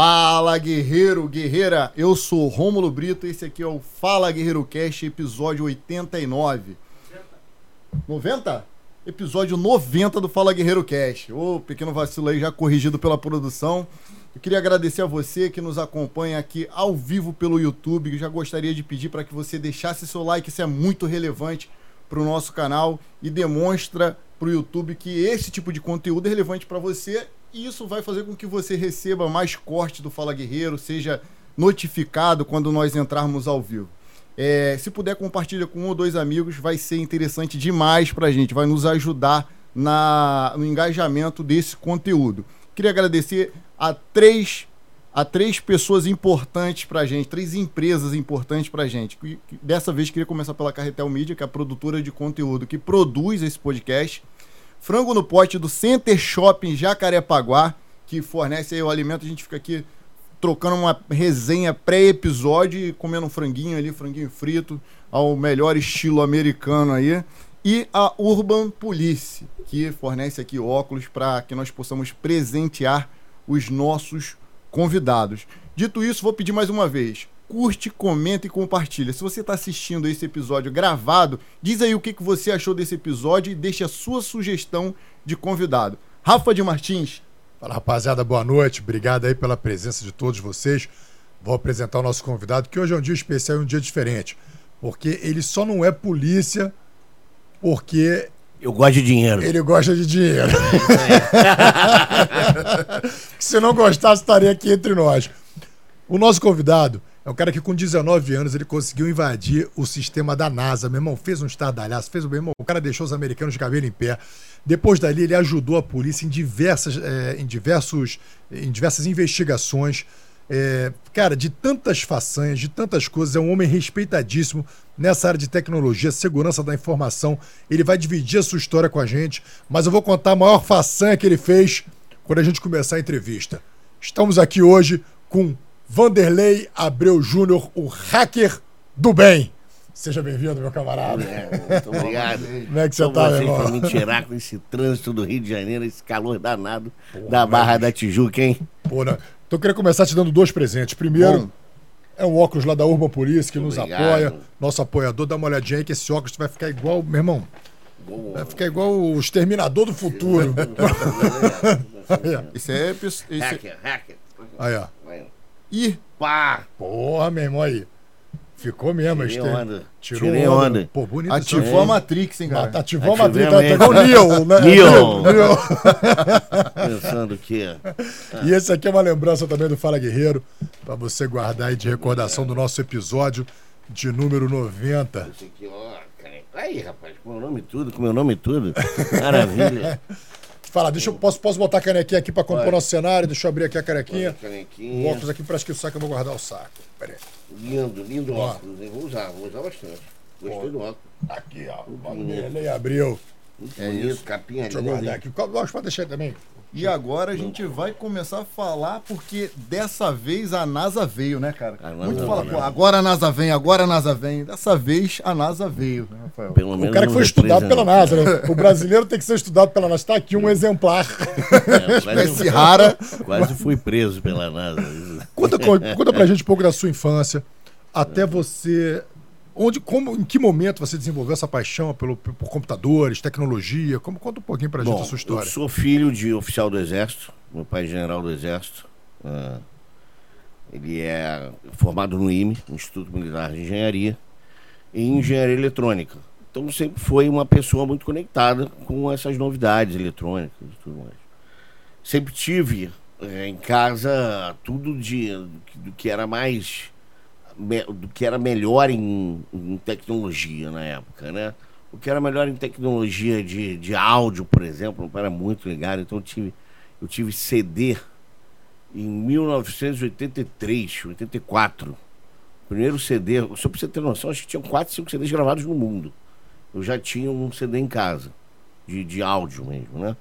Fala guerreiro, guerreira, eu sou Rômulo Brito, esse aqui é o Fala Guerreiro Cast, episódio 89. 90? Episódio 90 do Fala Guerreiro Cast. Ô, pequeno vacilo aí já corrigido pela produção. Eu queria agradecer a você que nos acompanha aqui ao vivo pelo YouTube. Eu já gostaria de pedir para que você deixasse seu like, isso é muito relevante para o nosso canal e demonstra para o YouTube que esse tipo de conteúdo é relevante para você isso vai fazer com que você receba mais corte do Fala Guerreiro, seja notificado quando nós entrarmos ao vivo. É, se puder, compartilha com um ou dois amigos, vai ser interessante demais para a gente, vai nos ajudar na, no engajamento desse conteúdo. Queria agradecer a três, a três pessoas importantes para a gente, três empresas importantes para a gente. Dessa vez queria começar pela Carretel Media, que é a produtora de conteúdo que produz esse podcast. Frango no pote do Center Shopping Jacarepaguá, que fornece aí o alimento. A gente fica aqui trocando uma resenha pré-episódio e comendo um franguinho ali, franguinho frito, ao melhor estilo americano aí. E a Urban Police, que fornece aqui óculos para que nós possamos presentear os nossos convidados. Dito isso, vou pedir mais uma vez curte, comenta e compartilha. Se você está assistindo esse episódio gravado, diz aí o que, que você achou desse episódio e deixe a sua sugestão de convidado. Rafa de Martins. Fala rapaziada, boa noite. Obrigado aí pela presença de todos vocês. Vou apresentar o nosso convidado, que hoje é um dia especial e um dia diferente. Porque ele só não é polícia porque eu gosto de dinheiro. Ele gosta de dinheiro. Se não gostasse, estaria aqui entre nós. O nosso convidado é um cara que com 19 anos ele conseguiu invadir o sistema da NASA, meu irmão. Fez um estardalhaço, fez o meu irmão. O cara deixou os americanos de cabelo em pé. Depois dali, ele ajudou a polícia em diversas, é, em diversos, em diversas investigações. É, cara, de tantas façanhas, de tantas coisas, é um homem respeitadíssimo nessa área de tecnologia, segurança da informação. Ele vai dividir a sua história com a gente, mas eu vou contar a maior façanha que ele fez quando a gente começar a entrevista. Estamos aqui hoje com Vanderlei Abreu Júnior, o hacker do bem. Seja bem-vindo, meu camarada. É, muito obrigado. Como é que você Como tá, meu irmão? Pra me tirar com esse trânsito do Rio de Janeiro, esse calor danado Porra, da Barra da Tijuca, hein? Pô, né? Então eu queria começar te dando dois presentes. Primeiro, Bom. é um óculos lá da Urban Police que nos obrigado. apoia, nosso apoiador. Dá uma olhadinha aí que esse óculos vai ficar igual, meu irmão. Vai ficar igual o exterminador do futuro. Isso é. Hacker, hacker. Aí, ó. Ih! Pá! Porra, meu irmão aí. Ficou mesmo, Tirei este... onda. Tirou Tirei onda. onda. Pô, bonito Ativou a Matrix, hein, cara? Ativou a Matrix, tá igual o Neo, né? Neo. Pensando que... Ah. E esse aqui é uma lembrança também do Fala Guerreiro, pra você guardar aí de recordação do nosso episódio de número 90. Esse aqui, ó, Aí, rapaz, com meu nome tudo, com meu nome tudo. Maravilha. Fala, deixa eu, posso, posso botar a canequinha aqui pra compor nosso cenário? Deixa eu abrir aqui a canequinha. canequinha. O óculos aqui, parece que o saco eu vou guardar o saco. Pera aí. Lindo, lindo ó. óculos. Eu vou usar, vou usar bastante. Gostei do óculos. Aqui, ó. Ele abriu. Muito é bonito, isso. capinha Deixa eu guardar aqui. Gosto pra deixar também. E agora a gente vai começar a falar, porque dessa vez a NASA veio, né, cara? NASA Muito fala, pô, agora a NASA vem, agora a NASA vem. Dessa vez a NASA veio, né, Rafael? Pelo o cara que foi estudado pela NASA, né? O brasileiro tem que ser estudado pela NASA. Está aqui um exemplar. É, Espécie rara. Quase fui preso pela NASA. Conta, conta pra gente um pouco da sua infância, até você Onde, como, em que momento você desenvolveu essa paixão pelo, por computadores, tecnologia? Como, conta um pouquinho pra Bom, gente a sua história. Eu sou filho de oficial do Exército, meu pai é general do Exército. Uh, ele é formado no IME, Instituto Militar de Engenharia, em Engenharia Eletrônica. Então sempre foi uma pessoa muito conectada com essas novidades eletrônicas e tudo mais. Sempre tive é, em casa tudo de, do que era mais do que era melhor em, em, tecnologia na época, né? O que era melhor em tecnologia de, de áudio, por exemplo, não era muito ligado. Então eu tive, eu tive CD em 1983, 84. Primeiro CD, só pra você ter noção, acho que tinha 4, 5 CDs gravados no mundo. Eu já tinha um CD em casa, de, de áudio mesmo, né?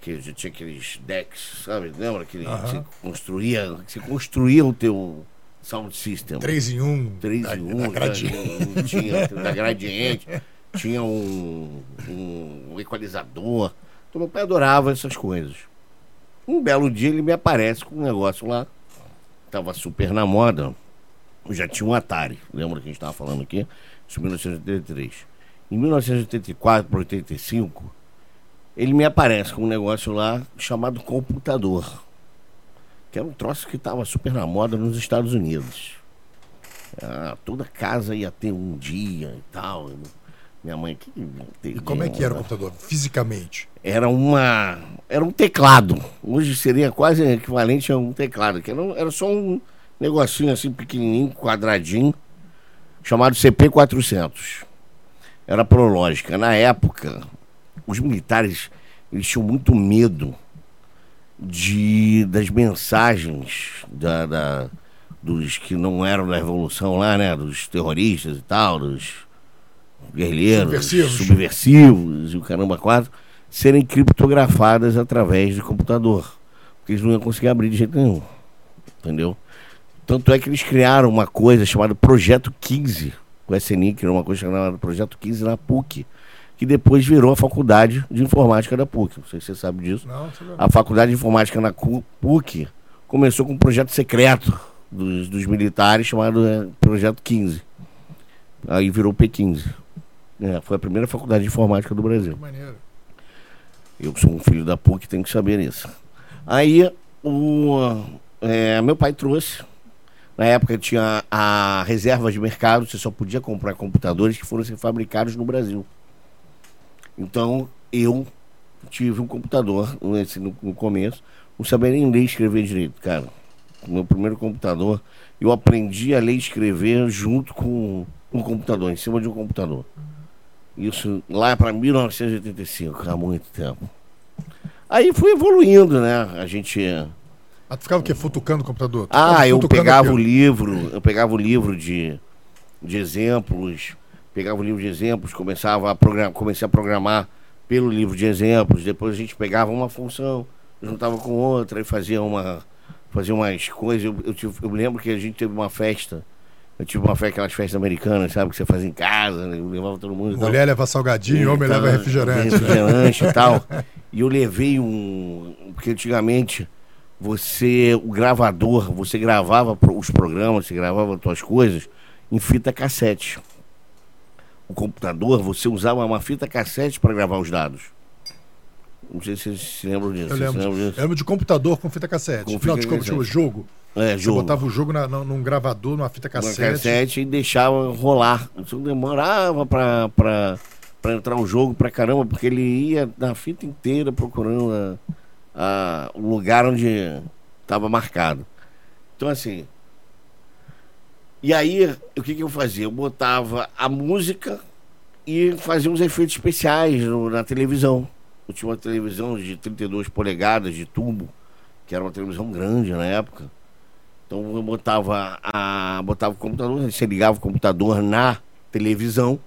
Que já tinha aqueles decks, sabe? Lembra? Que uh -huh. você construía, você construía o teu Sound System. 3 em 1. 3 em 1. Da, gradiente. Tinha, da gradiente. tinha um, um equalizador. Então meu pai adorava essas coisas. Um belo dia ele me aparece com um negócio lá. tava super na moda, eu já tinha um Atari. Lembra que a gente estava falando aqui? Isso em 1983. Em 1984 para 85, ele me aparece com um negócio lá chamado computador. Que era um troço que estava super na moda nos Estados Unidos. Ah, toda casa ia ter um dia e tal. Minha mãe que E como é que era o computador? Fisicamente? Era uma. Era um teclado. Hoje seria quase equivalente a um teclado. Que era, um- era só um negocinho assim pequenininho, quadradinho, chamado CP400. Era prológica. Na época, os militares eles tinham muito medo de das mensagens da, da- dos que não eram da revolução lá, né? Dos terroristas e tal, dos guerrilheiros, Subversivos. subversivos e o caramba quatro, serem criptografadas através de computador. Porque eles não iam conseguir abrir de jeito nenhum. Entendeu? Tanto é que eles criaram uma coisa chamada Projeto 15. O SNI criou uma coisa chamada Projeto 15 na PUC, que depois virou a Faculdade de Informática da PUC. Não sei se você sabe disso. Não, você A Faculdade de Informática na PUC começou com um projeto secreto dos, dos militares chamado é, Projeto 15. Aí virou P15. É, foi a primeira faculdade de informática do Brasil. maneiro. Eu sou um filho da PUC, tenho que saber isso. Aí, o, é, meu pai trouxe. Na época tinha a reserva de mercado, você só podia comprar computadores que foram ser fabricados no Brasil. Então, eu tive um computador nesse, no, no começo, não sabia nem ler e escrever direito, cara. O meu primeiro computador, eu aprendi a ler e escrever junto com um computador, em cima de um computador. Isso lá para 1985, há muito tempo. Aí fui evoluindo, né? A gente. Ah, tu ficava o quê? Futucando o computador? Tu Ah, eu pegava o livro, eu pegava o livro de, de exemplos, pegava o livro de exemplos, começava a programar, comecei a programar pelo livro de exemplos, depois a gente pegava uma função, juntava com outra e fazia uma fazia umas coisas. Eu, eu, tive- eu lembro que a gente teve uma festa, eu tive uma festa, aquelas festas americanas, sabe, que você fazia em casa, né? eu levava todo mundo e tal. Mulher leva salgadinho, homem leva refrigerante. né? refrigerante e tal. E eu levei um. Porque antigamente você, o gravador, você gravava os programas, você gravava as suas coisas em fita cassete. O computador, você usava uma fita cassete para gravar os dados. Não sei se vocês se lembram disso. Eu lembro. lembram Eu disso? lembro de computador com fita cassete. Com não, fita desculpa, cassete. desculpa, jogo. É, Você jogo. botava o jogo na- na- num gravador, numa fita Uma cassete. cassete e deixava rolar. Isso demorava pra, pra, pra entrar o jogo pra caramba, porque ele ia na fita inteira procurando a- a- o lugar onde estava marcado. Então assim. E aí, o que, que eu fazia? Eu botava a música e fazia uns efeitos especiais no- na televisão. Eu tinha uma televisão de 32 polegadas de tubo, que era uma televisão grande na época. Então eu botava, a, botava o computador, você ligava o computador na televisão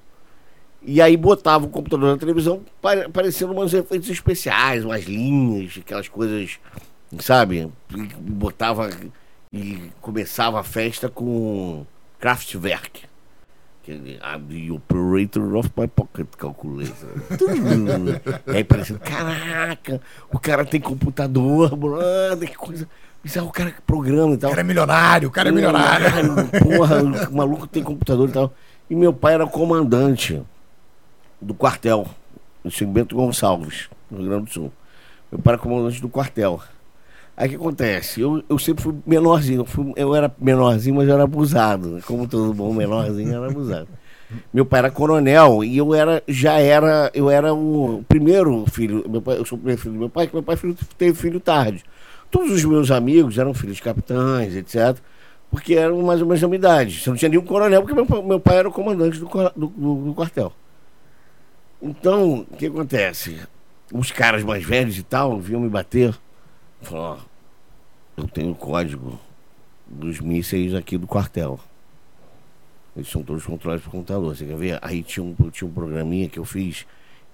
e aí botava o computador na televisão pare- aparecendo uns efeitos especiais, umas linhas, aquelas coisas, sabe? Botava e começava a festa com Kraftwerk. é The operator of my pocket calculator. aí parecendo, caraca, o cara tem computador, brother, que coisa. Isso é o cara que programa e tal. O cara é milionário, o cara é milionário. Porra, o maluco tem computador e tal. E meu pai era comandante do quartel, em Bento Gonçalves, no Rio Grande do Sul. Meu pai era comandante do quartel. Aí o que acontece? Eu, eu sempre fui menorzinho. Eu, fui- eu era menorzinho, mas eu era abusado. né? Como todo bom menorzinho, eu era abusado. Meu pai era coronel e eu era, já era, eu era o primeiro filho. Meu pai, eu sou o primeiro filho do meu pai, que meu pai filho- teve filho tarde. Todos os meus amigos eram filhos de capitães, etc. Porque eram mais ou menos da minha idade. Você não tinha nenhum coronel, porque meu, meu pai era o comandante do, do, do- do quartel. Então, o que acontece? Os caras mais velhos e tal vinham me bater. Falaram, ó, eu tenho o código dos mísseis aqui do quartel. Eles são todos controlados por computador. Você quer ver? Aí tinha um, tinha um programinha que eu fiz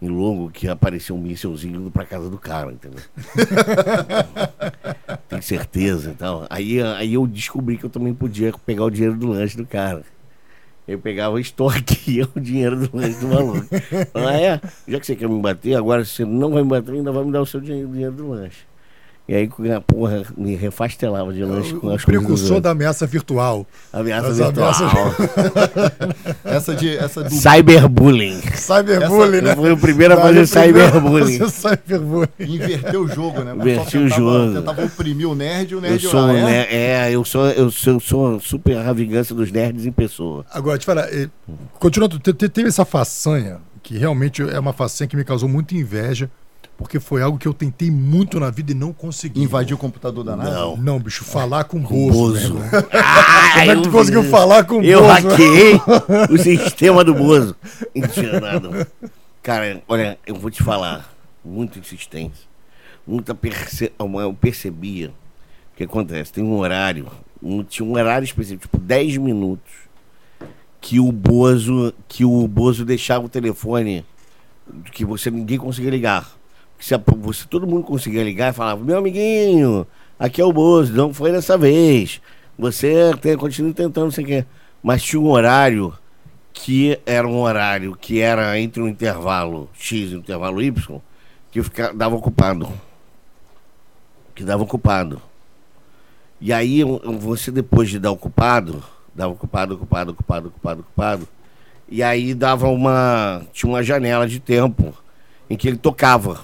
em logo que aparecia um mísselzinho indo pra casa do cara, entendeu? Tem certeza e tal. Aí, aí eu descobri que eu também podia pegar o dinheiro do lanche do cara. Eu pegava estoque o dinheiro do lanche do maluco. Ah, é? Já que você quer me bater, agora se você não vai me bater, ainda vai me dar o seu dinheiro, dinheiro do lanche. E aí, porra, me refastelava de lanche com as precursor da ameaça virtual. Ameaça As virtual. Essa de. Essa do. Cyberbullying. Cyberbullying, né? Eu fui o primeiro a fazer cyberbullying. Cyberbullying. Inverter o jogo, né? Inverti Só o tentava- jogo. Tentava oprimir o nerd e o Eu nerd sou, orar, é? né, é, eu sou, eu sou, eu sou super a vingança dos nerds em pessoa. Agora, te falar, eh, continuando, te- te- teve essa façanha, que realmente é uma façanha que me causou muita inveja, porque foi algo que eu tentei muito na vida e não consegui. Invadir o computador da NASA? Não. Não, bicho, falar com o Com Bozo. Bozo. irmão. Ah, Como é que tu eu conseguiu falar com o Eu Bozo? hackeei o sistema do Bozo. Mentira, nada. Cara, olha, eu vou te falar. Muita insistência. Muita perce... Eu percebia o que acontece. Tem um horário, um- tinha um horário específico, tipo 10 minutos, que o Bozo, que o Bozo deixava o telefone que você ninguém conseguia ligar. Se você, todo mundo conseguia ligar e falava, meu amiguinho, aqui é o Bozo, não foi dessa vez. Você tem, continua tentando, não sei o quê. Mas tinha um horário que era um horário que era entre um intervalo X e um intervalo Y, que fica, dava ocupado. Que dava ocupado. E aí você depois de dar ocupado, dava ocupado, ocupado, ocupado, ocupado, ocupado. E aí dava uma. Tinha uma janela de tempo em que ele tocava.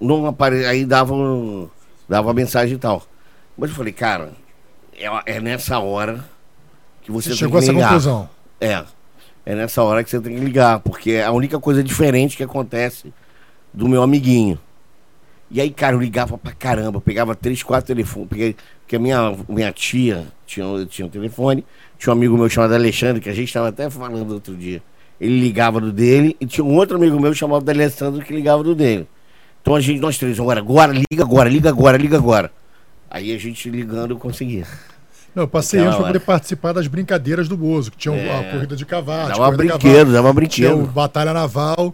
Não apare... Aí dava, um- dava a mensagem e tal. Mas eu falei, cara, é, é nessa hora que você, Você tem chegou a essa conclusão. É. É nessa hora que você tem que ligar, porque é a única coisa diferente que acontece do meu amiguinho. E aí, cara, eu ligava pra caramba, eu pegava três, quatro telefones, peguei, porque a minha, minha tia tinha, tinha um telefone, tinha um amigo meu chamado Alexandre, que a gente estava até falando outro dia. Ele ligava do dele, e tinha um outro amigo meu chamado Alessandro que ligava do dele. Então a gente, nós três, agora, agora, liga agora, liga agora, liga agora. Aí a gente ligando eu conseguia. Não, eu passei antes para poder participar das brincadeiras do Bozo, que tinha o- É. a corrida de cavalo. Dava brinquedo, dava Tinha o brinquedo. Batalha Naval.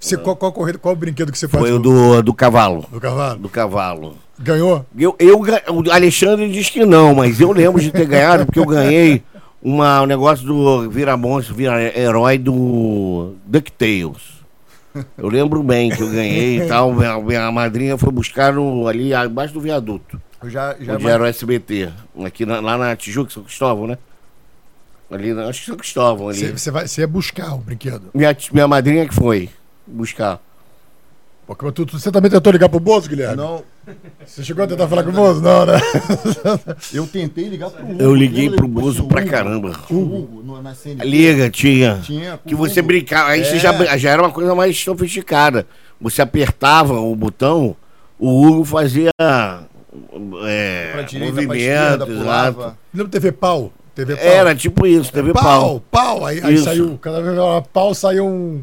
Você, qual, qual, corrida, qual o brinquedo que você Foi o participou? do, do cavalo. do cavalo? Do cavalo. Ganhou? Eu, eu, o Alexandre diz que não, mas eu lembro de ter ganhado porque eu ganhei uma, um negócio do Vira Monstro, Vira Herói do DuckTales. Eu lembro bem que eu ganhei e tal. Minha, minha madrinha foi buscar no, ali abaixo do viaduto, Eu já, já onde era o SBT. Aqui na- lá na Tijuca, São Cristóvão, né? Ali, na- acho que São Cristóvão ali. Você, vai, você ia buscar o brinquedo. Minha, minha madrinha que foi buscar. Porque tu- tu- você também tentou ligar pro Bozo, Guilherme? Não, Você chegou a tentar falar com o Bozo? Não, né? eu tentei ligar pro Hugo. Eu liguei Lembra pro Bozo pra caramba. Hugo, no- na CNT. Liga, tinha. Tinha Que você Hugo. brincava, aí você É. já, já era uma coisa mais sofisticada. Você apertava o botão, o Hugo fazia é, Pra direita, pra esquerda, movimento, exato. pulava. Lembra TV Pau? TV Pau. Era tipo isso, teve pau, pau. pau. Aí, aí saiu, cada vez que pau saiu um,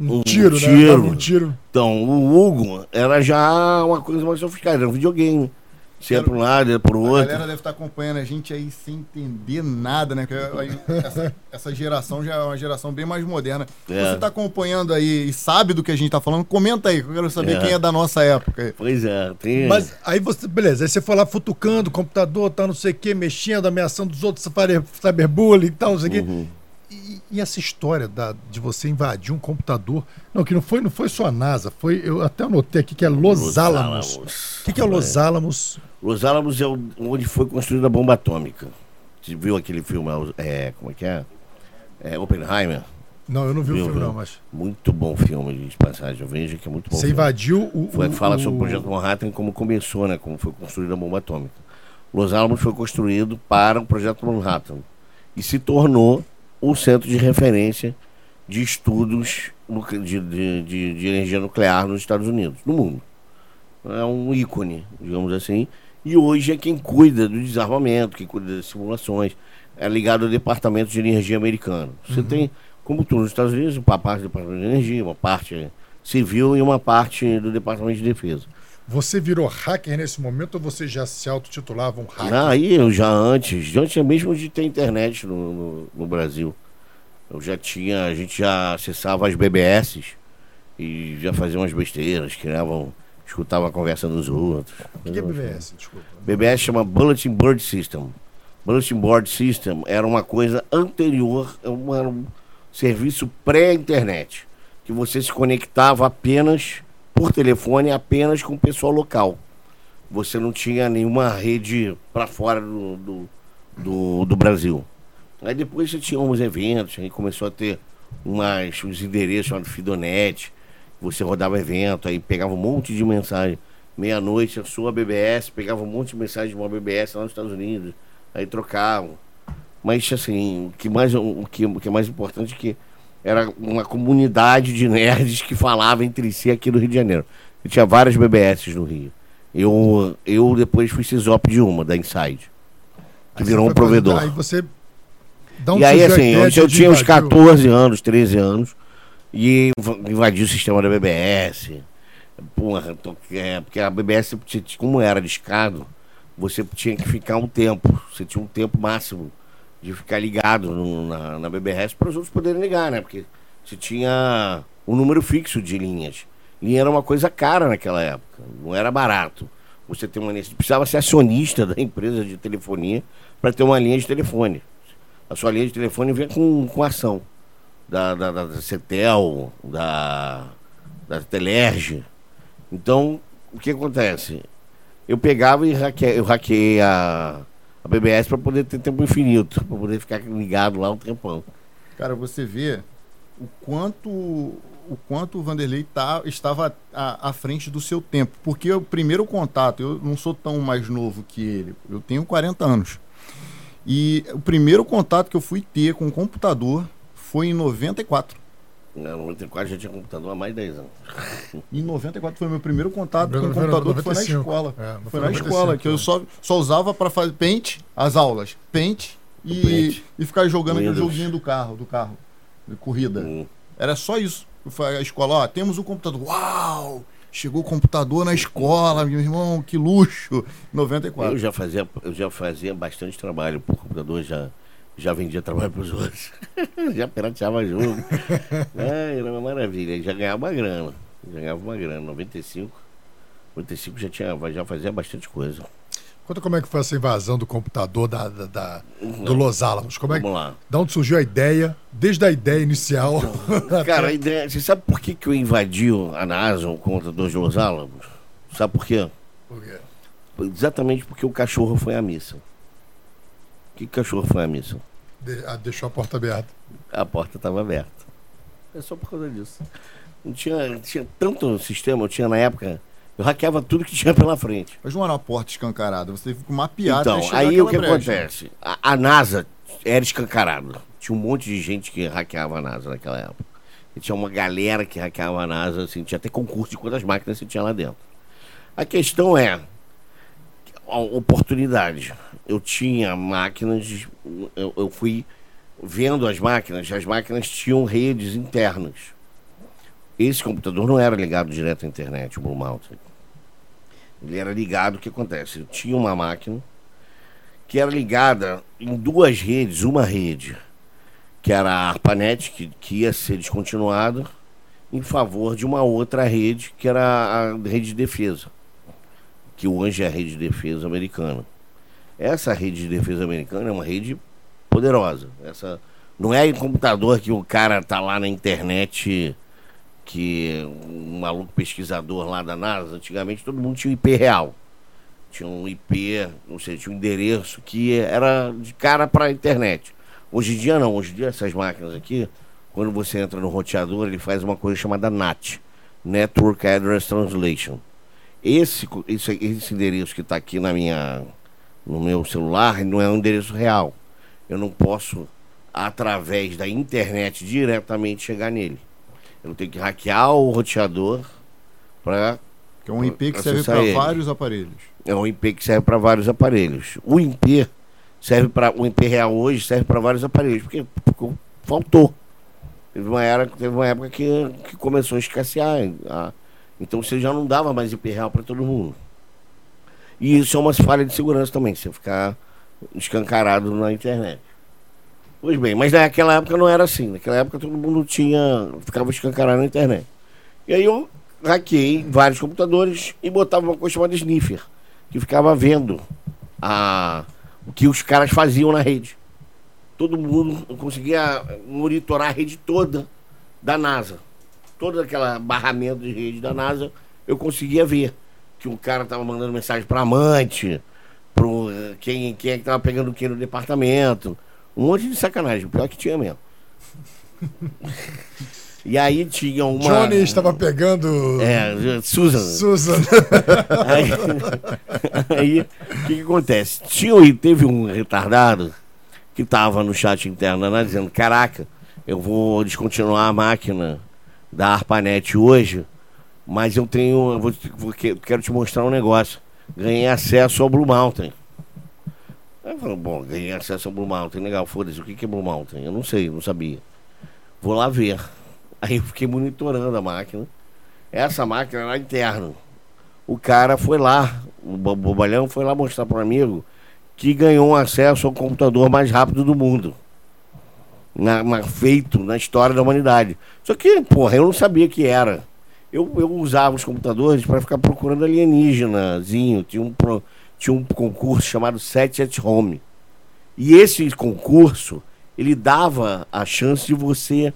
um, Um tiro, né? tiro. Dava Um tiro. Então, o Hugo era já uma coisa mais sofisticada, era um videogame. Você ia para um lado, ia para o A outro. galera deve estar acompanhando a gente aí sem entender nada, né? Porque essa, essa geração já é uma geração bem mais moderna. É. Você está acompanhando aí e sabe do que a gente está falando? Comenta aí, que eu quero saber É. quem é da nossa época. Pois é, tem. Mas aí você, beleza, aí você foi lá futucando o computador, tá não sei o que, mexendo, ameaçando os outros, cyber- cyberbullying e tal, não sei o quê. Uhum. E, e essa história da, de você invadir um computador, não, que não foi, não foi só a NASA, foi, eu até anotei aqui que é Los, Alamos. O que, que é Los Alamos? Los Alamos é onde foi construída a bomba atômica. Você viu aquele filme, é, como é que é? É Oppenheimer. Não, eu não vi Viu, o filme, viu? não, mas. Muito bom filme de passagem. Eu vejo que é muito bom. Você filme. invadiu o. Foi o, fala o- sobre o projeto Manhattan como começou, né? Como foi construída a bomba atômica. Los Alamos foi construído para o projeto Manhattan e se tornou o centro de referência de estudos de, de, de, de energia nuclear nos Estados Unidos, no mundo. É um ícone, digamos assim. E hoje é quem cuida do desarmamento, quem cuida das simulações. É ligado ao Departamento de Energia americano. Você tem, como tudo nos Estados Unidos, uma parte do Departamento de Energia, uma parte civil e uma parte do Departamento de Defesa. Você virou hacker nesse momento ou você já se autotitulava um hacker? Ah, aí eu já antes, antes mesmo de ter internet no, no, no Brasil, eu já tinha, a gente já acessava as BBS e já fazia umas besteiras, criavam, escutava a conversa dos outros. O que é BBS? Desculpa. BBS chama Bulletin Board System. Bulletin Board System era uma coisa anterior, era um serviço pré-internet, que você se conectava apenas por telefone, apenas com o pessoal local. você não tinha nenhuma rede para fora do, do, do, do Brasil. Aí depois você tinha uns eventos, aí começou a ter umas, uns endereços chamados Fidonet, você rodava evento, aí pegava um monte de mensagem. Meia-noite, a sua BBS, pegava um monte de mensagem de uma BBS lá nos Estados Unidos, aí trocavam. Mas assim, o que mais, o que, o que é mais importante é que era uma comunidade de nerds que falava entre si aqui no Rio de Janeiro. Eu tinha várias BBS no Rio. Eu, eu depois fui CISOP de uma, da Inside. Que Aí virou um provedor. Aí você. dá e aí, assim, eu, eu tinha uns invadir o- 14 anos, 13 anos, e inv- invadi o sistema da BBS. Porra, tô- é, porque a BBS, como era discado, você tinha que ficar um tempo. Você tinha um tempo máximo de ficar ligado no- na, na BBS para os outros poderem ligar, né? Porque você tinha um número fixo de linhas. Linha era uma coisa cara naquela época, não era barato. Você tem uma linha, precisava ser acionista da empresa de telefonia para ter uma linha de telefone. A sua linha de telefone vinha com, com ação da, da, da, da Cetel, da, da Telerge. Então, o que acontece? Eu pegava e hacke, eu hackeei a, a BBS para poder ter tempo infinito, para poder ficar ligado lá um tempão. Cara, você vê o quanto o quanto o Vanderlei tá, estava à, à frente do seu tempo. Porque o primeiro contato, eu não sou tão mais novo que ele, eu tenho 40 anos. E o primeiro contato que eu fui ter com o computador foi em 94. Na 94 já tinha computador há mais de 10 anos. Em 94 foi meu primeiro contato com o 95. computador, que foi na 95. escola. É, foi na 95, escola, que eu é. só, só usava para fazer paint, as aulas, paint e, Paint. e ficar jogando aquele Windows. joguinho do carro, do carro, de corrida. Hum. Era só isso. A escola, ó, temos o computador. Uau! Chegou o computador na escola, meu irmão, que luxo. 94. Eu já fazia, eu já fazia bastante trabalho por computador, já, já vendia trabalho para os outros. já pirateava jogo. é, era uma maravilha. Já ganhava uma grana. Já ganhava uma grana. 95. 95 já, tinha, já fazia bastante coisa. Conta como é que foi essa invasão do computador da, da- da- do Los Alamos. Como é que, Vamos lá. da onde surgiu a ideia? Desde a ideia inicial. Cara, a ideia. Você sabe por que, que eu invadi a NASA, o computador de Los Alamos? Sabe por quê? Por quê? Exatamente porque o cachorro foi à missa. O que, que o cachorro foi à missa? De- ah, deixou a porta aberta. A porta estava aberta. É só por causa disso. Não tinha, tinha tanto sistema, eu tinha na época. Eu hackeava tudo que tinha pela frente. Mas não era uma porta escancarada, você teve que mapear Então, aí o que brecha. acontece? A, a NASA era escancarada. Tinha um monte de gente que hackeava a NASA naquela época. E tinha uma galera que hackeava a NASA, assim, tinha até concurso de quantas máquinas você tinha lá dentro. A questão é a oportunidade. Eu tinha máquinas, eu, eu fui vendo as máquinas, as máquinas tinham redes internas. Esse computador não era ligado direto à internet, o Blue Mountain. Ele era ligado, o que acontece? Eu tinha uma máquina que era ligada em duas redes, uma rede, que era a ARPANET, que, que ia ser descontinuada, em favor de uma outra rede, que era a rede de defesa, que hoje é a rede de defesa americana. Essa rede de defesa americana é uma rede poderosa. Essa não é em computador que o cara tá lá na internet que um maluco pesquisador lá da NASA, antigamente todo mundo tinha um IP real. Tinha um IP, não sei, tinha um endereço que era de cara para a internet. Hoje em dia não, hoje em dia essas máquinas aqui, quando você entra no roteador, ele faz uma coisa chamada NAT, Network Address Translation. Esse, esse, esse endereço que está aqui na minha, no meu celular não é um endereço real. Eu não posso, através da internet, diretamente chegar nele. Eu tenho que hackear o roteador para. Que é um IP que serve para vários aparelhos. É um IP que serve para vários aparelhos. O IP serve para. O IP real hoje serve para vários aparelhos, porque, porque faltou. Teve uma, era, teve uma época que, que começou a escassear. a- então você já não dava mais IP real para todo mundo. E isso é uma falha de segurança também, você ficar escancarado na internet. Pois bem, mas naquela época não era assim. Naquela época todo mundo tinha. ficava escancarado na internet. E aí eu hackeei vários computadores e botava uma coisa chamada sniffer, que ficava vendo a, o que os caras faziam na rede. Todo mundo conseguia monitorar a rede toda da NASA. Todo aquele barramento de rede da NASA eu conseguia ver. Que o cara tava mandando mensagem pra amante, pro quem, quem é que tava pegando o que no departamento. Um monte de sacanagem, pior que tinha mesmo. E aí tinha uma. Johnny estava pegando. É, Susan. Susan. Aí, o que, que acontece? Tinha, teve um retardado que tava no chat interno dizendo: Caraca, eu vou descontinuar a máquina da ARPANET hoje, mas eu tenho. Eu vou, vou, quero te mostrar um negócio. Ganhei acesso ao Blue Mountain. Aí eu falei, bom, ganhei acesso ao Blue Mountain, legal, foda-se, o que, que é Blue Mountain? Eu não sei, não sabia. Vou lá ver. Aí eu fiquei monitorando a máquina. Essa máquina era interna. O cara foi lá, o bobalhão foi lá mostrar para um amigo que ganhou acesso ao computador mais rápido do mundo. Na, na, feito na história da humanidade. Só que, porra, eu não sabia que era. Eu, eu usava os computadores para ficar procurando alienígenazinho. Tinha um, tinha um concurso chamado Set at Home. E esse concurso, ele dava a chance de você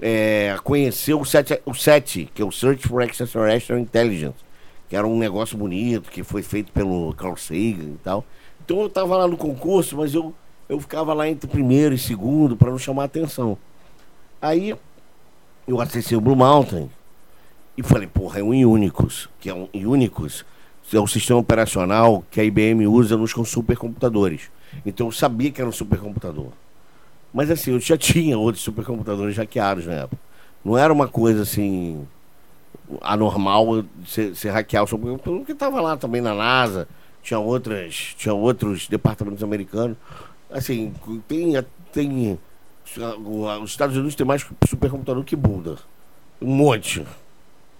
é, conhecer o SET, o SET, que é o Search for Extraterrestrial Intelligence, que era um negócio bonito, que foi feito pelo Carl Sagan e tal. Então eu estava lá no concurso, mas eu, eu ficava lá entre primeiro e segundo para não chamar atenção. Aí eu acessei o Blue Mountain e falei, porra, é um Unicus, que é um Unicus, é o sistema operacional que a IBM usa nos supercomputadores. Então eu sabia que era um supercomputador. Mas assim, eu já tinha outros supercomputadores hackeados na época. Não era uma coisa assim anormal você, hackear o supercomputador, porque estava lá também na NASA, tinha outras, tinha outros departamentos americanos. Assim, tem, tem os Estados Unidos tem mais supercomputador que bunda. Um monte.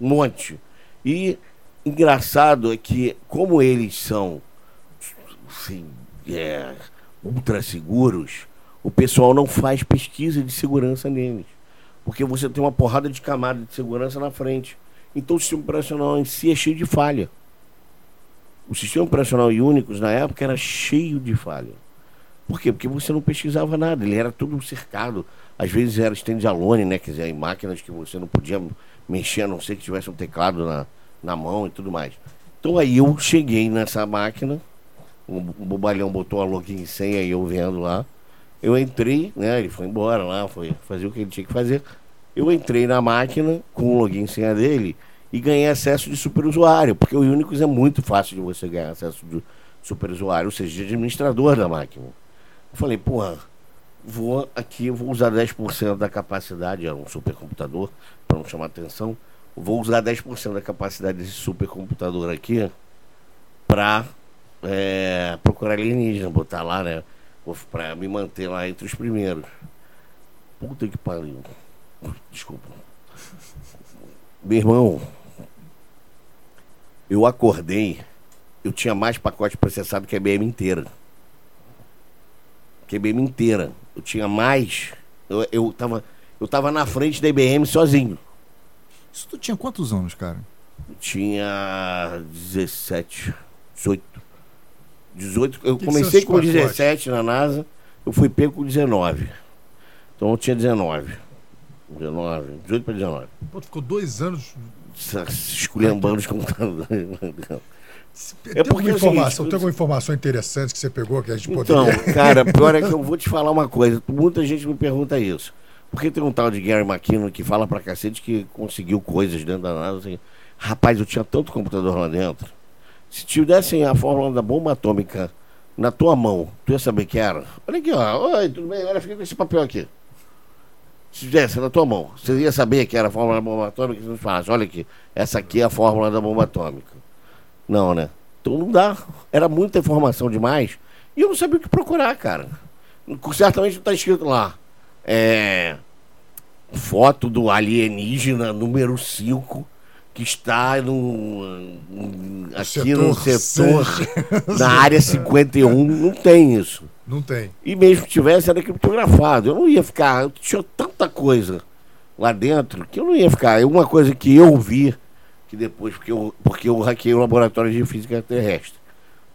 Um monte. E engraçado é que como eles são assim, é, ultra seguros, o pessoal não faz pesquisa de segurança neles. Porque você tem uma porrada de camada de segurança na frente. Então o sistema operacional em si é cheio de falha. O sistema operacional Unicus na época era cheio de falha. Por quê? Porque você não pesquisava nada, ele era tudo cercado. Às vezes era stand-alone, né? Quer dizer, em máquinas que você não podia mexer, a não ser que tivesse um teclado na, na mão e tudo mais. Então aí eu cheguei nessa máquina, o, o bobalhão botou a login senha e eu vendo lá. Eu entrei, né? Ele foi embora lá, foi fazer o que ele tinha que fazer. Eu entrei na máquina com o login senha dele e ganhei acesso de superusuário, porque o Unicus é muito fácil de você ganhar acesso de superusuário, ou seja, de administrador da máquina. Eu falei, porra, vou aqui, vou usar 10% da capacidade, é um supercomputador, para não chamar atenção. Vou usar 10% da capacidade desse supercomputador aqui para é, procurar alienígena, botar lá, né? Pra me manter lá entre os primeiros. Puta que pariu. Desculpa. Meu irmão, eu acordei, eu tinha mais pacote processado que a IBM inteira. Que a IBM inteira. Eu tinha mais. Eu, eu, tava, eu tava na frente da IBM sozinho. Isso tu tinha quantos anos, cara? Eu tinha 17, 18. 18, eu que comecei que com 17 na NASA, eu fui pego com 19. Então eu tinha 19. 19, 18 para 19. Pô, ficou dois anos esculhambando os computadores. É porque é informação, tem alguma informação interessante que você pegou que a gente então, poderia... Então, cara, pior é que eu vou te falar uma coisa. Muita gente me pergunta isso. Porque tem um tal de Gary McKinnon que fala pra cacete que conseguiu coisas dentro da NASA. Assim. Rapaz, eu tinha tanto computador lá dentro se te dessem a fórmula da bomba atômica na tua mão, tu ia saber que era? Olha aqui, ó. Oi, tudo bem? Olha, fica com esse papel aqui. Se desse na tua mão, você ia saber que era a fórmula da bomba atômica se não falasse, olha aqui, essa aqui é a fórmula da bomba atômica. Não, né? Então não dá. Era muita informação demais. E eu não sabia o que procurar, cara. Certamente está escrito lá. É, foto do alienígena número 5 que está no, aqui setor no setor, na área 51, não tem isso. Não tem. E mesmo que tivesse, era criptografado. Eu não ia ficar, eu tinha tanta coisa lá dentro que eu não ia ficar. É uma coisa que eu vi, que depois, porque eu, porque eu hackei o laboratório de física terrestre.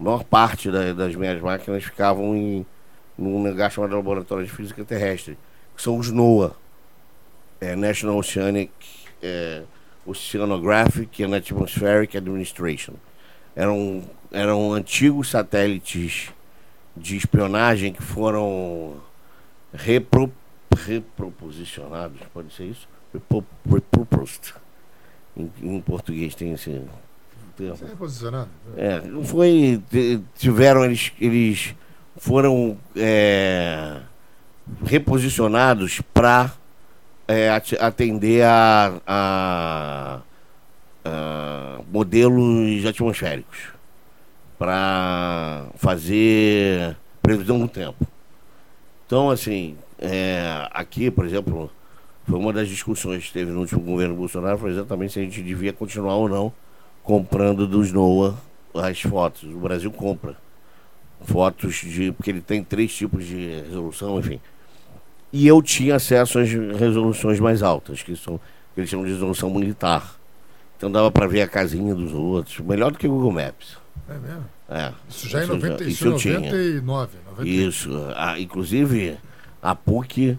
A maior parte da, das minhas máquinas ficavam em num lugar chamado Laboratório de Física Terrestre, que são os NOAA, é, National Oceanic é, Oceanographic and Atmospheric Administration. Eram, eram antigos satélites de espionagem que foram repro, reproposicionados, pode ser isso? Repro. Em, em português tem esse termo. Você é reposicionado. É, não foi. Tiveram, eles, eles foram é, reposicionados para atender a, a- a modelos atmosféricos para fazer previsão do tempo. Então, assim, é, aqui, por exemplo, foi uma das discussões que teve no último governo Bolsonaro, foi exatamente se a gente devia continuar ou não comprando dos NOAA as fotos. O Brasil compra fotos de. porque ele tem três tipos de resolução, enfim. E eu tinha acesso às resoluções mais altas, que são que eles chamam de resolução militar. Então dava para ver a casinha dos outros, melhor do que o Google Maps. É mesmo? É, Isso já em Isso 90, já- isso isso em tinha. 99. 90. Isso. Ah, inclusive, a PUC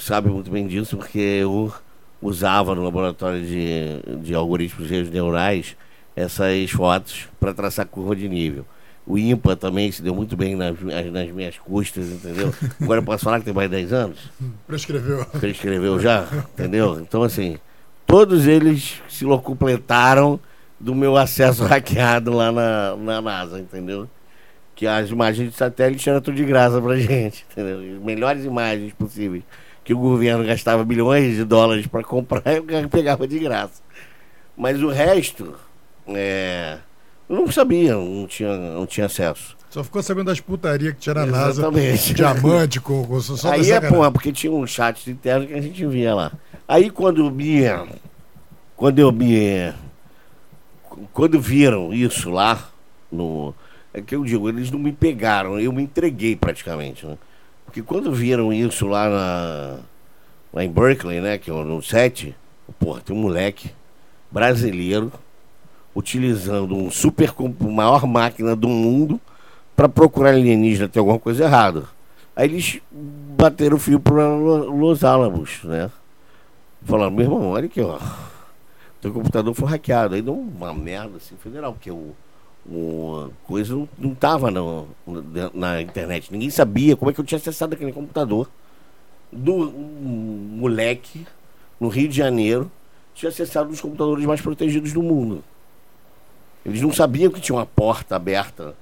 sabe muito bem disso, porque eu usava no laboratório de, de algoritmos de redes neurais essas fotos para traçar curva de nível. O IMPA também se deu muito bem nas, minhas- nas minhas custas, entendeu? Agora eu posso falar que tem mais de 10 anos? Prescreveu. Você escreveu já, entendeu? Então, assim, todos eles se locupletaram do meu acesso hackeado lá na, na NASA, entendeu? Que as imagens de satélite eram tudo de graça pra gente, entendeu? As melhores imagens possíveis. Que o governo gastava bilhões de dólares para comprar, eu pegava de graça. Mas o resto, é, eu não sabia, não tinha, não tinha acesso. Só ficou sabendo das putarias que tinha na NASA. Exatamente. Diamante com, com só Aí é porra, porque tinha um chat interno que a gente via lá. Aí quando eu me. Quando eu me. Quando viram isso lá, no. É que eu digo, eles não me pegaram, eu me entreguei praticamente, né? Porque quando viram isso lá na. Lá em Berkeley, né? Que é no set, porra, tem um moleque brasileiro utilizando um super maior máquina do mundo para procurar alienígena ter alguma coisa errada. Aí eles bateram o fio para Los Alamos, né? Falaram, meu irmão, olha aqui, ó. Teu computador foi hackeado. Aí deu uma merda assim, federal, porque o, o a coisa não, não tava no- na, na internet. Ninguém sabia como é que eu tinha acessado aquele computador. Do um moleque no Rio de Janeiro tinha acessado um dos computadores mais protegidos do mundo. Eles não sabiam que tinha uma porta aberta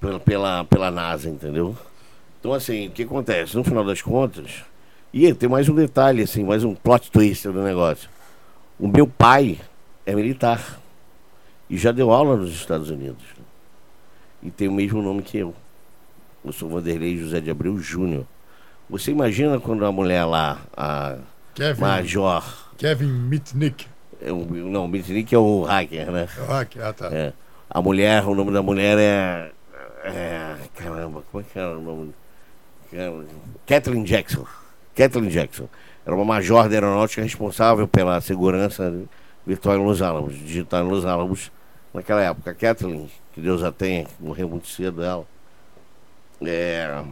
pela, pela, pela NASA, entendeu? Então, assim, o que acontece? No final das contas, e tem mais um detalhe, assim, mais um plot twist do negócio. O meu pai é militar e já deu aula nos Estados Unidos. E tem o mesmo nome que eu. Eu sou Vanderlei José de Abreu Júnior. Você imagina quando a mulher lá, a Kevin, Major. Kevin Mitnick. é o- Não, Mitnick é o hacker, né? É o hack? Ah, tá. É. A mulher, o nome da mulher é. é caramba, como é que era o nome? Kathleen Jackson. Kathleen Jackson. Era uma major da aeronáutica responsável pela segurança virtual em Los Alamos, digital em Los Alamos naquela época. A Kathleen, que Deus a tenha, que morreu muito cedo ela, é,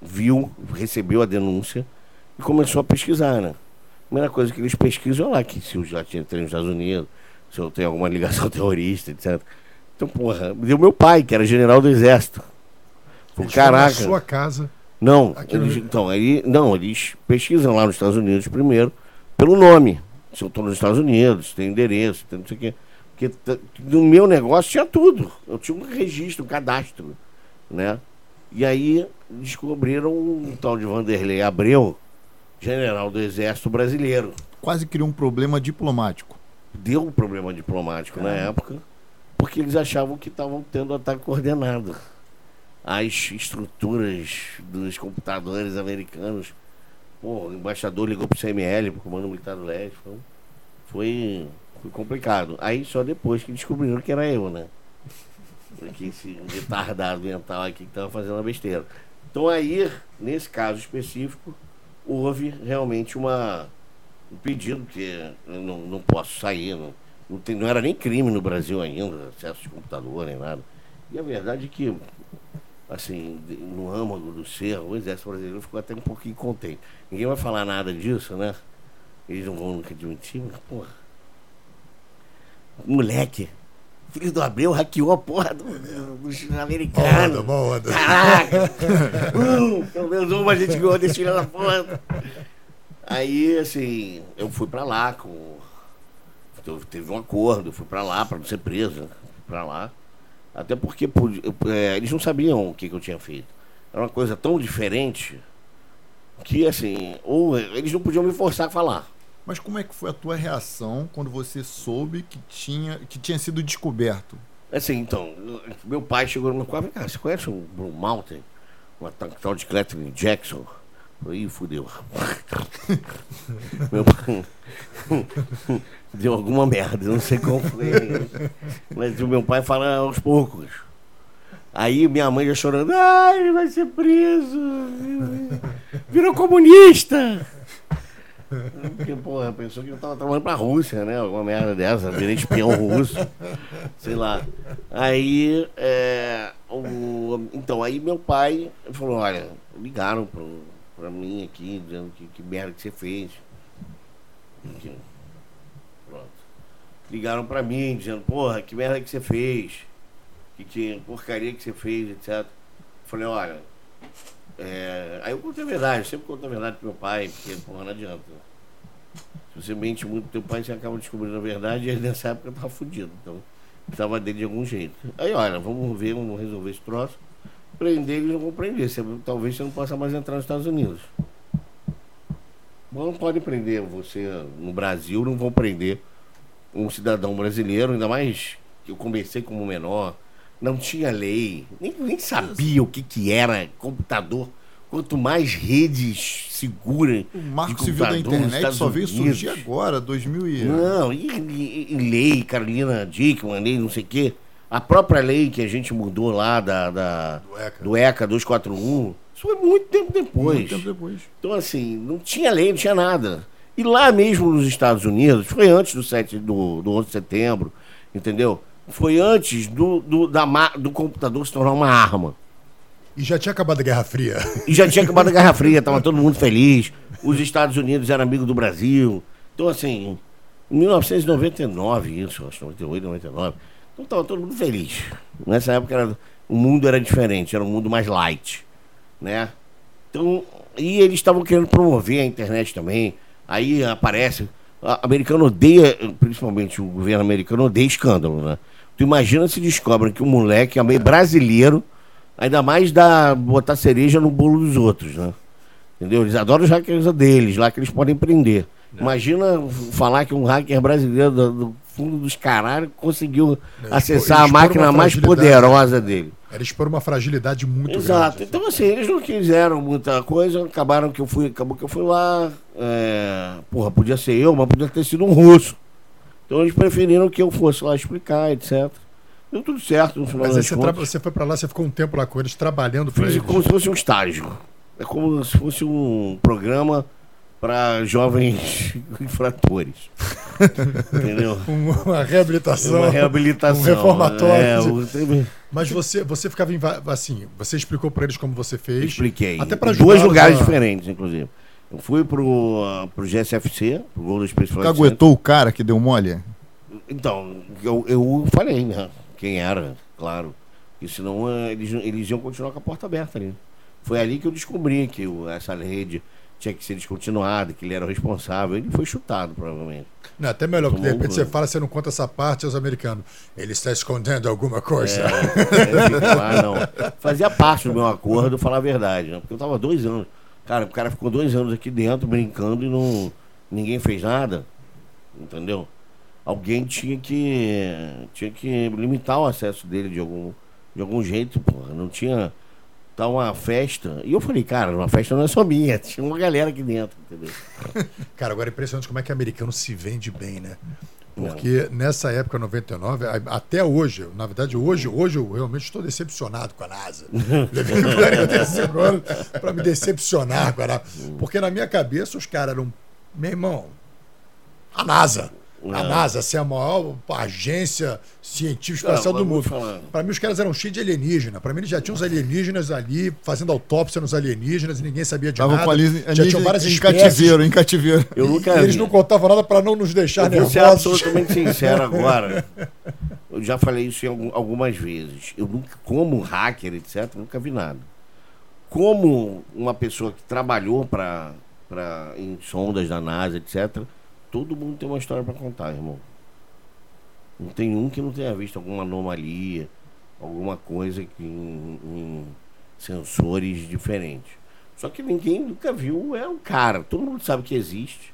viu, recebeu a denúncia e começou a pesquisar, né? Primeira coisa que eles pesquisam é lá, que se eu já tinha tem nos Estados Unidos, se eu tenho alguma ligação terrorista, etc. Então, porra, deu meu pai, que era general do exército. Eles foram na Caraca. sua casa. Não, eles, então, aí, não, eles pesquisam lá nos Estados Unidos primeiro, pelo nome. Se eu estou nos Estados Unidos, se tem endereço, tem não sei o quê. Porque no meu negócio tinha tudo. Eu tinha um registro, um cadastro, né? E aí descobriram um tal de Vanderlei Abreu, general do Exército Brasileiro. Quase criou um problema diplomático. Deu um problema diplomático na época, porque eles achavam que estavam tendo ataque coordenado. As estruturas dos computadores americanos. Pô, o embaixador ligou pro CML, pro Comando Militar do Leste. Foi, foi, foi complicado. Aí só depois que descobriram que era eu, né? Que esse retardado mental aqui que tava fazendo a besteira. Então aí, nesse caso específico, houve realmente uma, um pedido, que eu não, não posso sair, não, não, tem- não era nem crime no Brasil ainda, acesso de computador, nem nada. E a verdade é que, assim, no âmago do ser, o exército brasileiro ficou até um pouquinho contente. Ninguém vai falar nada disso, né? Eles não vão nunca admitir, mas, porra, moleque, filho do Abreu hackeou a porra do, do, dos Boa onda, boa onda. Caraca! uh, pelo menos uma a gente ganhou desse filho da porra. Aí, assim, eu fui pra lá com. Teve um acordo, eu fui pra lá pra não ser preso. Fui pra lá. Até porque é, eles não sabiam o que, que eu tinha feito. Era uma coisa tão diferente que, assim, ou eles não podiam me forçar a falar. Mas como é que foi a tua reação quando você soube que tinha, que tinha sido descoberto? Assim, então, meu pai chegou no meu quarto e falou, cara, você conhece o Blue Mountain? Uma tal- de Clayton Jackson? Aí fudeu. meu pai. Deu alguma merda, não sei qual foi. Mas o meu pai fala aos poucos. Aí minha mãe já chorando, ai, ele vai ser preso. Virou comunista. Porque, porra, pensou que eu tava trabalhando pra Rússia, né? Alguma merda dessa, virei espião russo. Sei lá. Aí, é, o, então, aí meu pai falou, olha, ligaram pro, pra mim aqui, dizendo que, que merda que você fez. Pronto. Ligaram pra mim, dizendo, porra, que merda que você fez. Que, que porcaria que você fez, etc. Falei, olha, é, aí eu contei a verdade, eu sempre conto a verdade pro meu pai, porque, porra, não adianta. Se você mente muito teu pai, você acaba descobrindo a verdade, e aí nessa época eu tava fudido. Então, precisava dele de algum jeito. Aí, olha, vamos ver, vamos resolver esse troço. Prender, eles não vão prender. Você- talvez você não possa mais entrar nos Estados Unidos. Não podem prender você no Brasil, não vão prender um cidadão brasileiro, ainda mais que eu comecei como menor. Não tinha lei, nem, nem sabia o que, que era computador. Quanto mais redes seguras. O Marco Civil da Internet só veio Unidos. surgir agora, 2000 e... Não, e, e- e lei, Carolina Dickman, lei não sei o quê. A própria lei que a gente mudou lá da, da- Do ECA. do ECA 241, isso foi muito tempo depois. Muito tempo depois. Então, assim, não tinha lei, não tinha nada. E lá mesmo nos Estados Unidos, foi antes do, 7, do, do 11 de setembro, entendeu? Foi antes do, do, da, do computador se tornar uma arma. E já tinha acabado a Guerra Fria. E já tinha acabado a Guerra Fria, tava todo mundo feliz. Os Estados Unidos eram amigos do Brasil. Então, assim, em 1999, isso, acho, 98, 99. Então tava todo mundo feliz. Nessa época era, o mundo era diferente, era um mundo mais light, né? Então, e eles estavam querendo promover a internet também. Aí aparece. A americano odeia, principalmente o governo americano odeia escândalo, né? Tu imagina se descobrem que um moleque é meio brasileiro, ainda mais dá botar cereja no bolo dos outros, né? Entendeu? Eles adoram os hackers deles, lá que eles podem prender. Imagina falar que um hacker brasileiro do, do fundo dos caralhos conseguiu Eles acessar expor- a máquina mais poderosa dele. Era expor uma fragilidade muito Exato. grande. Então, assim, eles não quiseram muita coisa, acabaram que eu fui, acabou que eu fui lá. é, porra, podia ser eu, mas podia ter sido um russo. Então eles preferiram que eu fosse lá explicar, etc. Deu tudo certo no final Mas aí das você, tra- você foi pra lá, você ficou um tempo lá com eles, trabalhando Fiz eles. como se fosse um estágio. É como se fosse um programa para jovens infratores. Entendeu? Uma reabilitação. Uma reabilitação. um reformatório. É, Mas você, você ficava em, assim, você explicou pra eles como você fez. Expliquei. Até Em dois lugares a- diferentes, inclusive. Eu fui pro, pro GSFC, pro Golden Space Flight. Caguetou o cara que deu mole? Então, eu, eu falei, né? Quem era, claro. Porque senão eh, eles, eles iam continuar com a porta aberta ali. Foi ali que eu descobri que o- essa rede tinha que ser descontinuada, que ele era o responsável. Ele foi chutado, provavelmente. Não, até melhor, porque de Tomou um repente você fala, você não conta essa parte aos americanos. Ele está escondendo alguma coisa. É, lá, não. Fazia parte do meu acordo falar a verdade, né? Porque eu tava dois anos. Cara, o cara ficou dois anos aqui dentro brincando e não. ninguém fez nada. Entendeu? Alguém tinha que. tinha que limitar o acesso dele de algum, de algum jeito, porra. Não tinha. Tá uma festa. E eu falei, cara, uma festa não é só minha, tinha uma galera aqui dentro, entendeu? Cara, agora é impressionante como é que americano se vende bem, né? Porque nessa época, 99, a- até hoje, na verdade, hoje, hoje eu realmente estou decepcionado com a NASA. Levei 40 segundos para me decepcionar com a NASA. Porque na minha cabeça os caras eram, meu irmão, a NASA. A NASA assim, é a maior agência científica espacial do mundo. Pra mim, os caras eram cheios de alienígena. Pra mim, eles já tinham os alienígenas ali, fazendo autópsia nos alienígenas e ninguém sabia de Tava nada. com a Liz, já tinham várias em cativeiro, em cativeiro. Eu nunca e eles não contavam nada pra não nos deixar Eu vou ser nervosos. absolutamente sincero agora. Eu já falei isso algumas vezes. Eu nunca, como hacker, etc., nunca vi nada. Como uma pessoa que trabalhou pra, pra, em sondas da NASA, etc., todo mundo tem uma história pra contar, irmão. Não tem um que não tenha visto alguma anomalia, alguma coisa que em, em sensores diferentes. Só que ninguém nunca viu, é um cara. Todo mundo sabe que existe.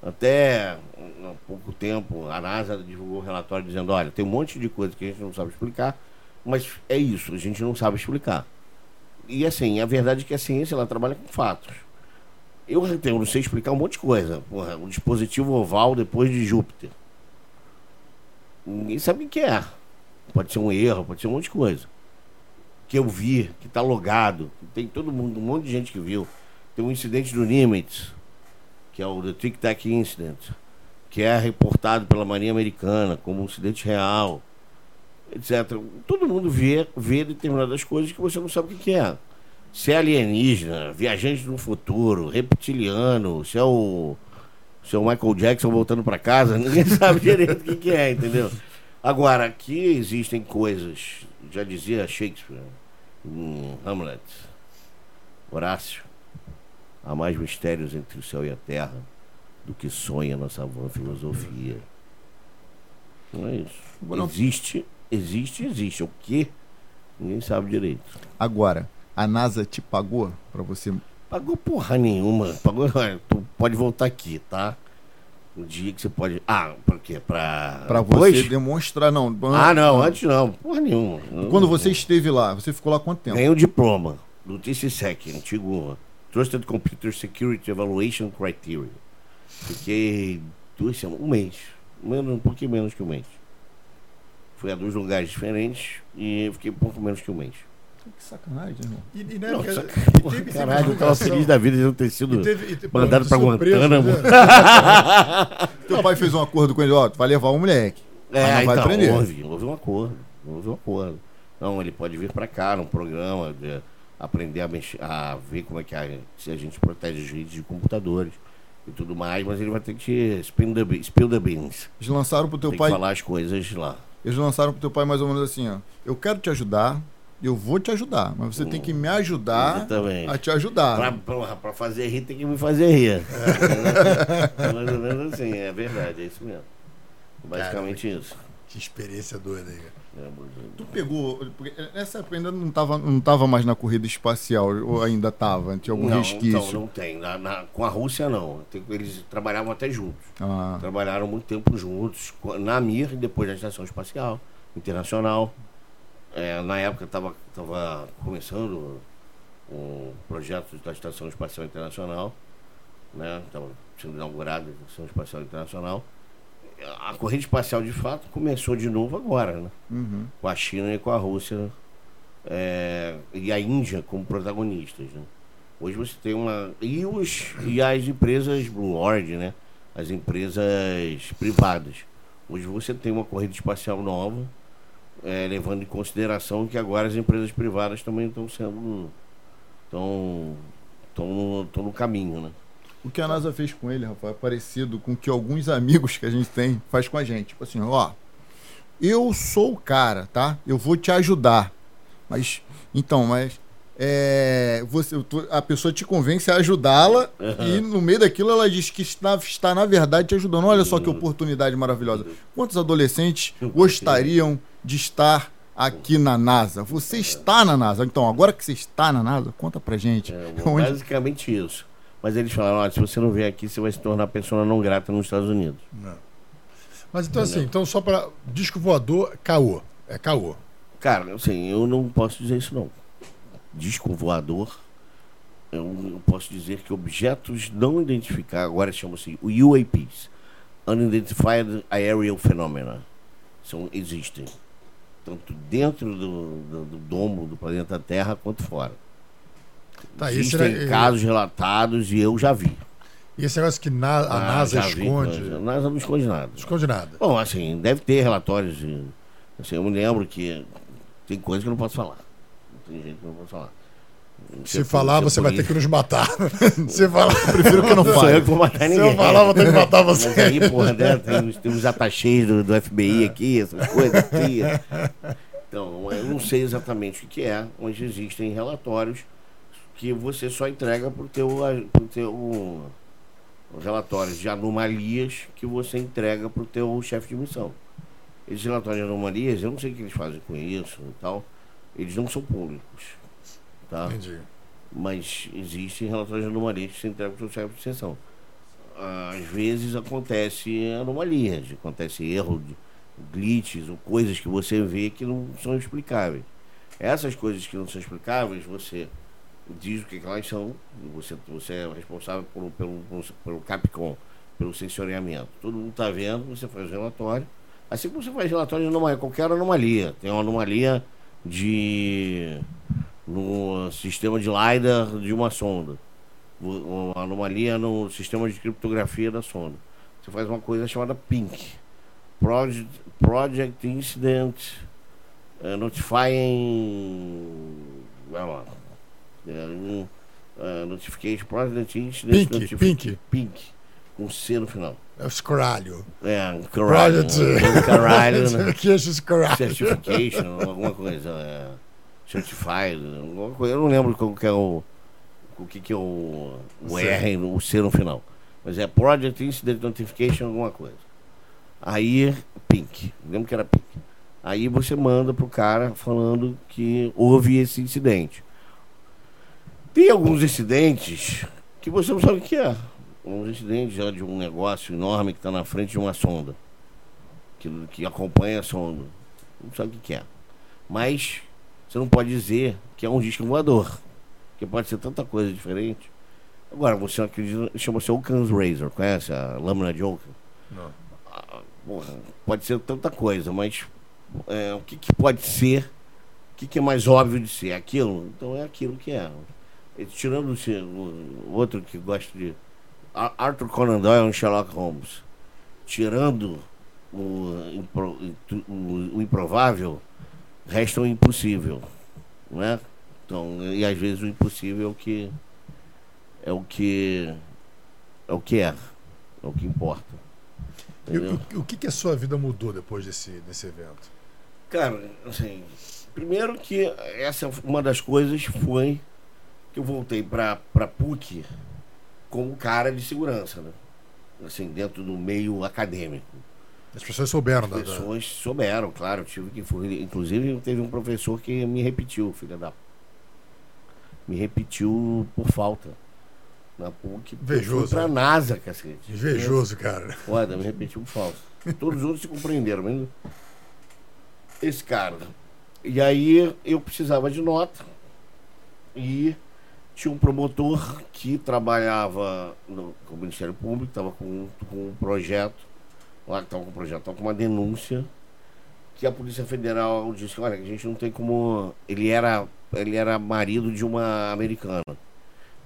Até há pouco tempo, a NASA divulgou um relatório dizendo: olha, tem um monte de coisa que a gente não sabe explicar, mas é isso, a gente não sabe explicar. E assim, a verdade é que a ciência ela trabalha com fatos. Eu, não sei explicar um monte de coisa. Porra, um dispositivo oval depois de Júpiter. Ninguém sabe o que é. Pode ser um erro, pode ser um monte de coisa. Que eu vi, que está logado, tem todo mundo, um monte de gente que viu. Tem um incidente do Nimitz, que é o The Tic Tac Incident, que é reportado pela Marinha Americana como um incidente real, etc. Todo mundo vê, vê determinadas coisas que você não sabe o que é. Se é alienígena, viajante no futuro, reptiliano, se é o, se é o Michael Jackson voltando para casa, ninguém sabe direito o que, que é, entendeu? Agora, aqui existem coisas, já dizia Shakespeare em Hamlet, Horácio, há mais mistérios entre o céu e a terra do que sonha nossa vã filosofia. Não é isso. Não. Existe, existe, existe. O que? Ninguém sabe direito. Agora, a NASA te pagou pra você. Pagou porra nenhuma. Pagou, olha, tu pode voltar aqui, tá? O dia que você pode. Ah, por quê? Pra. Pra você demonstrar, não. Ah, não, antes não. Porra nenhuma. Quando você esteve lá, você ficou lá quanto tempo? Ganhei um diploma do TCSEC, antigo Trusted Computer Security Evaluation Criteria. Fiquei duas semanas, um mês, menos, um pouquinho menos que um mês. Fui a dois lugares diferentes e fiquei um pouco menos que um mês. Que sacanagem, irmão. E, e na Não, época- saca- e porra, teve- teve caralho, eu tava divulgação. feliz da vida de não ter sido E teve- e te- pô, mandado pra surpresa, Guantánamo. né? Teu pai fez um acordo com ele, ó, tu vai levar o moleque. É, mas não vai então, prender. houve, houve um acordo. Houve um acordo. Não, ele pode vir para cá num programa, de aprender a, mexer, a ver como é que a, se a gente protege as redes de computadores e tudo mais, mas ele vai ter que spin the, spill the beans. Eles lançaram pro teu Tem pai. que falar as coisas lá. Eles lançaram pro teu pai mais ou menos assim, ó. Eu quero te ajudar, eu vou te ajudar, mas você tem que me ajudar Exatamente. a te ajudar. Pra fazer rir, tem que me fazer rir. Mais ou menos assim, é verdade, é isso mesmo. Basicamente isso. Que experiência doida aí, cara. É, Tu pegou. Nessa época ainda não tava, não tava mais na corrida espacial, ou ainda tava? Tinha algum não, resquício? Então, não tem. Na- na- com a Rússia, não. Eles trabalhavam até juntos. Ah, Trabalharam muito tempo juntos, na Mir e depois na Estação Espacial Internacional. É, na época estava tava começando o projeto da Estação Espacial Internacional, né? Estava sendo inaugurada a Estação Espacial Internacional. A corrida espacial, de fato, começou de novo agora, né? uhum. com a China e com a Rússia é, e a Índia como protagonistas. Né? Hoje você tem uma. E, os, e as empresas Blue Origin, né? As empresas privadas. Hoje você tem uma corrida espacial nova, é, levando em consideração que agora as empresas privadas também estão sendo. estão. no, no caminho, né? O que a NASA fez com ele, Rafael, é parecido com o que alguns amigos que a gente tem faz com a gente. Tipo assim, ó, eu sou o cara, tá? Eu vou te ajudar. Mas, então, mas é, você, a pessoa te convence a ajudá-la e no meio daquilo ela diz que está, está na verdade te ajudando. Olha só que oportunidade maravilhosa. Quantos adolescentes gostariam de estar aqui na NASA? Você está na NASA. Então, agora que você está na NASA, conta pra gente. É, Onde- basicamente isso. Mas eles falaram, olha, se você não vier aqui, você vai se tornar pessoa não grata nos Estados Unidos. Mas então assim, então só para disco voador, caô. É caô. Cara, assim, eu não posso dizer isso não. Disco voador, eu posso dizer que objetos não identificados, agora chamam-se UAPs, Unidentified Aerial Phenomena, são, existem. Tanto dentro do, do, do domo do planeta Terra quanto fora. Tá, existem era- casos relatados e eu já vi. E esse negócio que na- a Ah, NASA vi esconde. coisa. A NASA não esconde nada. Esconde nada. Bom, assim, deve ter relatórios. De, assim, eu me lembro que tem coisas que eu não posso falar. Tem gente que eu não posso falar. Se falar, você vai ter que nos matar. Se falar, Prefiro que não Não sou eu fale. que vou matar se ninguém. eu falar, vou ter que matar Mas você. aí, porra, né, tem, tem os atachês do, do FBI aqui, essas coisas aqui. Então, eu não sei exatamente o que é, mas existem relatórios que você só entrega pro teu, a- pro teu relatórios de anomalias que você entrega pro teu chefe de missão. Esses relatórios de anomalias, eu não sei o que eles fazem com isso e tal, eles não são públicos. Tá? Entendi. mas existem relatórios de anomalias que se entregam para o chefe de sessão. Às vezes acontece anomalias, acontece erro, glitches ou coisas que você vê que não são explicáveis. Essas coisas que não são explicáveis, você diz o que, que elas são, você, você é responsável por, pelo, pelo CAPCOM, pelo sensoriamento. Todo mundo está vendo, você faz relatório. Assim como você faz relatório de anomalia, qualquer anomalia. Tem uma anomalia de no sistema de LiDAR de uma sonda. Uma anomalia no sistema de criptografia da sonda. Você faz uma coisa chamada PINC. Project, Project Incident eh, Notifying. Vai lá. Um, eh, notification Project Incident Pink, Notification- Pink. Pink. Com C no final. É os caralho. É, caralho. Project. Caralho. né? Esses caralho. Certification, alguma coisa. É, certified, alguma coisa. Eu não lembro qual que é o. O que, que é o, o Sim. R, o C no final. Mas é Project Incident Notification, alguma coisa. Aí, Pink. Lembro que era Pink. Aí você manda pro cara falando que houve esse incidente. Tem alguns incidentes que você não sabe o que é. Uns incidentes já de um negócio enorme que está na frente de uma sonda. Que, que acompanha a sonda. Não sabe o que que é. Mas você não pode dizer que é um disco voador. Porque pode ser tanta coisa diferente. Agora, você acredita, chama-se Occam's Razor, conhece a lâmina de Ockham? Não. Ah, porra, pode ser tanta coisa, mas é, o que, que pode ser? O que, que é mais óbvio de ser? Aquilo? Então é aquilo que é. E tirando o, o outro que gosta de. Ar- Arthur Conan Doyle e Sherlock Holmes. Tirando o, impro- o, o improvável, resta o impossível. Não é? Então, e às vezes o impossível é o que. É o que. É o que é. É o que importa. E o, o- que, que a sua vida mudou depois desse, desse evento? Cara, assim, primeiro que essa é uma das coisas foi que eu voltei pra, pra PUC como cara de segurança, né? Assim, dentro do meio acadêmico. As pessoas souberam As da. da- pessoas souberam, claro, tive que inclusive teve um professor que me repetiu, filha da me repetiu por falta na PUC. Invejoso, pra né? NASA, cacete. Invejoso, cara. Foda, me repetiu por falso. Todos os outros se compreenderam, mas esse cara. E aí eu precisava de nota e tinha um promotor que trabalhava no, Ministério Público, estava com, com um projeto, lá que estava com um projeto, estava com uma denúncia, que a Polícia Federal disse, olha, a gente não tem como. Ele era, ele era marido de uma americana.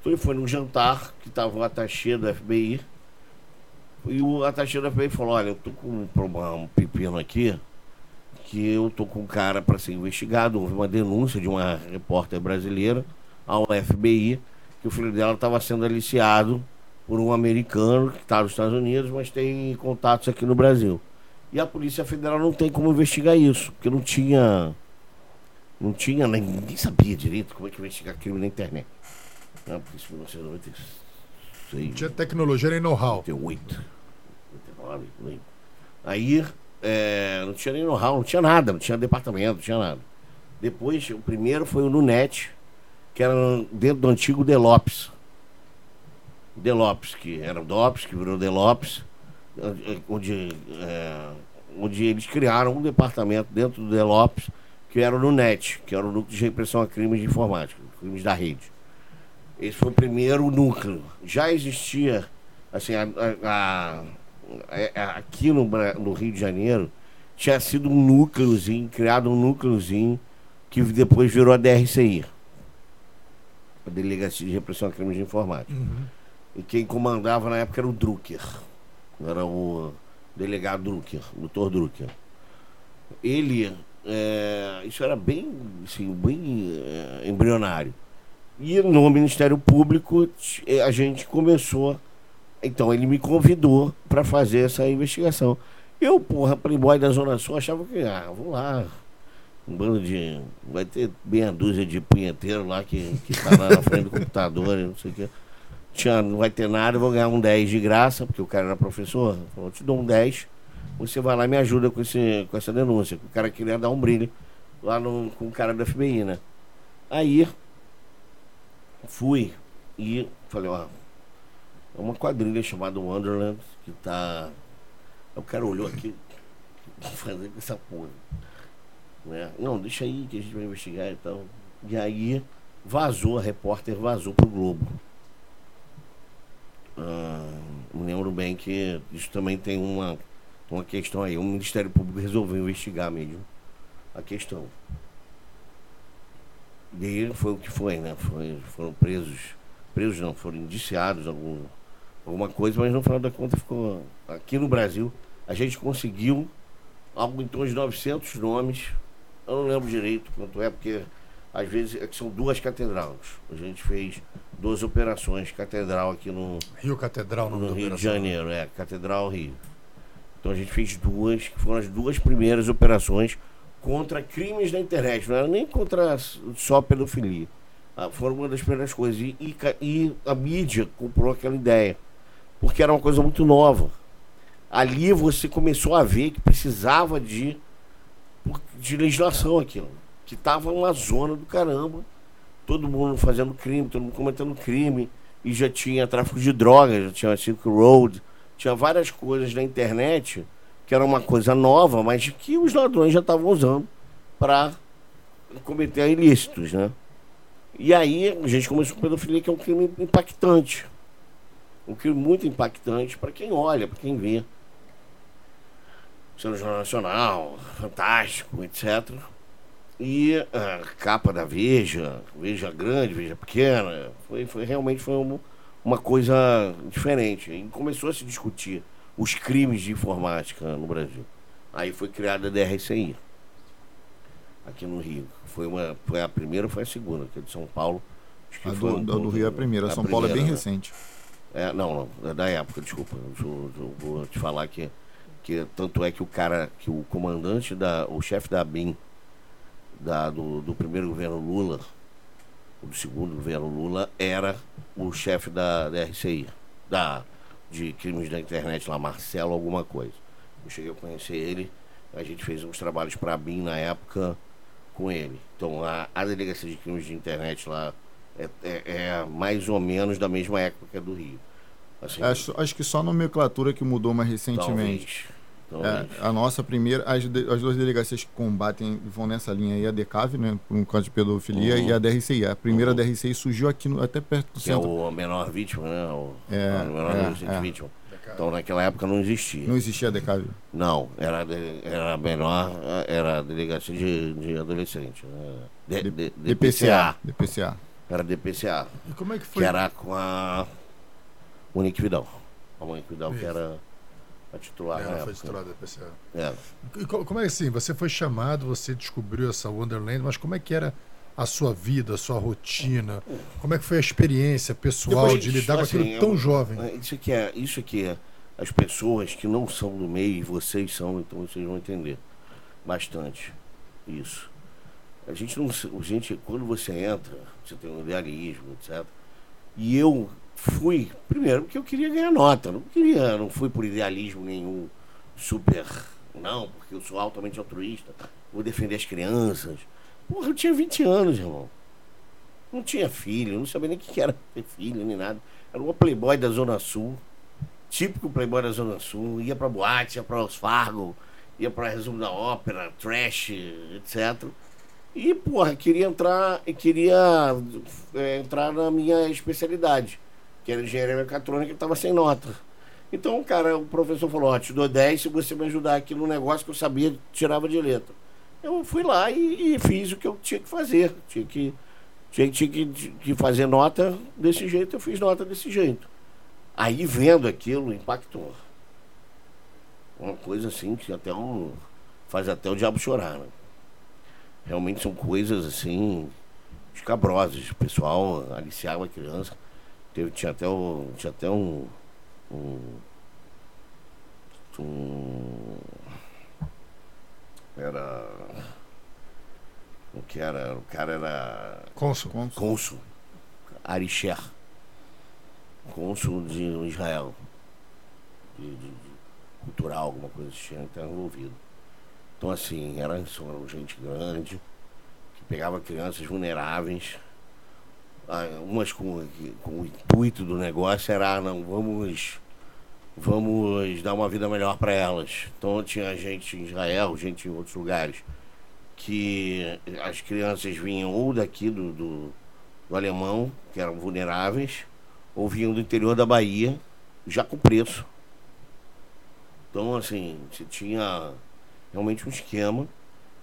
Então ele foi num jantar que estava o atachê do FBI. E o atachê do FBI falou, olha, eu tô com um problema, um pepino aqui, que eu tô com um cara para ser investigado. Houve uma denúncia de uma repórter brasileira ao FBI que o filho dela estava sendo aliciado por um americano que está nos Estados Unidos, mas tem contatos aqui no Brasil. E a Polícia Federal não tem como investigar isso, porque não tinha. Não tinha, nem- ninguém sabia direito como é que investigar crime na internet. Não, porque isso em 1996. Tinha tecnologia nem know-how. 88, 89, por aí. Aí é, não tinha nem know-how, não tinha nada, não tinha departamento, não tinha nada. Depois, o primeiro foi o Nunet, que era dentro do antigo Delopes. Delopes, que era o DOPS, que virou Delopes, onde, é, onde eles criaram um departamento dentro do Delopes, que era o Nunet, que era o núcleo de repressão a crimes de informática, crimes da rede. Esse foi o primeiro núcleo. Já existia, assim, a, a- a- aqui no, no Rio de Janeiro, tinha sido um núcleozinho, criado um núcleozinho, que depois virou a DRCI. A Delegacia de Repressão a Crimes de Informática. Uhum. E quem comandava na época era o Drucker. Era o delegado Drucker, o doutor Drucker. Ele, é, isso era bem, assim, bem é, embrionário. E no Ministério Público a gente começou. Então ele me convidou para fazer essa investigação. Eu, porra, playboy da Zona Sul, achava que, ah, vou lá, um bando de. Vai ter meia dúzia de punheteiro lá que, que tá lá na frente do computador, não sei o quê. Tinha, não vai ter nada, vou ganhar um 10 de graça, porque o cara era professor. Falou, eu te dou um 10, você vai lá e me ajuda com, esse, com essa denúncia. O cara queria dar um brilho lá no, com o cara da FBI, né? Aí fui e falei, ó, é uma quadrilha chamada Wonderland que tá. O cara olhou aqui, fazer com essa porra. Né? Não, deixa aí que a gente vai investigar e tal. E aí vazou, a repórter vazou pro Globo. Ah, me lembro bem que isso também tem uma, uma questão aí. O Ministério Público resolveu investigar mesmo a questão. E aí foi o que foi, né? Foi, foram presos, presos não, foram indiciados algum, alguma coisa, mas no final da conta ficou. Aqui no Brasil, a gente conseguiu algo em torno de 900 nomes eu não lembro direito quanto é, porque às vezes é que são duas catedrais. A gente fez duas operações catedral aqui no Rio Catedral no, no Rio de Janeiro, é, Catedral Rio. Então a gente fez duas, que foram as duas primeiras operações contra crimes da internet, não era nem contra só pedofilia. Ah, foram uma das primeiras coisas. E, e, e a mídia comprou aquela ideia, porque era uma coisa muito nova. Ali você começou a ver que precisava de de legislação aquilo. Que tava uma zona do caramba. Todo mundo fazendo crime, todo mundo cometendo crime. E já tinha tráfico de drogas, já tinha Silk Road, tinha várias coisas na internet que era uma coisa nova, mas que os ladrões já estavam usando para cometer ilícitos, né? E aí a gente começou com pedofilia, que é um crime impactante. Um crime muito impactante para quem olha, para quem vê no Jornal Nacional, Fantástico, etc. E a capa da Veja, Veja grande, Veja pequena, foi, foi realmente foi uma, uma coisa diferente. E começou a se discutir os crimes de informática no Brasil. Aí foi criada a DRCI, aqui no Rio. Foi, uma, foi a primeira foi a segunda, que é de São Paulo. A do, um do Rio é a primeira, a São primeira, Paulo é bem recente. É, não, não, é da época, desculpa. Eu, eu vou te falar que que tanto é que o cara, que o comandante da, o chefe da BIM da, do, do primeiro governo Lula, do segundo governo Lula, era o chefe da, da RCI, da, de crimes da internet lá, Marcelo alguma coisa. Eu cheguei a conhecer ele, a gente fez uns trabalhos para a BIM na época com ele. Então a, a delegacia de crimes de internet lá é, é, é mais ou menos da mesma época que a do Rio. Assim, acho, acho que só a nomenclatura que mudou mais recentemente. Talvez, É, a nossa primeira, as, de, as duas delegacias que combatem vão nessa linha aí, a DECAV, né, por um caso de pedofilia, uhum. e a DRCI. A primeira uhum. DRCI surgiu aqui no, até perto do que centro. É o menor vítima, né? O, é, a menor é, é. vítima. Então naquela época não existia. Não existia a DECAV? Não, era, era menor, era a delegacia de, de adolescente. Né? De, de, DPCA. DPCA. Era DPCA. E como é que foi? Que era com a Monique Vidal. A Monique Vidal, que era a titular. Ela foi titular da PCA. É. E como é assim? Você foi chamado, você descobriu essa Wonderland, mas como é que era a sua vida, a sua rotina? Como é que foi a experiência pessoal Depois, de lidar assim, com aquilo tão jovem? É, isso aqui é, isso aqui é as pessoas que não são do meio e vocês são, então vocês vão entender bastante isso. A gente não, a gente quando você entra, você tem um idealismo, etc. E eu fui, primeiro, porque eu queria ganhar nota. Não queria, não fui por idealismo nenhum super. Não, porque eu sou altamente altruísta. Vou defender as crianças. Porra, eu tinha 20 anos, irmão. Não tinha filho, não sabia nem o que era ter filho, nem nada. Era uma playboy da Zona Sul. Típico playboy da Zona Sul. Ia pra boate, ia pra Os Fargo, ia pra resumo da ópera, trash, etc. E, porra, queria entrar, queria é, entrar na minha especialidade que era engenharia mecatrônica, e estava sem nota. Então, cara, o professor falou: Ó, te dou 10 se você me ajudar aqui no negócio que eu sabia, tirava de letra. Eu fui lá e, e fiz o que eu tinha que fazer. Tinha que, tinha, tinha que, que fazer nota desse jeito, eu fiz nota desse jeito. Aí vendo aquilo, impactou. Uma coisa assim que até o, faz até o diabo chorar, né? Realmente são coisas assim escabrosas. O pessoal aliciava a criança. Teve, tinha até, o, tinha até um, um, um era o que era? O cara era Cônsul. cônsul. Arisher cônsul de Israel. De, de- de cultural alguma coisa assim tinha envolvido. Então assim era só gente grande que pegava crianças vulneráveis umas com, com o intuito do negócio era ah, não vamos vamos dar uma vida melhor para elas. Então tinha gente em Israel, gente em outros lugares, que as crianças vinham ou daqui do, do, do alemão, que eram vulneráveis, ou vinham do interior da Bahia, já com preço. Então, assim, você tinha realmente um esquema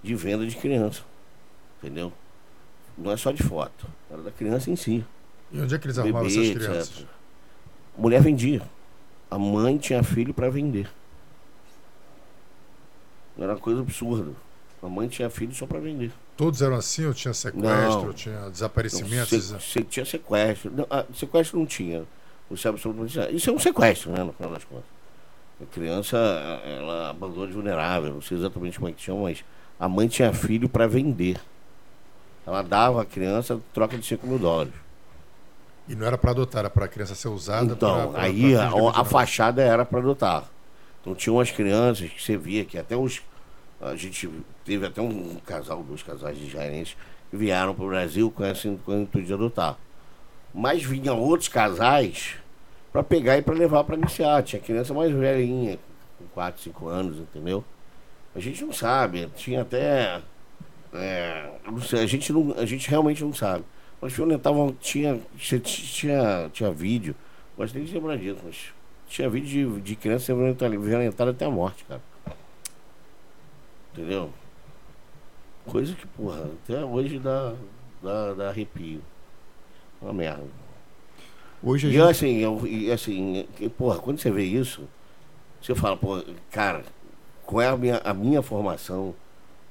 de venda de criança. Entendeu? Não é só de foto, era da criança em si E onde é que eles arrumavam bebê, essas etc. crianças? A mulher vendia. A mãe tinha filho para vender. Era uma coisa absurda. A mãe tinha filho só para vender. Todos eram assim, ou tinha sequestro, Não. tinha Não, desaparecimentos? se- se- tinha sequestro. Não, ah, sequestro não tinha. Você absolutamente não tinha. Isso é um sequestro, né, no final das contas. A criança, ela abandonou de vulnerável, não sei exatamente como é que chama, mas a mãe tinha filho para vender. Ela dava a criança troca de 5 mil dólares. E não era para adotar, era para a criança ser usada Então, pra- pra- aí pra a, a fachada era para adotar. Então tinha umas crianças que você via que até os. A gente teve até um casal, dois casais de israelenses que vieram para o Brasil com esse com o intuito de adotar. Mas vinham outros casais para pegar e para levar para iniciar. Tinha criança mais velhinha, com 4, 5 anos, entendeu? A gente não sabe, tinha até. É, sei, a, gente não, a gente realmente não sabe. Mas violentavam, tinha, tinha, tinha, tinha vídeo, gosto nem de lembrar disso, mas tinha vídeo de, de criança sendo violentada, violentada até a morte, cara. Entendeu? Coisa que, porra, até hoje dá, dá, dá arrepio. Uma merda. Hoje E gente... assim, eu, e assim, e, porra, quando você vê isso, você fala, pô, cara, qual é a minha, a minha formação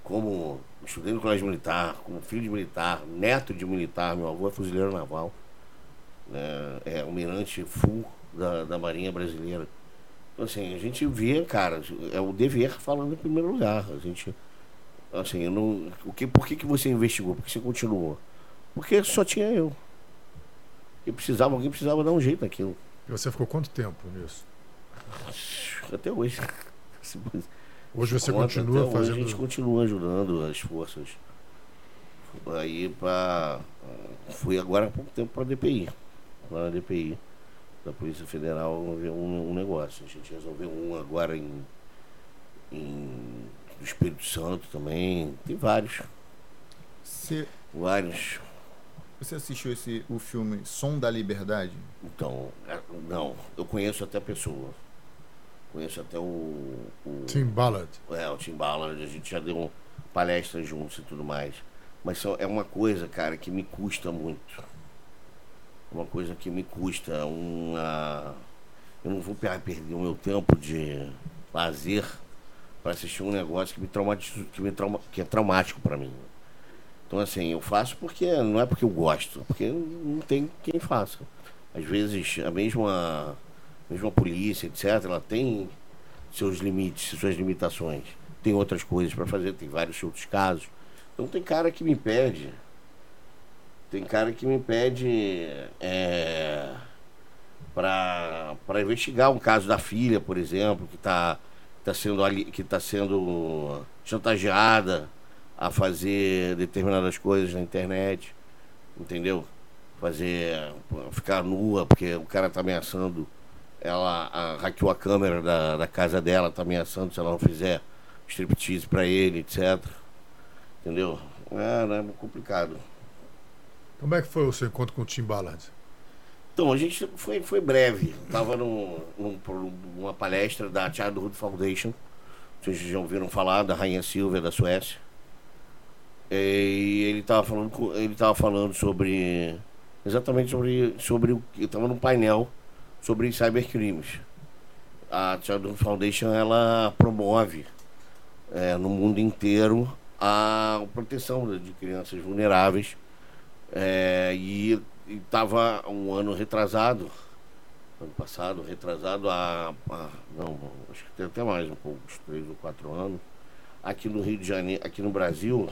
como estudei no colégio militar, como filho de militar, neto de militar, meu avô é fuzileiro naval, né, é almirante full da, da Marinha Brasileira. Então, assim, a gente vê, cara, é o dever falando em primeiro lugar. A gente, assim, eu não, o que, por que, que você investigou? Por que você continuou? Porque só tinha eu. E precisava, alguém precisava dar um jeito naquilo. E você ficou quanto tempo nisso? Até hoje. Hoje você Conta, continua até hoje a gente fazendo. continua ajudando as forças. Aí para fui agora há pouco tempo para a DPI. Lá na DPI da Polícia Federal ver um, um negócio. A gente resolveu um agora em, em do Espírito Santo também. Tem vários. Você, Vários. você assistiu esse, o filme Som da Liberdade? Então, é, não, eu conheço até a pessoa. Conheço até o. o Tim Ballard. É, o Tim Ballard, a gente já deu palestra juntos e tudo mais. Mas só é uma coisa, cara, que me custa muito. Uma coisa que me custa. Uma... Eu não vou per- perder o meu tempo de lazer para assistir um negócio que me traumatiza, que, me trauma, que é traumático para mim. Então, assim, eu faço porque não é porque eu gosto, porque não tem quem faça. Às vezes, a mesma, a mesma polícia, etc., ela tem seus limites, suas limitações. Tem outras coisas para fazer, tem vários outros casos. Então, tem cara que me pede. Tem cara que me pede é, para investigar um caso da filha, por exemplo, que está tá sendo, que tá sendo chantageada a fazer determinadas coisas na internet, entendeu? Fazer, ficar nua, porque o cara tá ameaçando, ela hackeou a câmera da, da casa dela, tá ameaçando se ela não fizer striptease pra ele, etc. Entendeu? É, né, complicado. Como é que foi o seu encontro com o Tim Ballard? Então, a gente foi, foi breve. Estava num, num, numa palestra da Childhood Foundation. Vocês já ouviram falar da Rainha Silvia da Suécia. E ele estava falando, ele tava falando sobre. Exatamente sobre, sobre o que. Estava num painel sobre cybercrimes. A Childhood Foundation ela promove é, no mundo inteiro a proteção de crianças vulneráveis é, e estava um ano retrasado, ano passado, retrasado há, há, não, acho que tem até mais um pouco, uns três ou quatro anos, aqui no Rio de Janeiro, aqui no Brasil,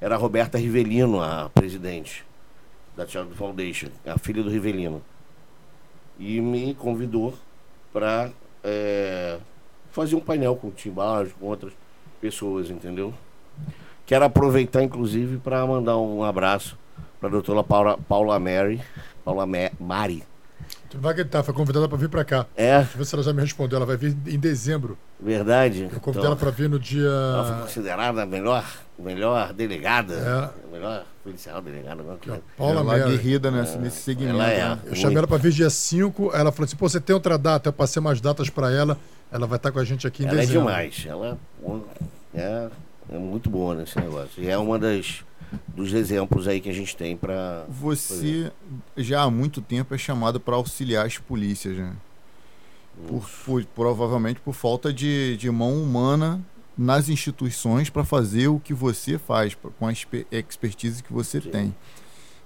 era a Roberta Rivelino, a presidente da Child Foundation, a filha do Rivelino. E me convidou para é, fazer um painel com o Tim Barros, com outras pessoas, entendeu? Quero aproveitar, inclusive, para mandar um abraço para a doutora Paula, Paula Mary, Paula Ma Mari. Tu vai que tá, foi convidada para vir para cá. É. Deixa eu ver se ela já me respondeu. Ela vai vir em dezembro. Verdade. Eu convidei então, ela para vir no dia. Ela foi considerada a melhor, melhor delegada. É. Melhor policial delegada. É. Paula ela é guerrida nesse, é. nesse segmento. Ela é. Né? Eu chamei ela para vir dia 5. Ela falou assim: pô, você tem outra data? Eu passei umas datas para ela. Ela vai estar com a gente aqui em ela dezembro. Ela é demais. Ela é, é muito boa nesse negócio. E é uma das dos exemplos aí que a gente tem para. Você já há muito tempo é chamado para auxiliar as polícias, né? Por, por, provavelmente por falta de, de mão humana nas instituições para fazer o que você faz, com a expertise que você Sim. tem.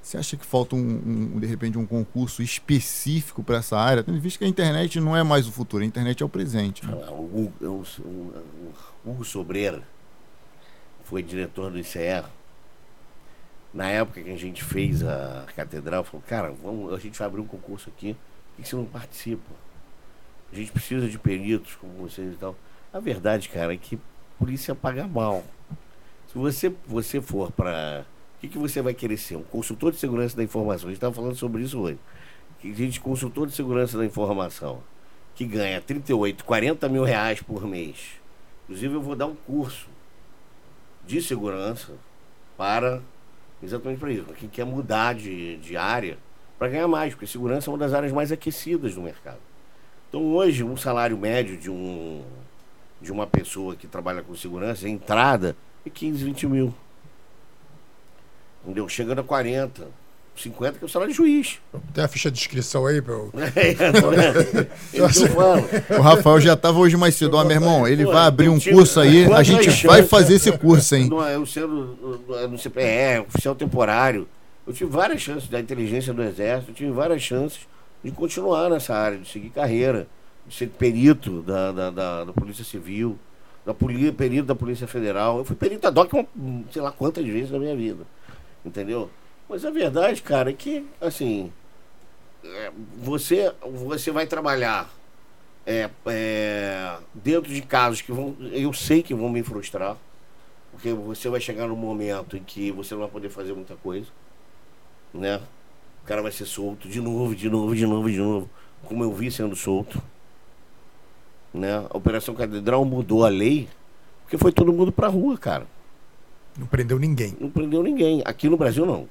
Você acha que falta um, um, de repente um concurso específico para essa área? Tendo visto que a internet não é mais o futuro, a internet é o presente. Né? O, o, o, o Hugo Sobreira foi diretor do ICR na época que a gente fez a catedral, falou, cara, vamos, a gente vai abrir um concurso aqui, por que você não participa? A gente precisa de peritos como vocês e tal. A verdade, cara, é que polícia paga mal. Se você, você for para. O que, que você vai querer ser? Um consultor de segurança da informação. A gente estava falando sobre isso hoje. Que gente, consultor de segurança da informação, que ganha 38, 40 mil reais por mês. Inclusive, eu vou dar um curso de segurança para Exatamente para isso. Quem quer mudar de, de área para ganhar mais, porque segurança é uma das áreas mais aquecidas do mercado. Então hoje um salário médio de um de uma pessoa que trabalha com segurança, entrada, é 15, 20 mil. Entendeu? Chegando a 40. 50, que é o salário de juiz. Tem a ficha de inscrição aí, meu? É, é, o Rafael já estava hoje mais cedo. Ó, meu irmão, ele Pô, vai abrir um curso aí, a gente vai fazer esse curso, hein? Não, eu sendo no CPE, é, oficial temporário, eu tive várias chances da inteligência do Exército, eu tive várias chances de continuar nessa área, de seguir carreira, ser perito da, da, da, da Polícia Civil, da polícia, perito da Polícia Federal. Eu fui perito da DOC, sei lá quantas vezes na minha vida. Entendeu? Mas a verdade, cara, é que, assim, é, você, você vai trabalhar é, é, dentro de casos que vão. Eu sei que vão me frustrar, porque você vai chegar num momento em que você não vai poder fazer muita coisa, né? O cara vai ser solto de novo, de novo, de novo, de novo, como eu vi sendo solto. Né? A Operação Catedral mudou a lei, porque foi todo mundo pra rua, cara. Não prendeu ninguém. Não prendeu ninguém. Aqui no Brasil, não.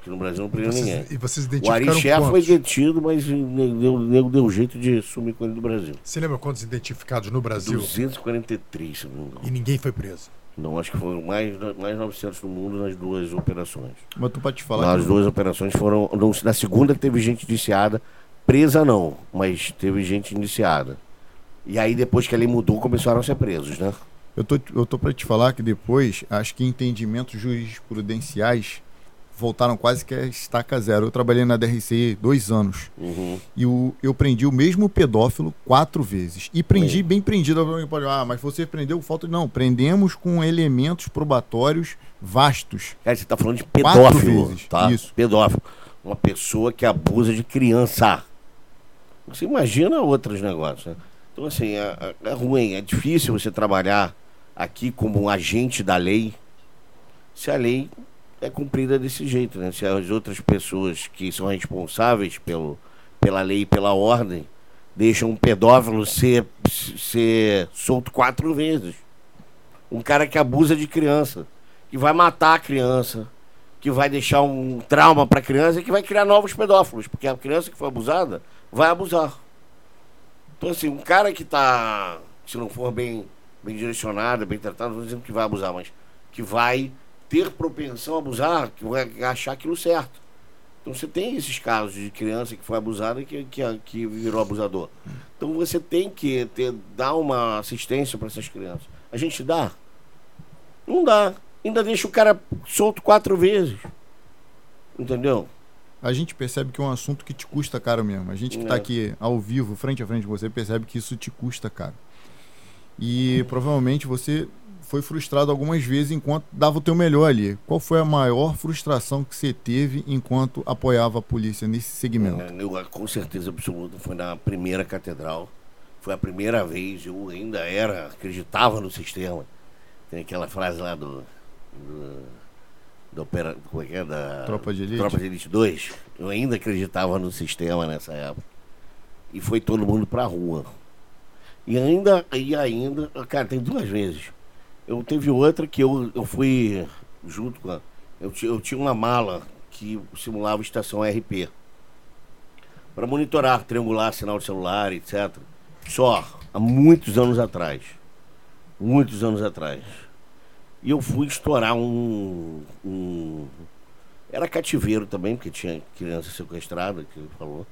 Aqui no Brasil não prendeu ninguém. E vocês identificaram O Arixé foi detido, mas deu, deu, deu jeito de sumir com ele do Brasil. Você lembra quantos identificados no Brasil? 243, se não me engano. E ninguém foi preso? Não, acho que foram mais, mais 900 no mundo nas duas operações. Mas tu pode te falar... Nas duas operações foram... Na segunda teve gente indiciada, presa não, mas teve gente indiciada. E aí depois que a lei mudou, começaram a ser presos, né? Eu tô, eu tô para te falar que depois, acho que entendimentos jurisprudenciais voltaram quase que a estaca zero. Eu trabalhei na DRC dois anos. Uhum. E o, eu prendi o mesmo pedófilo quatro vezes. E prendi uhum. bem prendido. Alguém pode ah, mas você prendeu falta. Não, prendemos com elementos probatórios vastos. É, você está falando de pedófilo. Quatro vezes. Tá? Isso. Pedófilo. Uma pessoa que abusa de criança. Você imagina outros negócios. Né? Então, assim, é, é, é ruim, é difícil você trabalhar aqui como um agente da lei se a lei é cumprida desse jeito, né? Se as outras pessoas que são responsáveis pelo, pela lei e pela ordem deixam um pedófilo ser, ser solto quatro vezes. Um cara que abusa de criança, que vai matar a criança, que vai deixar um trauma para a criança e que vai criar novos pedófilos, porque a criança que foi abusada vai abusar. Então, assim, um cara que está, se não for bem, bem direcionado, bem tratado, não estou dizendo que vai abusar, mas que vai ter propensão a abusar, que vai achar aquilo certo. Então você tem esses casos de criança que foi abusada e que, que, que virou abusador. Então você tem que ter, dar uma assistência para essas crianças. A gente dá? Não dá. Ainda deixa o cara solto quatro vezes. Entendeu? A gente percebe que é um assunto que te custa caro mesmo. A gente que está É. aqui ao vivo, frente a frente com você, percebe que isso te custa caro. E provavelmente você foi frustrado algumas vezes enquanto dava o teu melhor ali. Qual foi a maior frustração que você teve enquanto apoiava a polícia nesse segmento? É, Eu, com certeza absoluta, foi na primeira catedral. Foi a primeira vez, eu ainda era, acreditava no sistema. Tem aquela frase lá do. do, do opera, como é que é? Da, Tropa de Elite? Tropa de Elite 2. Eu ainda acreditava no sistema nessa época. E foi todo mundo pra rua. E ainda, e ainda, cara, tem duas vezes. Eu teve outra que eu, eu fui junto com a. Eu, eu tinha uma mala que simulava estação RP para monitorar, triangular sinal de celular, etc. Só há muitos anos atrás. Muitos anos atrás. E eu fui estourar um. um- era cativeiro também, porque tinha criança sequestrada, que ele falou.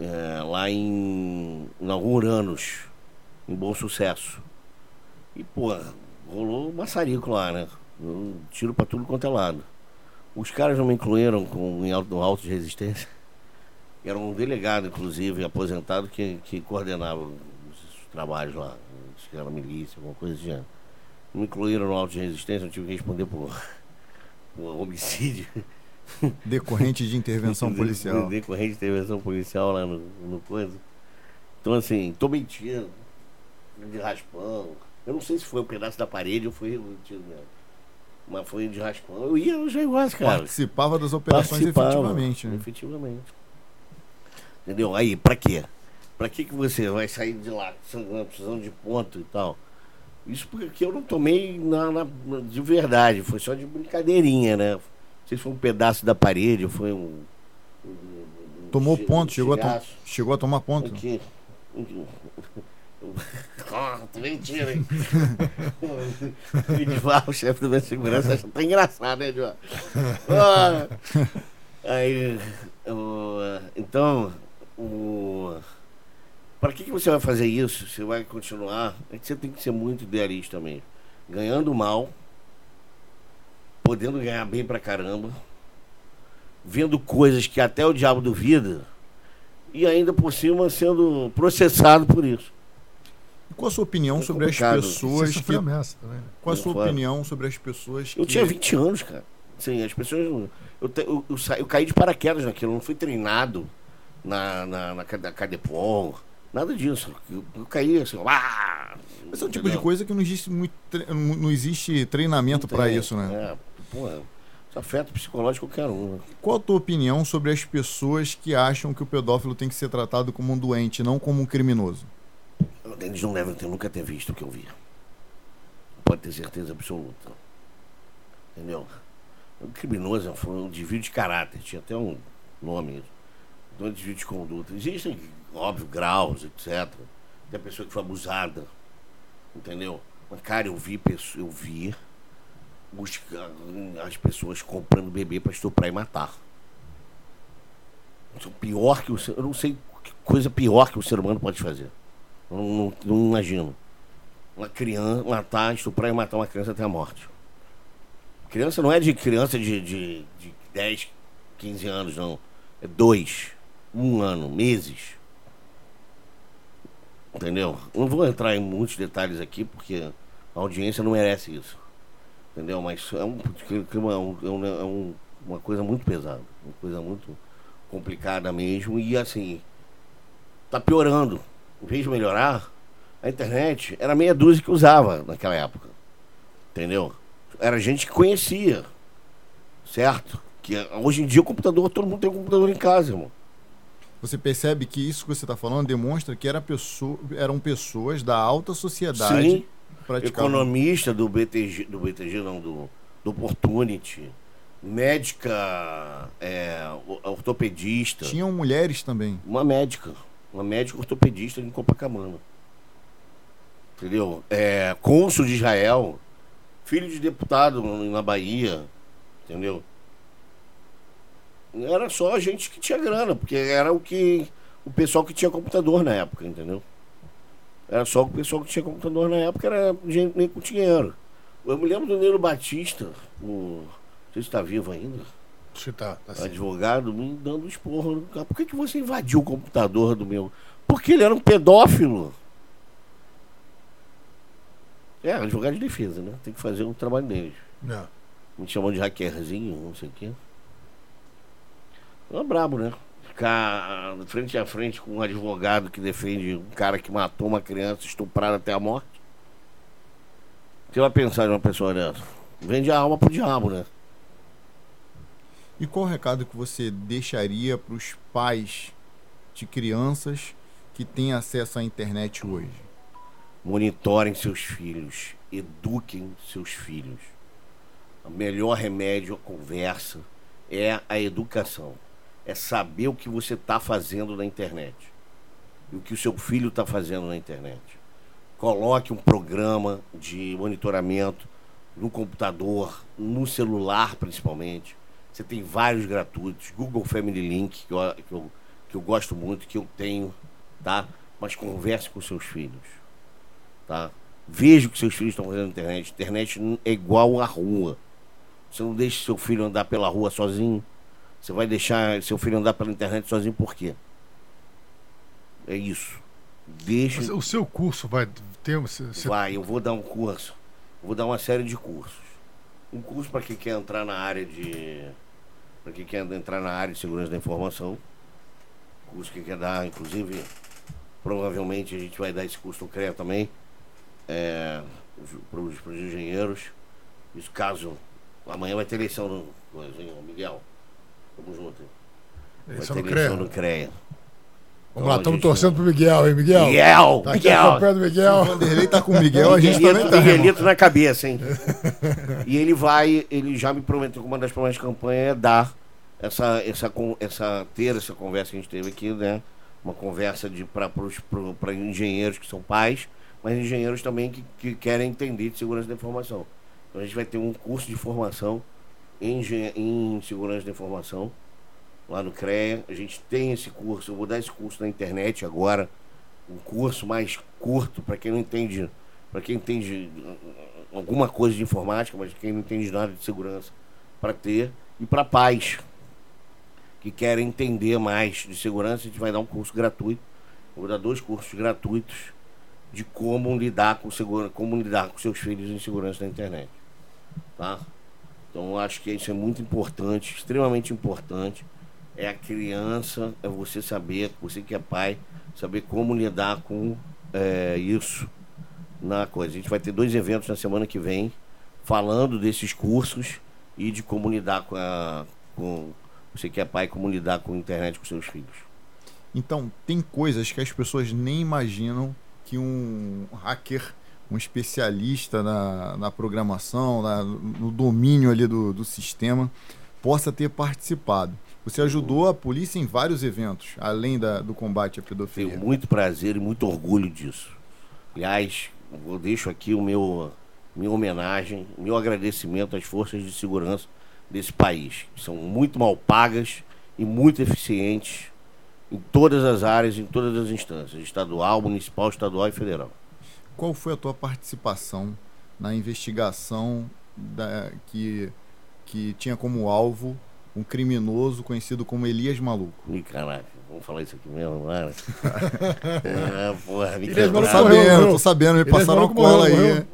É, lá em. na Rua Uranus, em Bom Sucesso. E, pô, rolou um maçarico lá, né? Tiro pra tudo quanto é lado. Os caras não me incluíram com, em alto, alto de resistência. Era um delegado, inclusive, aposentado, que, que coordenava os, os trabalhos lá. Acho que era milícia, alguma coisa assim. Não me incluíram no auto de resistência, eu tive que responder por, por homicídio. Decorrente de intervenção policial. Decorrente de intervenção policial lá no, no coisa. Então, assim, tô mentindo. De raspão. Eu não sei se foi um pedaço da parede ou foi um tiro mesmo. Mas foi de raspão. Eu ia no Jaiguars, cara. Participava das operações Participava, efetivamente. Né? Efetivamente. Entendeu? Aí, pra quê? Pra que, que você vai sair de lá precisando precisando de ponto e tal? Isso porque eu não tomei na, na- de verdade, foi só de brincadeirinha, né? Não sei se foi um pedaço da parede, foi um. um- um- Tomou um ponto, chegou a, chegou a tomar ponto. Ah, tu mentira, hein? o o chefe da minha segurança, acha até engraçado, né, Edivar? Ah, aí, então, o, para que, que você vai fazer isso? Você vai continuar? É que você tem que ser muito idealista mesmo. Ganhando mal, podendo ganhar bem pra caramba, vendo coisas que até o diabo duvida, e ainda por cima sendo processado por isso. E Qual a sua opinião É sobre as pessoas Você que. ameaça também, né? Qual a sua opinião sobre as pessoas que. Eu tinha 20 anos, cara. Sim, as pessoas. Eu, te- eu, eu, sa- eu caí de paraquedas naquilo, eu não fui treinado na, na, na, Cade- Cadepol, nada disso. Eu, eu caí assim, ah, Esse é um tipo de coisa que não existe, muito não existe treinamento para isso, né? É, pô, isso afeta o psicológico de qualquer um. né? Qual a tua opinião sobre as pessoas que acham que o pedófilo tem que ser tratado como um doente, não como um criminoso? Eles não devem ter, nunca ter visto o que eu vi. Pode ter certeza absoluta. Entendeu? O criminoso foi um desvio de caráter, tinha até um nome isso. Um desvio de conduta. Existem, óbvio, graus, etc. Tem a pessoa que foi abusada. Entendeu? Mas, cara, eu vi, eu vi as pessoas comprando bebê para estuprar e matar. Isso é pior que o ser, Eu não sei que coisa pior que o ser humano pode fazer. Eu não, não, não imagino. Uma criança, matar, estuprar e matar uma criança até a morte. Criança não é de criança de, de, de 10, 15 anos, não. É dois, um ano, meses. Entendeu? Não vou entrar em muitos detalhes aqui, porque a audiência não merece isso. Entendeu? Mas é, é, um, é, um, é um- uma coisa muito pesada. Uma coisa muito complicada mesmo. E assim, tá piorando. Em vez de melhorar, a internet era meia dúzia que usava naquela época. Entendeu? Era gente que conhecia. Certo? Que hoje em dia o computador, todo mundo tem um computador em casa, irmão. Você percebe que isso que você está falando demonstra que era pessoa, eram pessoas da alta sociedade Sim, praticavam. economista do BTG, do BTG não, do, do Opportunity, médica, é, ortopedista, Tinham mulheres também. uma médica, uma médica ortopedista em Copacabana. Entendeu? É, cônsul de Israel, filho de deputado na Bahia, entendeu? Era só a gente que tinha grana, porque era o que. O pessoal que tinha computador na época, entendeu? Era só o pessoal que tinha computador na época, era gente nem com dinheiro. Eu me lembro do Nilo Batista, o, não sei se está vivo ainda, que tá, tá advogado, me dando cara. Por que, que você invadiu o computador do meu? Porque ele era um pedófilo. É, advogado de defesa, né? Tem que fazer o trabalho deles. É. Me chamam de hackerzinho, não sei o quê. É brabo, né? Ficar frente a frente com um advogado que defende um cara que matou uma criança estuprada até a morte. Você vai pensar em uma pessoa dessa? Vende a alma pro diabo, né? E qual o recado que você deixaria para os pais de crianças que têm acesso à internet hoje? Monitorem seus filhos, eduquem seus filhos. O melhor remédio à conversa é a educação. É saber o que você está fazendo na internet. E o que o seu filho está fazendo na internet. Coloque um programa de monitoramento no computador, no celular principalmente. Você tem vários gratuitos. Google Family Link, que eu, que eu, que eu gosto muito, que eu tenho, tá? Mas converse com seus filhos tá? Veja o que seus filhos estão fazendo na internet. Internet é igual à rua. Você não deixa seu filho andar pela rua sozinho. Você vai deixar seu filho andar pela internet sozinho por quê? É isso. Deixa. Mas O seu curso vai ter. Você, Vai, eu vou dar um curso. Vou dar uma série de cursos. Um curso para quem quer entrar na área de. Para quem quer entrar na área de segurança da informação. Curso que quer dar, inclusive, provavelmente a gente vai dar esse curso no CREA também. É, para os engenheiros. Isso caso. Amanhã vai ter eleição no. ô Miguel. Tamo junto. hein? Vai Esse é ter no eleição CREA. no CREA. Vamos lá, Então, estamos torcendo pro Miguel, hein, Miguel? Miguel! Tá Miguel! pé do O Miguel. Vanderlei tá com o Miguel, a gente também Miguelito, tá. Miguelito na cabeça, hein? e ele vai, ele já me prometeu que uma das primeiras campanhas é dar essa, essa, essa, ter essa conversa que a gente teve aqui, né? Uma conversa de para engenheiros que são pais, mas engenheiros também que, que querem entender de segurança da informação. Então a gente vai ter um curso de formação em, em segurança da informação lá no CREA. A gente tem esse curso, eu vou dar esse curso na internet agora, um curso mais curto para quem não entende, para quem entende alguma coisa de informática, mas quem não entende nada de segurança, para ter e para pais que querem entender mais de segurança, a gente vai dar um curso gratuito. Vou dar dois cursos gratuitos de como lidar com segura, como lidar com seus filhos em segurança na internet, tá? Então acho que isso é muito importante, extremamente importante. É a criança, é você saber, você que é pai, saber como lidar com é, isso na coisa. A gente vai ter dois eventos na semana que vem falando desses cursos e de como lidar com a. Com, você que é pai, como lidar com a internet com seus filhos. Então, tem coisas que as pessoas nem imaginam que um hacker, um especialista na, na programação, na- no domínio ali do, do sistema, possa ter participado. Você ajudou a polícia em vários eventos, além da- do combate à Tenho pedofilia. muito prazer e muito orgulho disso. Aliás, eu deixo aqui o meu minha homenagem, meu agradecimento às forças de segurança desse país. que São muito mal pagas e muito eficientes em todas as áreas, em todas as instâncias, estadual, municipal, estadual e federal. Qual foi a tua participação na investigação da- que, que tinha como alvo um criminoso conhecido como Elias Maluco? Ih, caraca, vamos falar isso aqui mesmo, cara? ah, porra, me Elias Maluco sabendo, morreu. tô sabendo, me Elias passaram Maluco cola morreu, aí. morreu.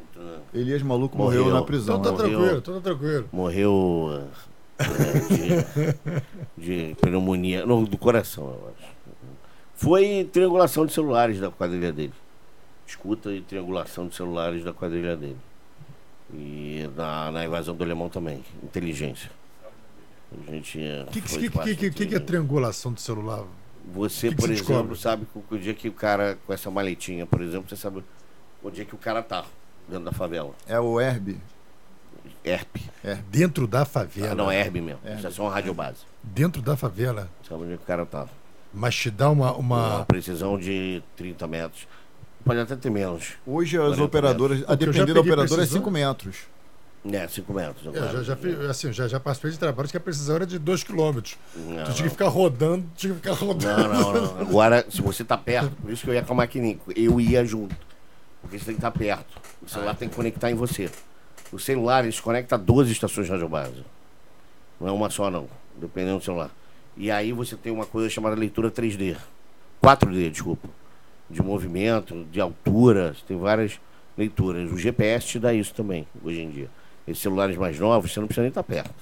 Elias Maluco morreu, Morreu. na prisão. Então tá Morreu. tranquilo, então tá tranquilo. morreu é, de, de pneumonia, não, do coração, eu acho. Foi triangulação de celulares da quadrilha dele. Escuta e triangulação de celulares da quadrilha dele. E na, na invasão do alemão também, inteligência. A gente. O que, que, que, que, que, que é triangulação do celular? Você, que que por exemplo, descobre? sabe que o dia que o cara, com essa maletinha, por exemplo, você sabe onde é que o cara tá dentro da favela. É o Herb. ERP. Dentro da favela. Ah, não, é ERB mesmo. Herb. Estação radiobase. Dentro da favela. Sabe onde é que o cara tá. Mas te dá uma. Uma uma... precisão de 30 metros. Pode até ter menos. Hoje as 40 operadoras, a eu já depender da operadora, é precisão. 5 metros. É, 5 metros. Eu agora. já, já, fiz- assim, já, já participei de trabalhos que a precisão era de 2 km. Tu Não, tinha que ficar rodando, tinha que ficar rodando. Não, não, não. Agora, se você tá perto, por isso que eu ia com a maquininha, eu ia junto. Porque você tem que estar perto. O celular tem que conectar em você. O celular, ele se conecta a 12 estações de radiobase. Não é uma só, não. Dependendo do celular. E aí você tem uma coisa chamada leitura 3D. 4D, desculpa. De movimento, de altura, tem várias leituras. O GPS te dá isso também, hoje em dia. Esses celulares mais novos, você não precisa nem estar perto.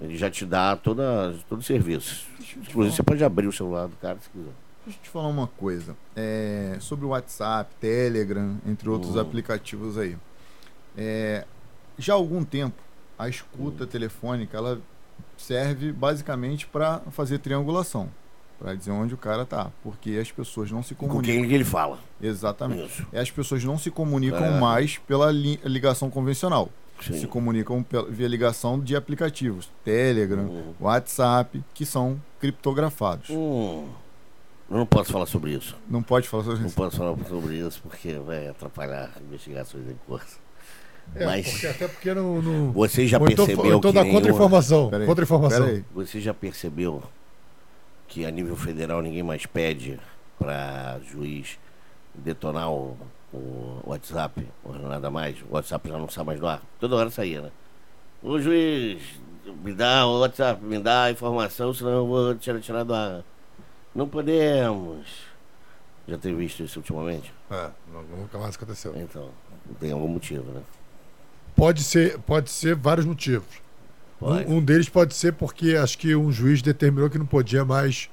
Ele já te dá toda, todo o serviço. Inclusive, você pode abrir o celular do cara se quiser. Deixa eu te falar uma coisa. É, sobre o WhatsApp, Telegram, entre outros Hum. aplicativos aí. É, já há algum tempo, a escuta telefônica ela serve basicamente para fazer triangulação. Para dizer onde o cara tá. Porque as pessoas não se Com comunicam. quem ele fala. Exatamente. Isso. E as pessoas não se comunicam É. mais pela li- ligação convencional. Sim. Se comunicam pela- via ligação de aplicativos. Telegram, Hum. WhatsApp, que são criptografados. Hum, eu não posso falar sobre isso. Não pode falar sobre Não isso. posso falar sobre isso porque vai atrapalhar investigações em curso. É, Mas- porque, até porque não. não... Você já então, percebeu ou então que dá contra-informação. Contra-informação. Você já percebeu que a nível federal ninguém mais pede para juiz detonar o, o WhatsApp, ou nada mais? O WhatsApp já não sai mais do ar. Toda hora saía, né? Ô juiz, me dá o WhatsApp, me dá a informação, senão eu vou tirar, tirar do ar. Não podemos. Já tem visto isso ultimamente? É, nunca mais aconteceu. Então, tem algum motivo, né? Pode ser, pode ser vários motivos. Pode. Um, um deles pode ser porque acho que um juiz determinou que não podia mais.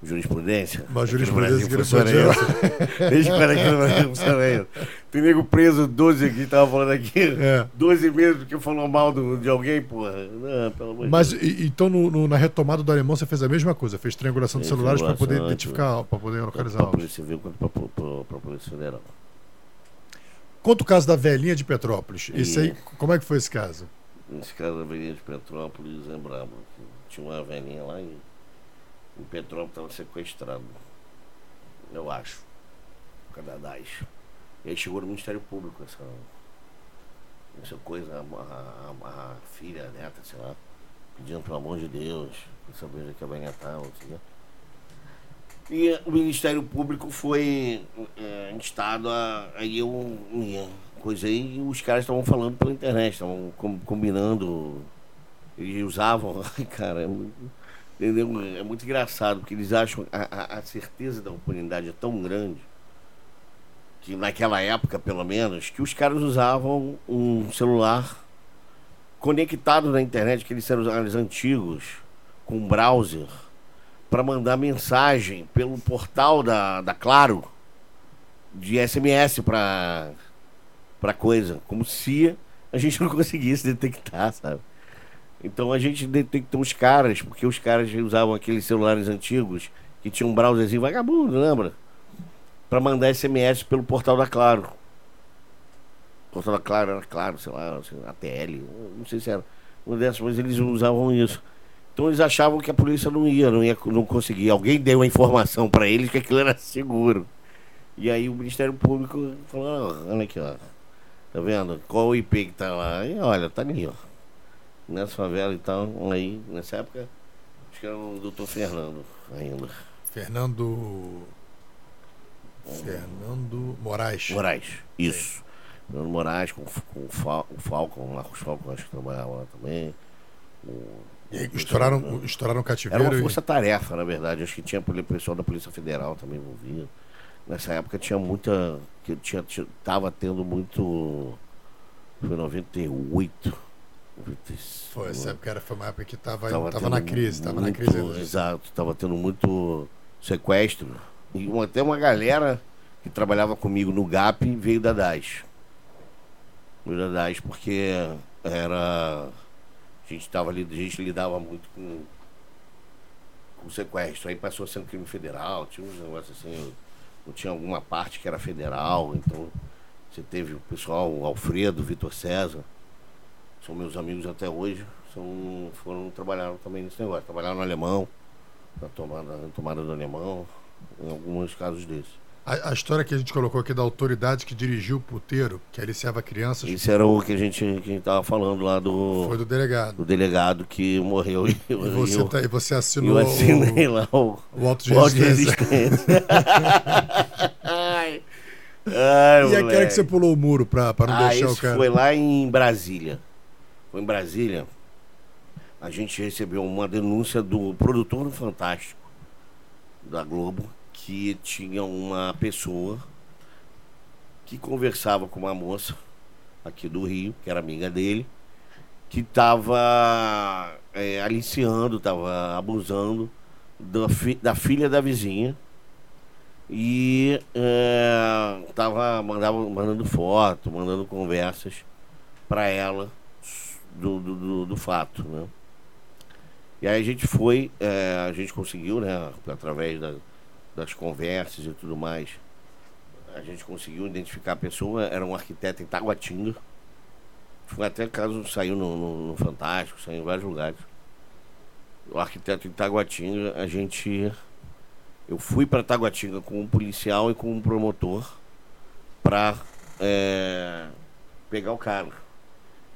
Jurisprudência? Uma jurisprudência que não podia. Desde quando aqui no Brasil funciona isso. Tem nego preso 12 aqui, tava falando aqui. É. 12 meses porque falou mal do- de alguém, porra. Não, pelo amor Mas e- então no- no- na retomada do alemão você fez a mesma coisa, fez triangulação de celulares para poder identificar, para poder localizar alvos. Polícia Civil quanto pra, pra Polícia Federal. Conta o caso da velhinha de Petrópolis. Esse aí, como é que foi esse caso? Nesse caso da Avenida de Petrópolis, é brabo. Tinha uma velhinha lá em, em Petrópolis, estava sequestrada. Eu acho. Canadás. E aí chegou no Ministério Público essa, essa coisa, a, a- a- a filha, a neta, sei lá, pedindo pelo amor de Deus, pra saber onde é que a velhinha estava, assim, né? E o Ministério Público foi é, instado a, a ir um- coisa aí, os caras estavam falando pela internet, estavam com- combinando, e usavam, cara, é muito, entendeu? É muito engraçado, porque eles acham a, a- a certeza da oportunidade é tão grande que naquela época, pelo menos, que os caras usavam um celular conectado na internet, aqueles celulares antigos, com browser, para mandar mensagem pelo portal da, da Claro de SMS para para coisa, como se a gente não conseguisse detectar, sabe? Então a gente detectou os caras, porque os caras usavam aqueles celulares antigos que tinham um browserzinho vagabundo, lembra? Para mandar SMS pelo portal da Claro. O portal da Claro era Claro, sei lá, ATL, não sei se era. Uma dessas, mas eles usavam isso. Então eles achavam que a polícia não ia, não ia não conseguir. Alguém deu a informação para eles que aquilo era seguro. E aí o Ministério Público falou, "Ah, olha aqui, ó. Tá vendo? Qual o IP que tá lá? E olha, tá ali, ó. Nessa favela e tal. Aí, nessa época, acho que era o doutor Fernando ainda. Fernando. Fernando Moraes. Moraes, isso. Fernando Moraes com, com o, Fal, o Falcon, o Marcos Falcon, acho que trabalhava lá também. O- E aí, o estouraram, estouraram o Era cativeiro. uma e- força-tarefa, na verdade. Acho que tinha poli- pessoal da Polícia Federal também envolvido. Nessa época tinha muita. que tinha, tinha, tava tendo muito. Foi 98. 96, Foi, essa época era, foi uma época que tava, Tava tava na crise, tava na muito- crise. ainda. Exato, estava tendo muito sequestro. E uma- até uma galera que trabalhava comigo no GAP veio da DAS. Veio da DAS porque era. A gente, tava, ali- a gente lidava muito com, com sequestro. Aí passou a ser um crime federal, tinha uns negócios assim. Não tinha alguma parte que era federal, então você teve o pessoal, o Alfredo, o Vitor César, são meus amigos até hoje, são, foram trabalharam também nesse negócio, trabalharam no alemão, na tomada, na tomada do alemão, em alguns casos desses. A, a história que a gente colocou aqui da autoridade que dirigiu o puteiro, que aliciava crianças, Isso era o que a gente, que a gente tava falando lá do, foi do delegado. do delegado que morreu e eu, E você, eu, tá- e você eu assinou assinei o, lá o, o auto de resistência. Ai, ai, E aquela que você pulou o muro pra não ah, deixar o cara. foi lá em Brasília. Foi em Brasília. A gente recebeu uma denúncia do produtor do Fantástico da Globo que tinha uma pessoa que conversava com uma moça aqui do Rio, que era amiga dele, que estava aliciando, estava abusando da, fi- da filha da vizinha e é, mandava, mandando foto, mandando conversas para ela do, do, do- do fato, né? E aí a gente foi, é, a gente conseguiu, né, através da- das conversas e tudo mais, a gente conseguiu identificar a pessoa, era um arquiteto em Taguatinga. Foi até caso saiu no, no- no Fantástico, saiu em vários lugares. O arquiteto em Taguatinga, a gente. Eu fui para Taguatinga com um policial e com um promotor para pegar o cara.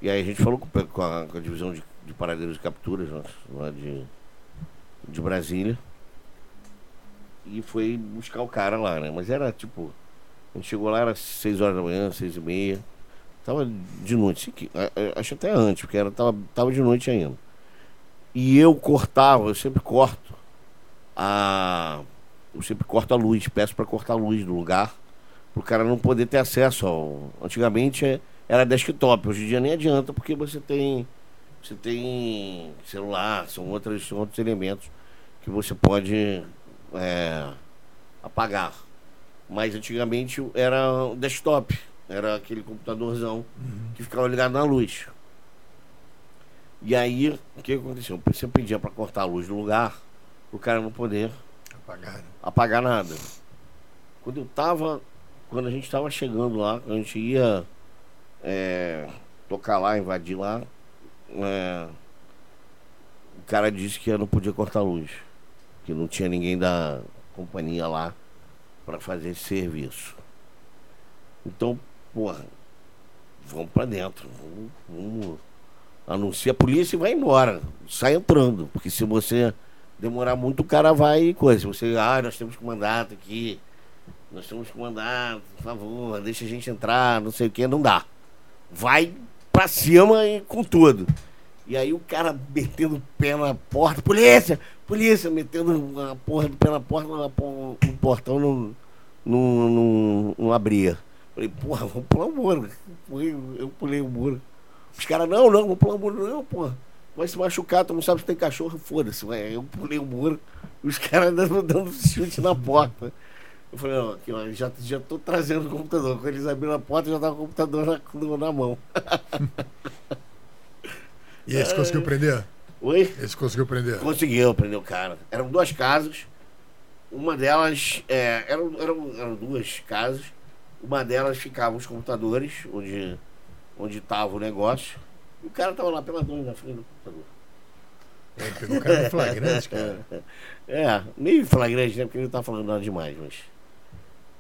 E aí a gente falou com, com a, com a divisão de, de paradeiros e capturas lá de, de Brasília. E foi buscar o cara lá, né? Mas era tipo. A gente chegou lá, era 6 horas da manhã, 6 e meia. Tava de noite. Acho até antes, porque era, tava, tava de noite ainda. E eu cortava, eu sempre corto a. Eu sempre corto a luz, peço para cortar a luz do lugar, pro cara não poder ter acesso ao. Antigamente era desktop, hoje em dia nem adianta, porque você tem. Você tem celular, são outros, são outros elementos que você pode é, apagar. Mas antigamente era desktop, era aquele computadorzão que ficava ligado na luz. E aí, o que aconteceu? Você pedia para cortar a luz do lugar, o cara não poder Apagaram. apagar nada. Quando eu tava. Quando a gente tava chegando lá, quando a gente ia é, tocar lá, invadir lá, é, o cara disse que eu não podia cortar a luz. Que não tinha ninguém da companhia lá para fazer esse serviço. Então, porra, vamos para dentro. Vamos, vamos a polícia e vai embora. Sai entrando. Porque se você demorar muito, o cara vai e coisa. Você, ah, nós temos mandato aqui. Nós temos mandato, por favor, deixa a gente entrar, não sei o que, não dá. Vai pra cima e com tudo. E aí o cara metendo o pé na porta, polícia, polícia, metendo a porra na porta, o portão não, não, não, não abria. Falei, porra, vamos pular o muro. Eu pulei o muro. Os caras, não, não, vamos pular o muro, não, porra. Vai se machucar, tu não sabe se tem cachorro, foda-se. Eu pulei o muro, os caras dando, dando chute na porta. Eu falei, não, aqui, ó, já, já tô trazendo o computador. Quando eles abriram a porta, já tava o computador na, na mão. E esse conseguiu prender? Oi? Esse conseguiu prender? Conseguiu prender o cara. Eram duas casas. Uma delas. É, eram, eram, eram duas casas. Uma delas ficavam os computadores, onde onde estava o negócio. E o cara tava lá pela dona na frente do computador. Ele pegou o cara no flagrante, cara. É, meio flagrante, né? Porque ele não tá falando nada demais, mas.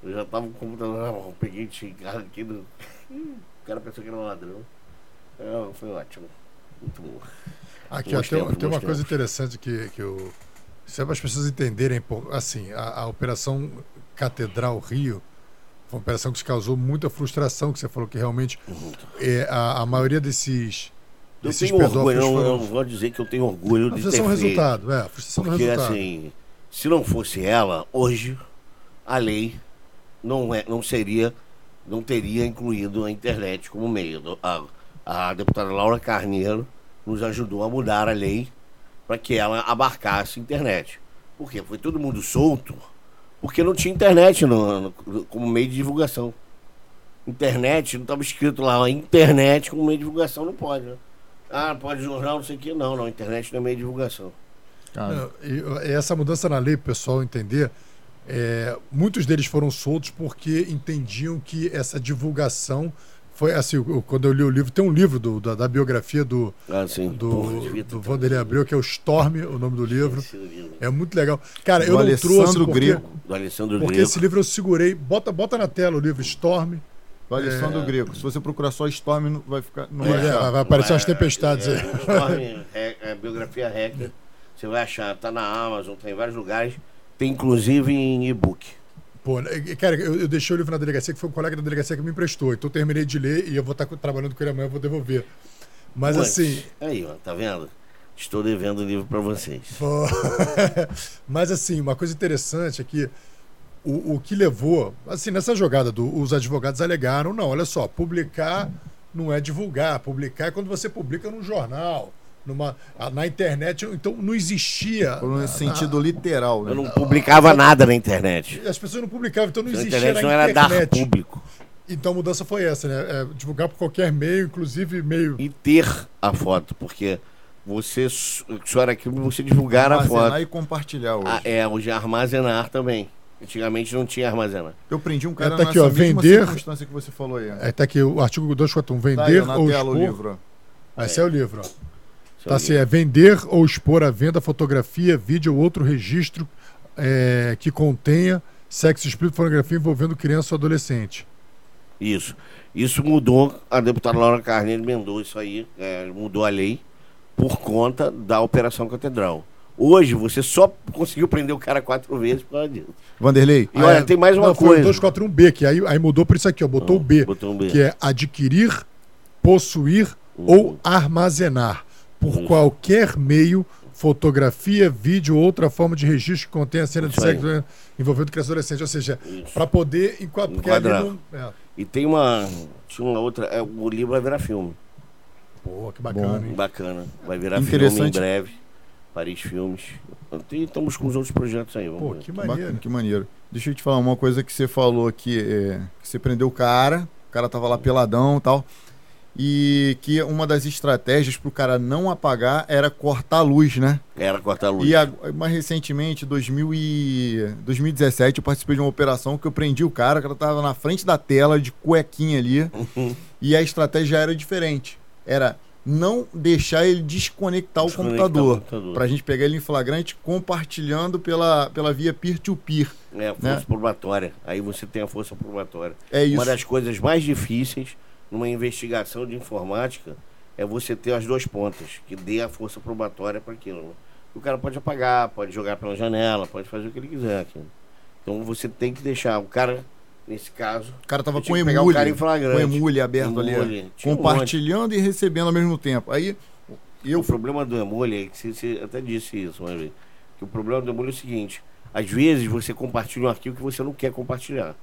Eu já tava com o computador mão, peguei carro aqui do. O cara pensou que era um ladrão. É, foi ótimo. Muito bom. Aqui, ó, tem, tempos, tem uma coisa tempos. interessante que, que eu. Se as pessoas entenderem, assim, a, a Operação Catedral Rio foi uma operação que causou muita frustração, que você falou que realmente é, a, a maioria desses, Eu desses tenho orgulho, eu, eu foram. vou dizer que eu tenho orgulho de ter é o feito. resultado, é, a frustração do Porque resultado. assim, se não fosse ela, hoje a lei não, é, não seria, não teria incluído a internet como meio. A, a deputada Laura Carneiro nos ajudou a mudar a lei para que ela abarcasse a internet. Por quê? Foi todo mundo solto, porque não tinha internet no, no- como meio de divulgação. Internet, não estava escrito lá, internet como meio de divulgação não pode, né? Ah, pode jornal, não sei o que. Não, não, internet não é meio de divulgação. Não, e essa mudança na lei, pro pessoal entender, é, muitos deles foram soltos porque entendiam que essa divulgação Foi assim, quando eu li o livro, tem um livro do- da, da biografia do, Ah, sim. Porra, do, do Vanderlei Abreu, que é o Storm, o nome do livro. É muito legal. Cara, Do eu não Alessandro trouxe porque, Greco. Do Alessandro porque esse livro eu segurei. Bota, bota na tela o livro Storm. Do Alessandro É. Greco. Se você procurar só Storm, não vai ficar. Não É, vai achar. vai, aparecer umas É, tempestades é, aí. o Storm, é, é, biografia hacker. Você vai achar, tá na Amazon, tá em vários lugares. Tem inclusive em e-book. Pô, né, cara, eu, eu deixei o livro na delegacia, que foi um colega da delegacia que me emprestou. Então eu terminei de ler e eu vou estar co- trabalhando com ele amanhã, eu vou devolver. Mas assim, Aí, ó, tá vendo? Estou devendo o livro pra vocês. Pô. Mas assim, uma coisa interessante é que o, o que levou, assim, nessa jogada do, os advogados alegaram, não, olha só, publicar não é divulgar, publicar é quando você publica num jornal, numa, a- na internet, então não existia. Por um na- sentido literal, né? Eu não publicava nada na internet. na- as pessoas não publicavam, então não Na existia internet na não era dar internet. público. Então a mudança foi essa, né? É, divulgar por qualquer meio, inclusive meio. E ter a foto, porque você, só era aquilo você divulgar a Armazenar foto. e compartilhar hoje. Ah, é, hoje é armazenar também. Antigamente não tinha armazenar. Eu prendi um cara Tá nessa aqui, ó, mesma vender- circunstância que você falou aí. ó. Aí tá aqui o artigo 241, Tá aí, vender ó, na ou tela o livro. Ah, Esse é o livro, ó. Isso Tá é assim, é vender ou expor à venda fotografia, vídeo ou outro registro é, que contenha sexo explícito, pornografia envolvendo criança ou adolescente. Isso. Isso mudou, a deputada Laura Carneiro emendou isso aí, é, mudou a lei por conta da Operação Catedral. Hoje você só conseguiu prender o cara quatro vezes por causa disso. Vanderlei, E olha, tem mais uma Ah, Não, foi coisa. o 241B, que aí, aí mudou por isso aqui, ó. Botou o B, Botou um B. que é adquirir, possuir Uhum. ou armazenar por Isso. qualquer meio, fotografia, vídeo ou outra forma de registro que contenha cena de Isso aí. sexo né, envolvendo criança adolescente. Ou seja, para poder Enquadrar. não- é. E tem uma. Tinha uma outra. é, o livro vai virar filme. Pô, que bacana, Bom. hein? Bacana. Vai virar filme em Interessante. breve. Paris Filmes. E estamos com os outros projetos aí. Vamos Pô, que Bacana, maneiro. que maneiro. Deixa eu te falar uma coisa que você falou aqui, é, que você prendeu o cara, o cara tava lá peladão e tal, e que uma das estratégias pro cara não apagar era cortar a luz, né? Era cortar a luz. E a- mais recentemente, 2000 e 2017, eu participei de uma operação que eu prendi o cara, o cara tava na frente da tela, de cuequinha ali, e a estratégia era diferente. Era não deixar ele desconectar, Desconectar o o computador. computador. Pra gente pegar ele em flagrante compartilhando pela, pela via peer-to-peer. É, a força né? probatória. Aí você tem a força probatória. É isso. Uma das coisas mais difíceis numa investigação de informática é você ter as duas pontas, que dê a força probatória para aquilo. né? O cara pode apagar, pode jogar pela janela, pode fazer o que ele quiser. aqui. Então você tem que deixar o cara, nesse caso, O cara tava com pegar o emule, cara em com flagrante. emule aberto ali, Emule. Tinha um compartilhando e recebendo ao mesmo tempo. Aí eu o problema do emule é que você, você até disse isso, uma vez, que o problema do emule é o seguinte: às vezes você compartilha um arquivo que você não quer compartilhar.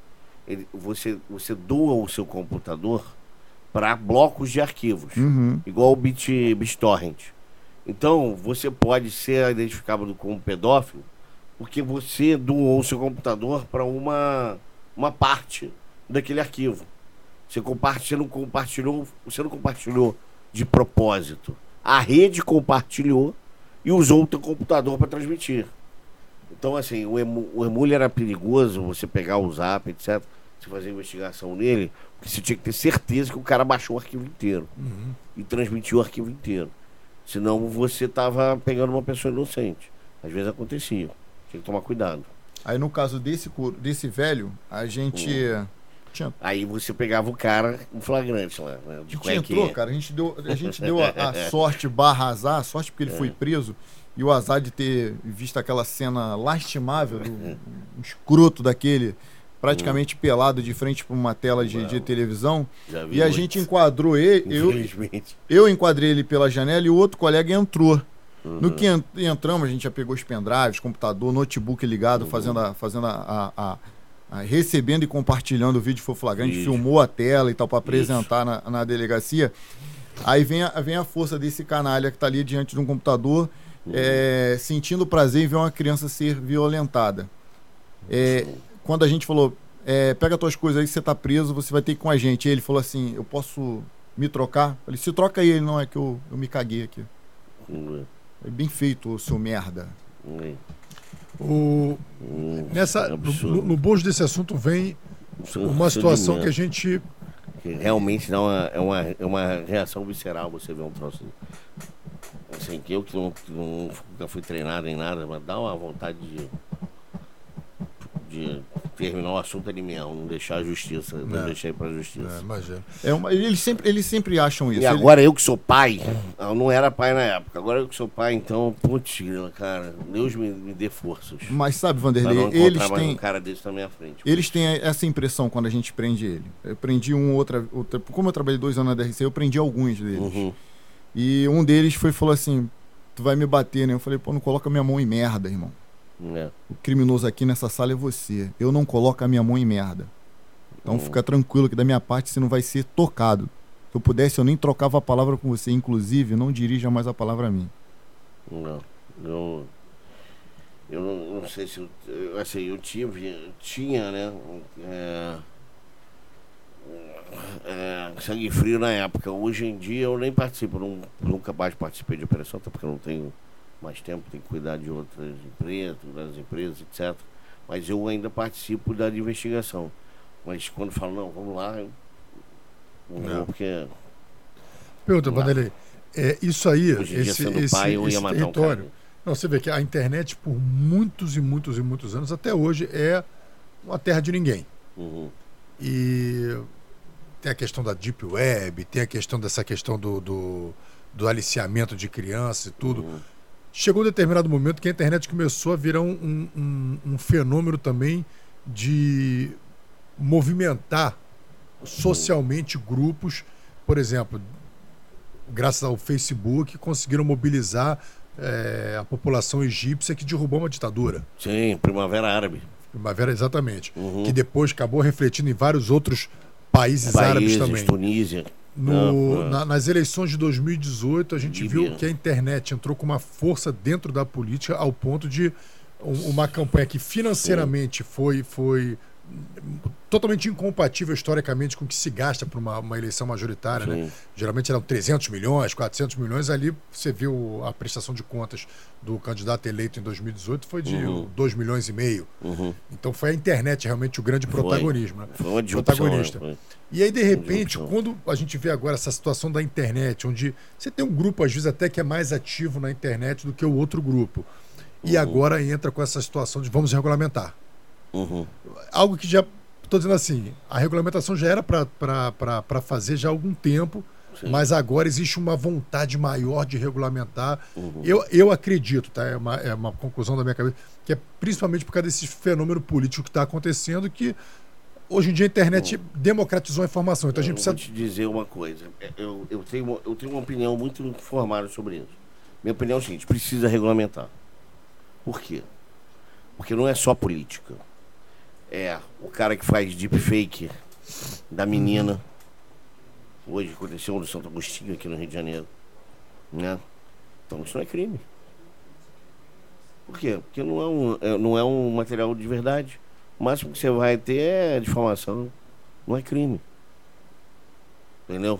Ele, você, você doa o seu computador para blocos de arquivos, Uhum. igual o Bit, BitTorrent. Então, você pode ser identificado como pedófilo porque você doou o seu computador para uma, uma parte daquele arquivo. Você, compartilha, não compartilhou, você não compartilhou de propósito. A rede compartilhou e usou o teu computador para transmitir. Então, assim, o, emu, o emule era perigoso, você pegar o zap, etc., você fazer investigação nele, porque você tinha que ter certeza que o cara baixou o arquivo inteiro Uhum. e transmitiu o arquivo inteiro. Senão você estava pegando uma pessoa inocente. Às vezes acontecia. Tinha que tomar cuidado. Aí no caso desse, desse velho, a gente. Tinha, Aí você pegava o cara em flagrante lá, né? a De gente entrou, cuequinha. cara. A gente deu, a, gente deu a, a sorte barra azar, a sorte porque ele foi preso. E o azar de ter visto aquela cena lastimável, do, um escroto daquele, praticamente pelado de frente para uma tela de, de televisão. E a muito, gente enquadrou ele, eu, eu enquadrei ele pela janela e o outro colega entrou. Uhum. No que en- entramos, a gente já pegou os pendrives, computador, notebook ligado, Uhum. fazendo, a, fazendo a, a- a- recebendo e compartilhando o vídeo foi flagrante, Vídeo. filmou a tela e tal para apresentar na, na delegacia. Aí vem a, vem a força desse canalha que tá ali diante de um computador, Uhum. é, sentindo prazer em ver uma criança ser violentada. É, quando a gente falou, é, pega tuas coisas aí que você tá preso, você vai ter que ir com a gente. Ele falou assim, eu posso me trocar? Eu falei, se troca aí, ele não é que eu, eu me caguei aqui. Hum, É bem feito, seu merda. hum, O, hum, nessa, no, absurdo. no, no bojo desse assunto vem é um uma situação que a gente Que realmente dá uma, é, uma, é uma reação visceral você ver um troço. Assim, que eu que, não, que não, nunca fui treinado em nada, mas dá uma vontade de, de terminar o assunto ali mesmo, não deixar a justiça, não É. deixar ir pra É, justiça. imagina. É uma- eles, sempre, eles sempre acham isso. E Ele- agora eu que sou pai, eu não era pai na época, agora eu que sou pai, então, putz, cara, Deus me, me dê forças. Mas sabe, Vanderlei, não eles têm, um cara desse na minha frente. eles têm essa impressão quando a gente prende ele. Eu prendi um outra, outra. Como eu trabalhei dois anos na DRC, eu prendi alguns deles. Uhum. E um deles foi falou assim: Tu vai me bater, né? Eu falei, pô, não coloca minha mão em merda, irmão. É. O criminoso aqui nessa sala é você. Eu não coloco a minha mão em merda. Então Hum. fica tranquilo que da minha parte você não vai ser tocado. Se eu pudesse, eu nem trocava a palavra com você. Inclusive, não dirija mais a palavra a mim. Não, eu, eu não, não sei se eu, eu, assim, eu tive, eu tinha, né, é, é, sangue frio na época. Hoje em dia eu nem participo, não, nunca mais participei de operação, até porque eu não tenho mais tempo, tenho que cuidar de outras empresas, das empresas, etc. Mas eu ainda participo da investigação. Mas quando falo, não, vamos lá, eu não É. vou porque Pergunta, Não. Vanderlei. É, isso aí, hoje em dia esse, esse, pai esse um território. cara. Não, você vê que a internet, por muitos e muitos e muitos anos, até hoje, é uma terra de ninguém. Uhum. E tem a questão da Deep Web, tem a questão dessa questão do, do, do aliciamento de crianças e tudo. Uhum. Chegou um determinado momento que a internet começou a virar um, um, um fenômeno também de movimentar socialmente grupos, por exemplo, graças ao Facebook, conseguiram mobilizar eh, a população egípcia que derrubou uma ditadura. Sim, Primavera Árabe. Primavera, exatamente. Uhum. Que depois acabou refletindo em vários outros países, árabes Países, também. Tunísia. No- na- nas eleições de 2018, a gente viu que a internet entrou com uma força dentro da política ao ponto de um- uma campanha que financeiramente foi, foi totalmente incompatível historicamente com o que se gasta para uma, uma eleição majoritária. Né? Geralmente eram 300 milhões, 400 milhões. Ali você viu a prestação de contas do candidato eleito em 2018 foi de Uhum. 2 milhões e meio. Uhum. Então foi a internet realmente o grande Foi. protagonismo. né? Foi uma disrupção. Protagonista. né? Foi. E aí, de repente, quando a gente vê agora essa situação da internet, onde você tem um grupo, às vezes, até que é mais ativo na internet do que o outro grupo. E Uhum. agora entra com essa situação de vamos regulamentar. Uhum. Algo que já. Estou dizendo assim, a regulamentação já era para fazer já há algum tempo, Sim. mas agora existe uma vontade maior de regulamentar. Uhum. Eu, eu acredito, tá? É uma, é uma conclusão da minha cabeça, que é principalmente por causa desse fenômeno político que está acontecendo, que hoje em dia a internet democratizou a informação. Então a gente Eu vou precisa. te dizer uma coisa. É, Eu, eu, tenho, uma- eu tenho uma opinião muito formada sobre isso. Minha opinião é o seguinte: precisa regulamentar. Por quê? Porque não é só política. É o cara que faz deepfake da menina. Hoje aconteceu no Santo Agostinho, aqui no Rio de Janeiro. Né? Então isso não é crime. Por quê? Porque não é um, é- não é um material de verdade. O máximo que você vai ter é difamação. Não é crime. Entendeu?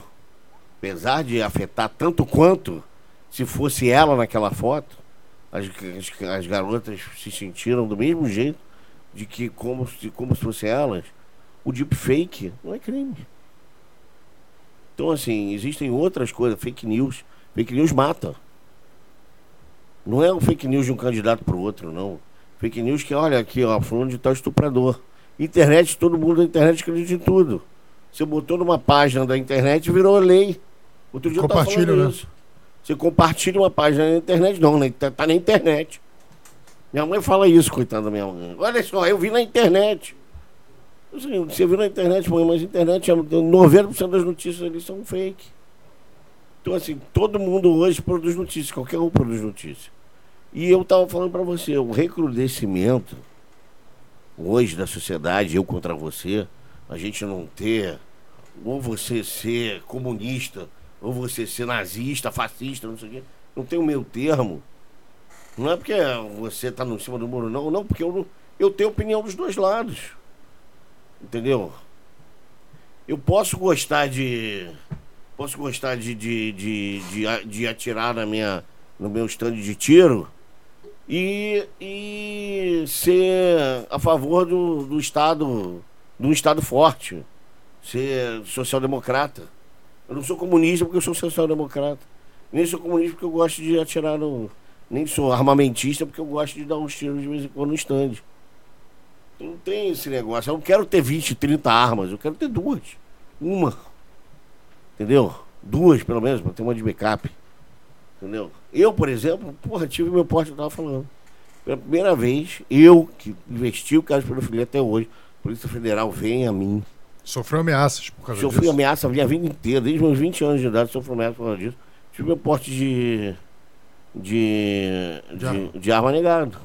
Apesar de afetar tanto quanto se fosse ela naquela foto, as, as, as garotas se sentiram do mesmo jeito de que como se, como se fosse elas, o deepfake não é crime. Então assim, existem outras coisas, fake news. Fake news mata. Não é o fake news de um candidato para o outro, não. Fake news que, olha aqui, ó, fulano de tal estuprador. Internet, todo mundo da internet acredita em tudo. Você botou numa página da internet virou lei. Outro dia eu tava falando né? Você compartilha uma página na internet, não, né? tá, tá na internet. Minha mãe fala isso, coitada da minha mãe. Olha só, eu vi na internet. Assim, Você viu na internet, mãe, mas a internet, é- 90% das notícias ali são fake. Então, assim, todo mundo hoje produz notícias, qualquer um produz notícia. E eu estava falando para você, o recrudescimento hoje da sociedade, eu contra você, a gente não ter, ou você ser comunista, ou você ser nazista, fascista, não sei o quê, não tem o meio termo. Não é porque você está no cima do muro, não, não, porque eu, eu tenho opinião dos dois lados. Entendeu? Eu posso gostar de. Posso gostar de, de, de, de, de atirar na minha, no meu stand de tiro e, e ser a favor do, do Estado, do Estado forte. ser social-democrata. Eu não sou comunista porque eu sou social-democrata. Nem sou comunista porque eu gosto de atirar no. Nem sou armamentista porque eu gosto de dar uns tiros de vez em quando no stand. Não tem esse negócio. Eu não quero ter 20, 30 armas. Eu quero ter duas. Uma. Entendeu? Duas, pelo menos, para ter uma de backup. Entendeu? Eu, por exemplo, porra, tive meu porte, eu tava falando. Pela primeira vez, eu, que investi o caso de pedofilia até hoje, a Polícia Federal vem a mim. Sofreu ameaças por causa Sofri disso. ameaça a minha vida inteira, desde meus 20 anos de idade, sofri ameaça por causa disso. Tive meu porte de. De. De de, arma. de arma negado.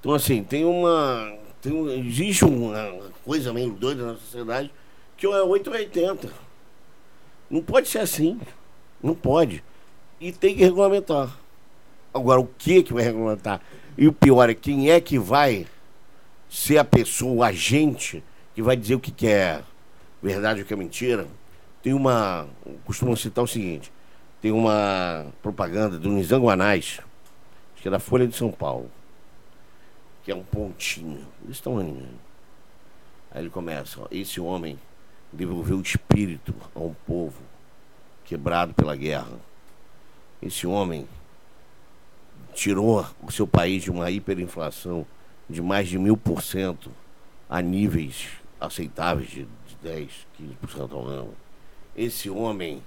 Então, assim, tem uma. Tem um, existe uma coisa meio doida na sociedade que é 880. Não pode ser assim. Não pode. E tem que regulamentar. Agora, o que que vai regulamentar? E o pior é quem é que vai ser a pessoa, o agente, que vai dizer o que, que é verdade e o que é mentira. Tem uma. Costumam citar o seguinte: tem uma propaganda do Nizango Anais, acho que é da Folha de São Paulo, que é um pontinho, desse tamanho. Aí ele começa: ó, esse homem devolveu o espírito a um povo quebrado pela guerra. Esse homem tirou o seu país de uma hiperinflação de mais de mil por cento a níveis aceitáveis de, de 10, 15% ao ano. Esse homem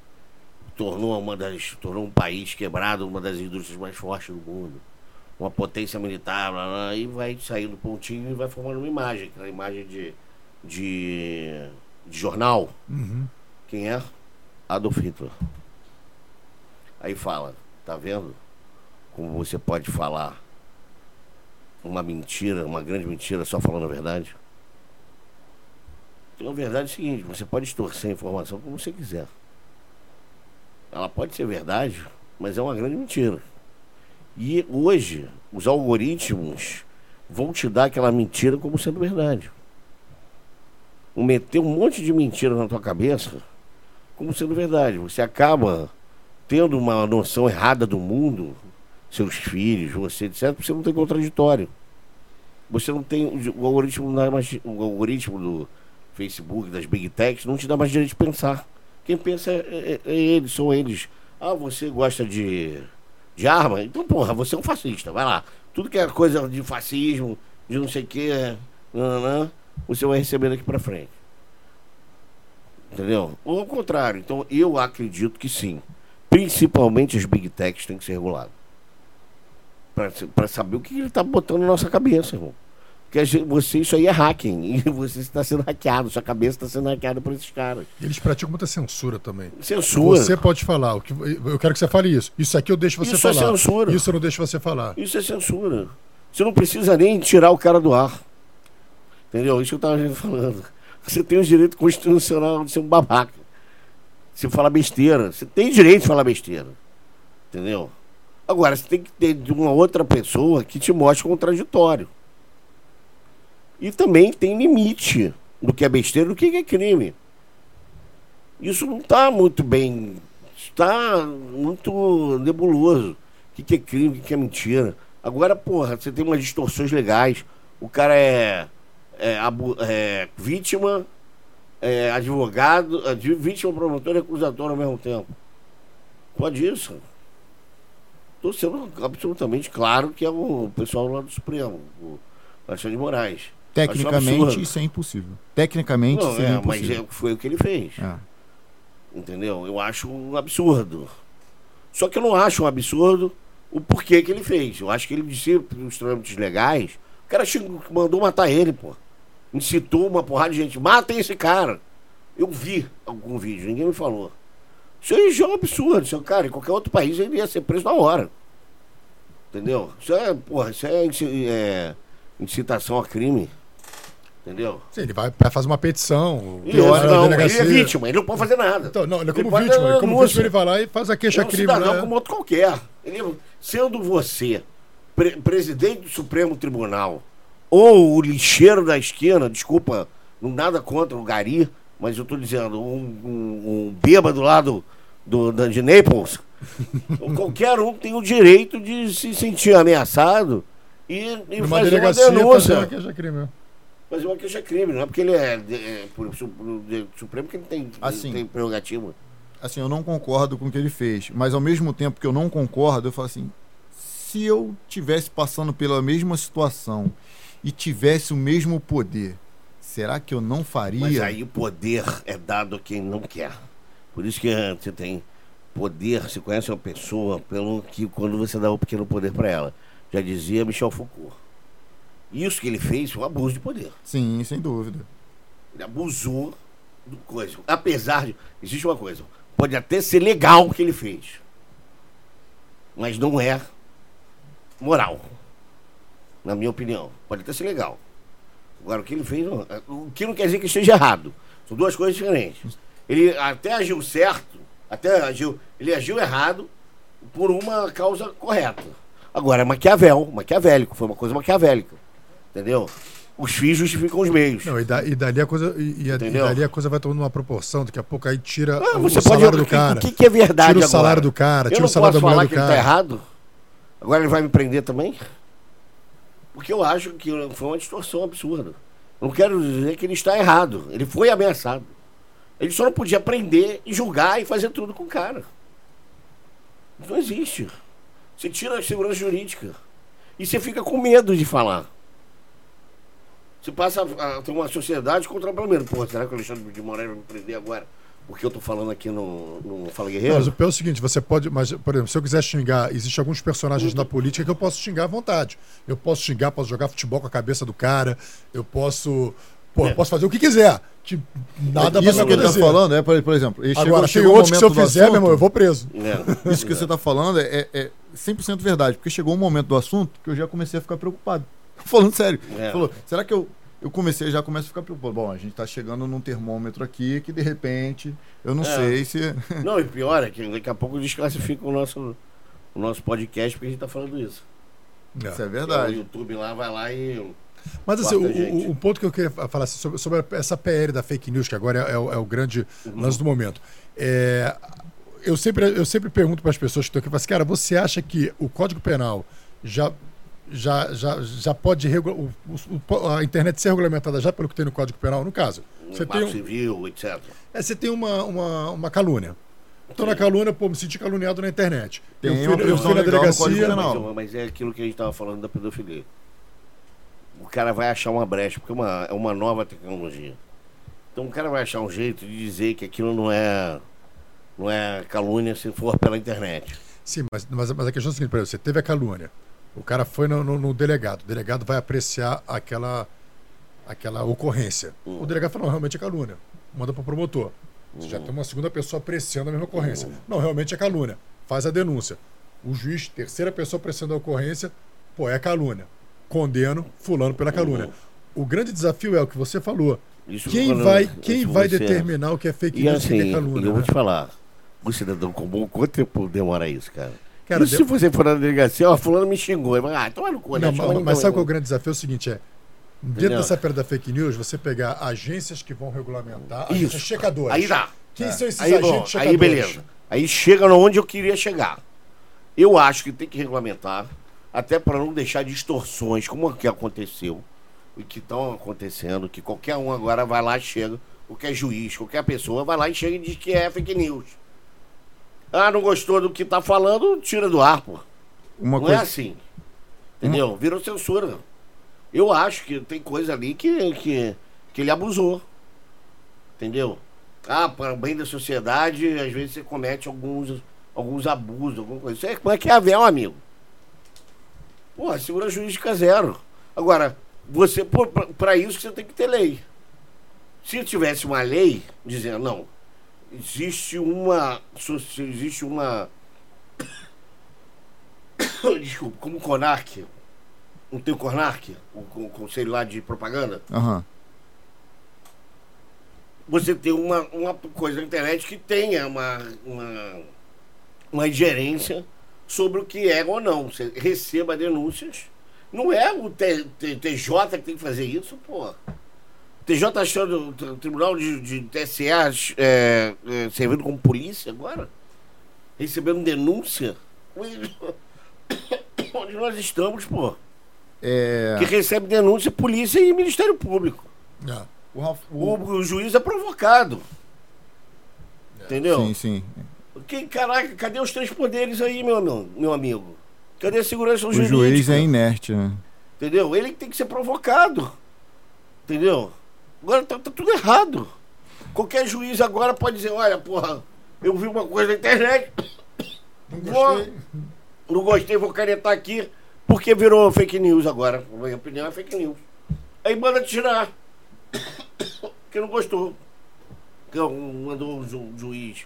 tornou, uma das, tornou um país quebrado uma das indústrias mais fortes do mundo. Uma potência militar, blá, blá, e vai sair do pontinho e vai formando uma imagem, aquela imagem de, de, de jornal. Quem é? Adolf Hitler. Aí fala, tá vendo? Como você pode falar uma mentira, uma grande mentira, só falando a verdade? Então a verdade é o seguinte, você pode distorcer a informação como você quiser. Ela pode ser verdade, mas é uma grande mentira. E hoje, os algoritmos vão te dar aquela mentira como sendo verdade. Vão meter um monte de mentira na tua cabeça como sendo verdade. Você acaba tendo uma noção errada do mundo, seus filhos, você, etc., você não tem contraditório. Você não tem. O algoritmo, não dá mais, o algoritmo do Facebook, das Big Techs, não te dá mais direito de pensar. Quem pensa é, é- é eles, são eles. Ah, você gosta de, de arma? Então, porra, você é um fascista, vai lá. Tudo que é coisa de fascismo, de não sei o que, você vai receber daqui pra frente. Entendeu? Ou ao contrário. Então, eu acredito que sim. Principalmente as Big Techs têm que ser reguladas. Para saber o que ele está botando na nossa cabeça, irmão. Gente- você, isso aí é hacking. E você está sendo hackeado. Sua cabeça está sendo hackeada por esses caras. Eles praticam muita censura também. Censura. Você pode falar. O que, eu quero que você fale isso. Isso aqui eu deixo você Isso é falar. censura. Isso eu não deixo você falar. Isso é censura. Você não precisa nem tirar o cara do ar. Entendeu? Isso que eu estava falando. Você tem o direito constitucional de ser um babaca. Se falar besteira. Você tem direito de falar besteira. Entendeu? Agora, você tem que ter de uma outra pessoa que te mostre contraditório. E também tem limite do que é besteira e do que é crime. Isso não está muito bem. Está muito nebuloso. O que, é crime, o que, é mentira. Agora, porra, você tem umas distorções legais. O cara é, é, é vítima, é advogado, é, vítima, promotor e acusador ao mesmo tempo. Pode isso. Estou sendo absolutamente claro que é o pessoal lá do Supremo, o Alexandre de Moraes. Tecnicamente, isso é impossível. Tecnicamente, Não, seria é, mas impossível. é, foi o que ele fez. É. Entendeu? Eu acho um absurdo. Só que eu não acho um absurdo o porquê que ele fez. Eu acho que ele disse os trâmites legais. O cara chegou- mandou matar ele, pô. Incitou uma porrada de gente. Matem esse cara. Eu vi algum vídeo, ninguém me falou. Isso aí já é um absurdo. Isso, é- cara, em qualquer outro país ele ia ser preso na hora. Entendeu? Isso é, porra, isso é, é incitação a crime. Entendeu? Sim, ele vai, fazer uma petição. E na não, ele é vítima, ele não pode fazer nada. Então, não, ele é como pode vítima. dar Como denúncia. vítima, ele vai lá e faz a é um queixa-crime. cidadão né? como outro qualquer. Ele, sendo você pre- presidente do Supremo Tribunal ou o lixeiro da esquina, desculpa, não nada contra o Gari, mas eu estou dizendo, um, um, um bêbado lá do, do, da- de Naples, qualquer um tem o direito de se sentir ameaçado e, e fazer uma delegacia fazer denúncia. uma queixa-crime. Mas uma queixa crime, não é porque ele é, de- é por, su- de- Supremo que ele tem, Assim. tem prerrogativa. Assim, eu não concordo com o que ele fez, mas ao mesmo tempo que eu não concordo, eu falo assim: se eu tivesse passando pela mesma situação e tivesse o mesmo poder, será que eu não faria? Mas aí o poder é dado a quem não quer. Por isso que eh, você tem poder, você conhece uma pessoa pelo que quando você dá um pequeno poder para ela. Já dizia Michel Foucault. Isso que ele fez foi um abuso de poder. Sim, sem dúvida. Ele abusou do coisa. Apesar de. Existe uma coisa. Pode até ser legal o que ele fez. Mas não é moral. Na minha opinião. Pode até ser legal. Agora, o que ele fez. Não, o que não quer dizer que esteja errado. São duas coisas diferentes. Ele até agiu certo, até agiu. Ele agiu errado por uma causa correta. Agora é Maquiavel, maquiavélico, foi uma coisa maquiavélica. Entendeu? Os fins justificam os meios. Não, e, da- e dali a coisa e, e dali a coisa vai tomando uma proporção, daqui a pouco aí tira Ah, o, pode salário o do cara. O que, que é verdade Tira o agora? salário do cara, Eu tira não o salário posso da mulher falar do que ele tá cara. errado. Agora ele vai me prender também? Porque eu acho que foi uma distorção absurda. Não quero dizer que ele está errado. Ele foi ameaçado. Ele só não podia prender e julgar e fazer tudo com o cara. Não existe. Você tira a segurança jurídica. E você fica com medo de falar. Você passa a, a ter uma sociedade contra-problema. Pô, será que o Alexandre de Moraes vai me prender agora? Porque eu tô falando aqui no, no Fala Guerreiro? Não, mas o pior é o seguinte, você pode, mas, por exemplo, se eu quiser xingar, existem alguns personagens na política que eu posso xingar à vontade. Eu posso xingar, posso jogar futebol com a cabeça do cara, eu posso, pô, eu posso fazer o que quiser. Que nada Isso que ele tá falando é, por por exemplo, chegou, Agora, tem chegou o outros que se eu fizer, meu irmão, assunto- eu vou preso. É. Isso que você está falando é, é 100% verdade, porque chegou um momento do assunto que eu já comecei a ficar preocupado. Falando sério. É. Falou, será que eu, eu comecei, já começo a ficar preocupado? Bom, a gente está chegando num termômetro aqui que de repente, eu não É. sei se. Não, e pior é que daqui a pouco desclassifica o nosso, o nosso podcast porque a gente tá falando isso. Isso é Porque O verdade. YouTube lá vai lá e. Mas assim, o, o- o ponto que eu queria falar assim, sobre, sobre essa PL da fake news, que agora é, é o, é o grande lance do momento. É, eu, sempre, eu sempre pergunto para as pessoas que estão aqui, eu falo assim, cara, você acha que o Código Penal já, já, já, já pode regu- o- o- a internet ser regulamentada já pelo que tem no Código Penal? No caso, você tem, um- Civil, etc. é, você tem uma, uma, uma calúnia. Estou na calúnia, pô, me senti caluniado na internet. Tem eu uma fui, eu prisão fui na legal no Código delegacia. Penal. Mas, mas é aquilo que a gente tava falando da pedofilia. O cara vai achar uma brecha, porque é uma, é uma nova tecnologia. Então o cara vai achar um jeito de dizer que aquilo não é, não é calúnia se for pela internet. Sim, mas, mas, mas a questão é a seguinte, você teve a calúnia. O cara foi no, no- no delegado. O delegado vai apreciar aquela, aquela ocorrência. O delegado fala, não, realmente é calúnia. Manda para o promotor. Você já tem uma segunda pessoa apreciando a mesma ocorrência. Não, realmente é calúnia. Faz a denúncia. O juiz, terceira pessoa apreciando a ocorrência, pô, é calúnia. Condeno fulano pela calúnia. O grande desafio é o que você falou. Isso Quem quando- vai, quem vai você- determinar o que é fake E news e o que assim, é calúnia? eu vou né? te falar, o cidadão comum, quanto tempo demora isso, cara? Cara, e se de- você for na delegacia, ó, fulano me xingou. Vai, Ah, toma no cu, né? Não, mas, mas sabe qual é o grande desafio? É o seguinte, é. Dentro Entendeu? dessa pedra da fake news, você pegar agências que vão regulamentar, agências Isso. checadoras. Aí dá. Quem são esses Aí, agentes bom, checadores? aí beleza. Aí chega onde eu queria chegar. Eu acho que tem que regulamentar, até para não deixar distorções, como o que aconteceu e que estão acontecendo, que qualquer um agora vai lá e chega, qualquer juiz, qualquer pessoa vai lá e chega e diz que é fake news. Ah, não gostou do que tá falando, tira do ar, pô. Uma não coisa, é assim. Entendeu? Virou censura. Eu acho que tem coisa ali que, que, que ele abusou. Entendeu? Ah, para o bem da sociedade, às vezes você comete alguns, alguns abusos, alguma coisa. Isso é como é que é avel, amigo. Pô, segura jurídica zero. Agora, você, para isso você tem que ter lei. Se tivesse uma lei dizendo, não, existe uma. Existe uma. Desculpa, como o CONARC. Não tem o CONARC? O, o Conselho lá de Propaganda? Aham. você tem uma, uma coisa na internet que tenha uma, uma, uma ingerência sobre o que é ou não. Você receba denúncias. Não é o T- T- TJ que tem que fazer isso, pô. O TJ tá achando o Tribunal de, de TSE é, é, servindo como polícia agora? Recebendo denúncia? Onde nós estamos, pô. É, que recebe denúncia, polícia e Ministério Público. É. o O, o- o juiz é provocado. Entendeu? Sim, sim. Que, caraca, cadê os três poderes aí, meu, meu, meu amigo? Cadê a segurança O jurídica? juiz é inerte, né? Entendeu? Ele que tem que ser provocado. Entendeu? Agora tá, tá tudo errado. Qualquer juiz agora pode dizer, olha, porra, eu vi uma coisa na internet, vou, não gostei, vou canetar aqui, porque virou fake news agora. Na minha opinião é fake news. Aí manda tirar. Porque não gostou. Que eu- mandou o ju- juiz.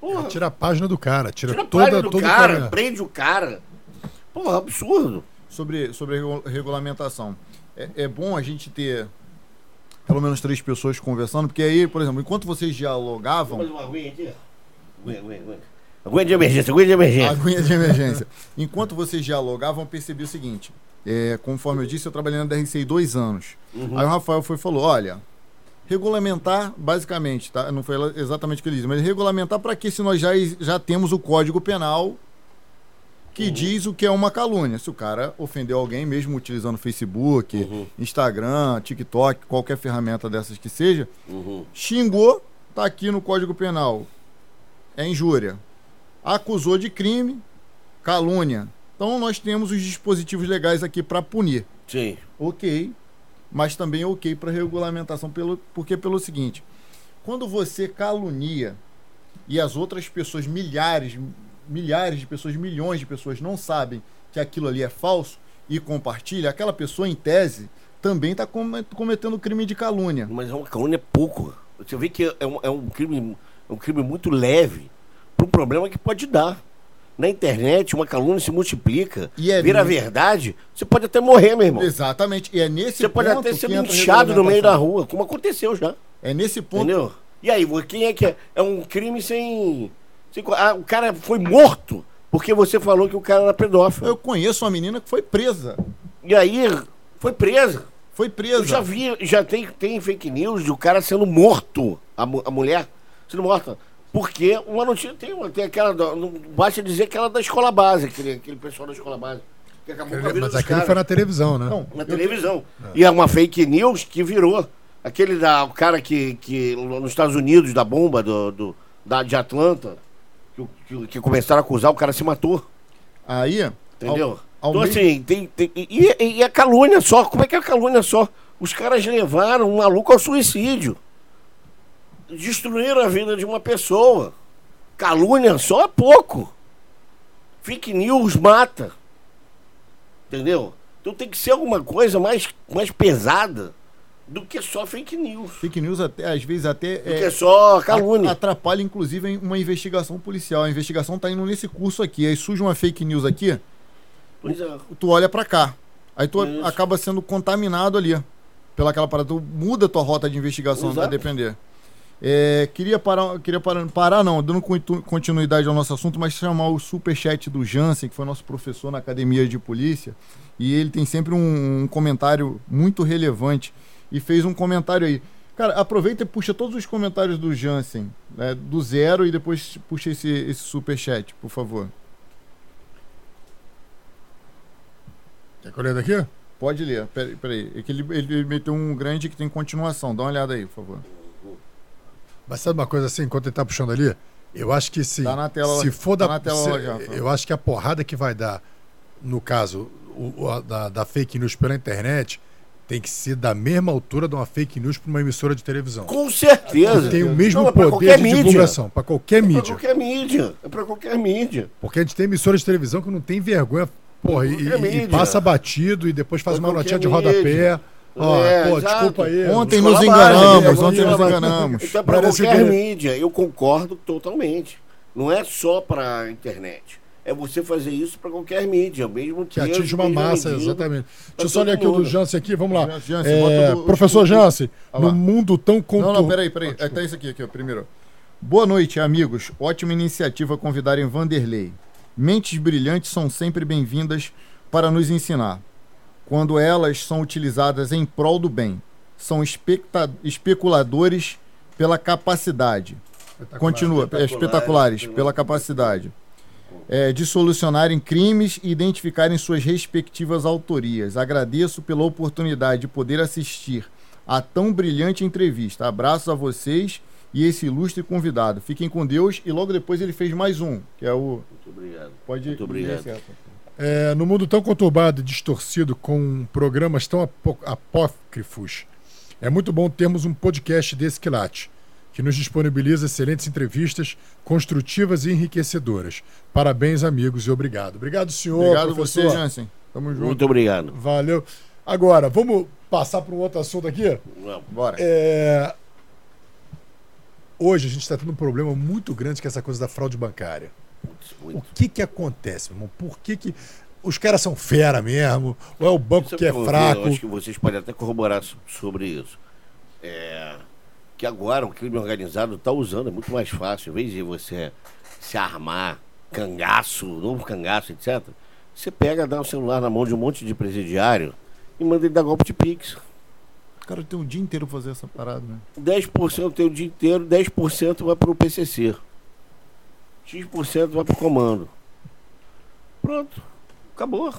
Porra, Tira a página do cara, tira, tira a toda, página do todo o cara, cara. prende o cara. Porra, absurdo. Sobre, sobre regu- regulamentação. É, é bom a gente ter pelo menos três pessoas conversando, porque aí, por exemplo, enquanto vocês dialogavam. Uma aguinha aqui? Aguinha, aguinha, aguinha. Aguinha de emergência, aguinha de emergência. Aguinha de emergência. Enquanto vocês dialogavam, eu percebi o seguinte: é, conforme eu disse, eu trabalhei na DRCI dois anos. Uhum. Aí o Rafael foi e falou: olha, regulamentar, basicamente, tá? Não foi exatamente o que ele disse, mas regulamentar para que se nós já, já temos o Código Penal que Uhum. diz o que é uma calúnia. Se o cara ofendeu alguém, mesmo utilizando Facebook, Uhum. Instagram, TikTok, qualquer ferramenta dessas que seja, Uhum. xingou, tá aqui no Código Penal. É injúria. Acusou de crime, calúnia. Então nós temos os dispositivos legais aqui para punir. Sim. Ok, mas também ok para regulamentação, pelo, porque pelo seguinte, quando você calunia e as outras pessoas, milhares, milhares de pessoas, milhões de pessoas não sabem que aquilo ali é falso e compartilha, aquela pessoa, em tese, também está cometendo crime de calúnia. Mas é uma calúnia pouco. Você vê que é um, é um crime, é um crime muito leve para um problema que pode dar. Na internet, uma calúnia se multiplica, E é vira ne- verdade, você pode até morrer, meu irmão. Exatamente. E é nesse Você pode ponto até ser linchado no meio da rua, como aconteceu já. É nesse ponto. Entendeu? E aí, quem é que é? É um crime sem. Ah, o cara foi morto porque você falou que o cara era pedófilo. Eu conheço uma menina que foi presa. E aí, foi presa. Foi presa. Eu já vi, já tem, tem fake news de o cara sendo morto, a, a mulher sendo morta. Porque uma notícia tem, uma- tem aquela. Não basta dizer que ela é da escola base, aquele, aquele pessoal da escola base. Que acabou com a vida Mas aquilo caras foi na televisão, né? Não, na televisão. E é uma fake news que virou. Aquele da, o cara que, que nos Estados Unidos, da bomba do, do- da, de Atlanta, que, que, começaram a acusar, o cara se matou. Aí. Entendeu? ao então, mesmo- assim, tem, tem- e, e- e a calúnia só? Como é que é a calúnia só? Os caras levaram um maluco ao suicídio. Destruíram a vida de uma pessoa. Calúnia só é pouco. Fake news mata. Entendeu? Então tem que ser alguma coisa mais, mais pesada do que só fake news. Fake news, até, às vezes, até. Do que só calúnia. Atrapalha, inclusive, uma investigação policial. A investigação tá indo nesse curso aqui. Aí surge uma fake news aqui, Pois é. tu olha pra cá. Aí tu Isso. acaba sendo contaminado ali. Pela aquela parada. Tu muda a tua rota de investigação, vai Exato. depender. É, queria parar, queria parar, parar não, dando continuidade ao nosso assunto, mas chamar o superchat do Jansen, que foi nosso professor na academia de polícia, e ele tem sempre um, um comentário muito relevante, e fez um comentário aí. Cara, aproveita e puxa todos os comentários do Jansen, né, do zero, e depois puxa esse, esse superchat, por favor. Quer que eu leia daqui? Pode ler, peraí, peraí. É que ele, ele meteu um grande que tem continuação, dá uma olhada aí, por favor. Mas sabe uma coisa assim, enquanto ele tá puxando ali? Eu acho que se, Tá na tela- se for tá da. tela se- já, eu acho que a porrada que vai dar, no caso, o- o- a- da, da fake news pela internet, tem que ser da mesma altura de uma fake news para uma emissora de televisão. Com certeza. Tem o mesmo Não, é poder qualquer de mídia. divulgação, para qualquer É pra mídia. qualquer mídia. É pra qualquer mídia. Porque a gente tem emissora de televisão que não tem vergonha, porra, e, e- passa batido e depois faz Pra uma notinha de mídia. rodapé. Ó, É, pô, exato. desculpa aí. Ontem nos enganamos, ontem nos enganamos. Então é pra Parece qualquer que- mídia. Eu concordo totalmente. Não é só pra internet. É você fazer isso pra qualquer mídia, mesmo que Que atinge uma massa, exatamente. Deixa eu só ler todo aqui o do. Jansen aqui, vamos lá. É, bota o- o- professor Olha lá. no mundo tão Não, conturbado. não, peraí, peraí. É, tá isso aqui, aqui, ó, primeiro. Boa noite, amigos. Ótima iniciativa convidarem Vanderlei. Mentes brilhantes são sempre bem-vindas para nos ensinar. Quando elas são utilizadas em prol do bem. São especta- especuladores pela capacidade. Continua, é, espetaculares, pela capacidade. É, de solucionarem crimes e identificarem suas respectivas autorias. Agradeço pela oportunidade de poder assistir a tão brilhante entrevista. Abraços a vocês e esse ilustre convidado. Fiquem com Deus. E logo depois ele fez mais um, que é o. Muito obrigado. Pode Muito obrigado. É, no mundo tão conturbado e distorcido, com programas tão apó- apócrifos, é muito bom termos um podcast desse quilate, que nos disponibiliza excelentes entrevistas, construtivas e enriquecedoras. Parabéns, amigos, e obrigado. Obrigado, senhor. Obrigado você, professor. Jansen. Tamo junto. Muito obrigado. Valeu. Agora, vamos passar para um outro assunto aqui? Não, Bora. É, Hoje a gente está tendo um problema muito grande com essa coisa da fraude bancária. O muito. que que acontece, meu irmão? Por que que os caras são fera mesmo? Ou é o banco que é o fraco? Eu acho que vocês podem até corroborar so- sobre isso. É, que agora o crime organizado está usando, é muito mais fácil. Em vez de você se armar, cangaço, novo cangaço, etc., você pega, dá o celular na mão de um monte de presidiário e manda ele dar golpe de pix. O cara tem o dia inteiro pra fazer essa parada, né? 10% tem o dia inteiro, 10% vai para o PCC. X% vai para o comando. Pronto. Acabou.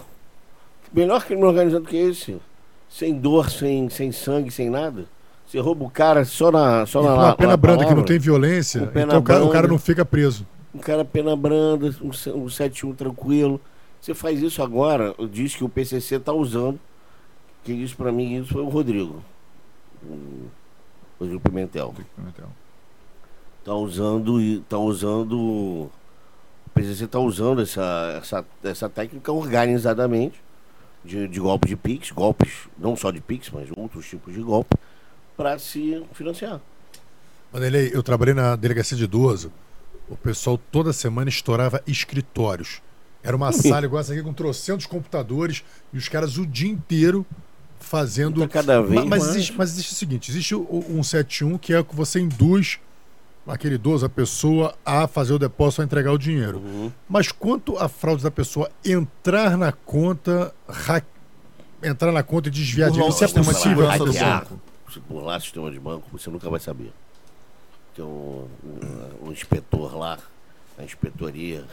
Melhor crime organizado que esse. Sem dor, sem, sem sangue, sem nada. Você rouba o cara só na. Só E na uma na pena branda que não palavra. tem violência, então o cara, o cara não fica preso. Um cara pena branda, um, um 71 tranquilo. Você faz isso agora, diz que o PCC está usando. Quem disse para mim isso foi o Rodrigo. O Rodrigo Pimentel. tá usando e tá usando o PCC tá usando essa, essa, essa técnica organizadamente de, de golpe de Pix, golpes não só de Pix, mas outros tipos de golpe para se financiar. Vanderlei, eu trabalhei na delegacia de idoso. O pessoal toda semana estourava escritórios. Era uma sala igual essa aqui com trocentos computadores e os caras o dia inteiro fazendo. Tá cada vez Ma- mas, mais. existe, mas existe o seguinte: existe o, o 171 que é que você induz aquele idoso, a pessoa, a fazer o depósito a entregar o dinheiro. Uhum. Mas quanto a fraude da pessoa entrar na conta, entrar na conta e desviar dinheiro, o isso é possível hackear, se burlar o sistema de banco, você nunca vai saber. Tem um, um, um inspetor lá, a inspetoria.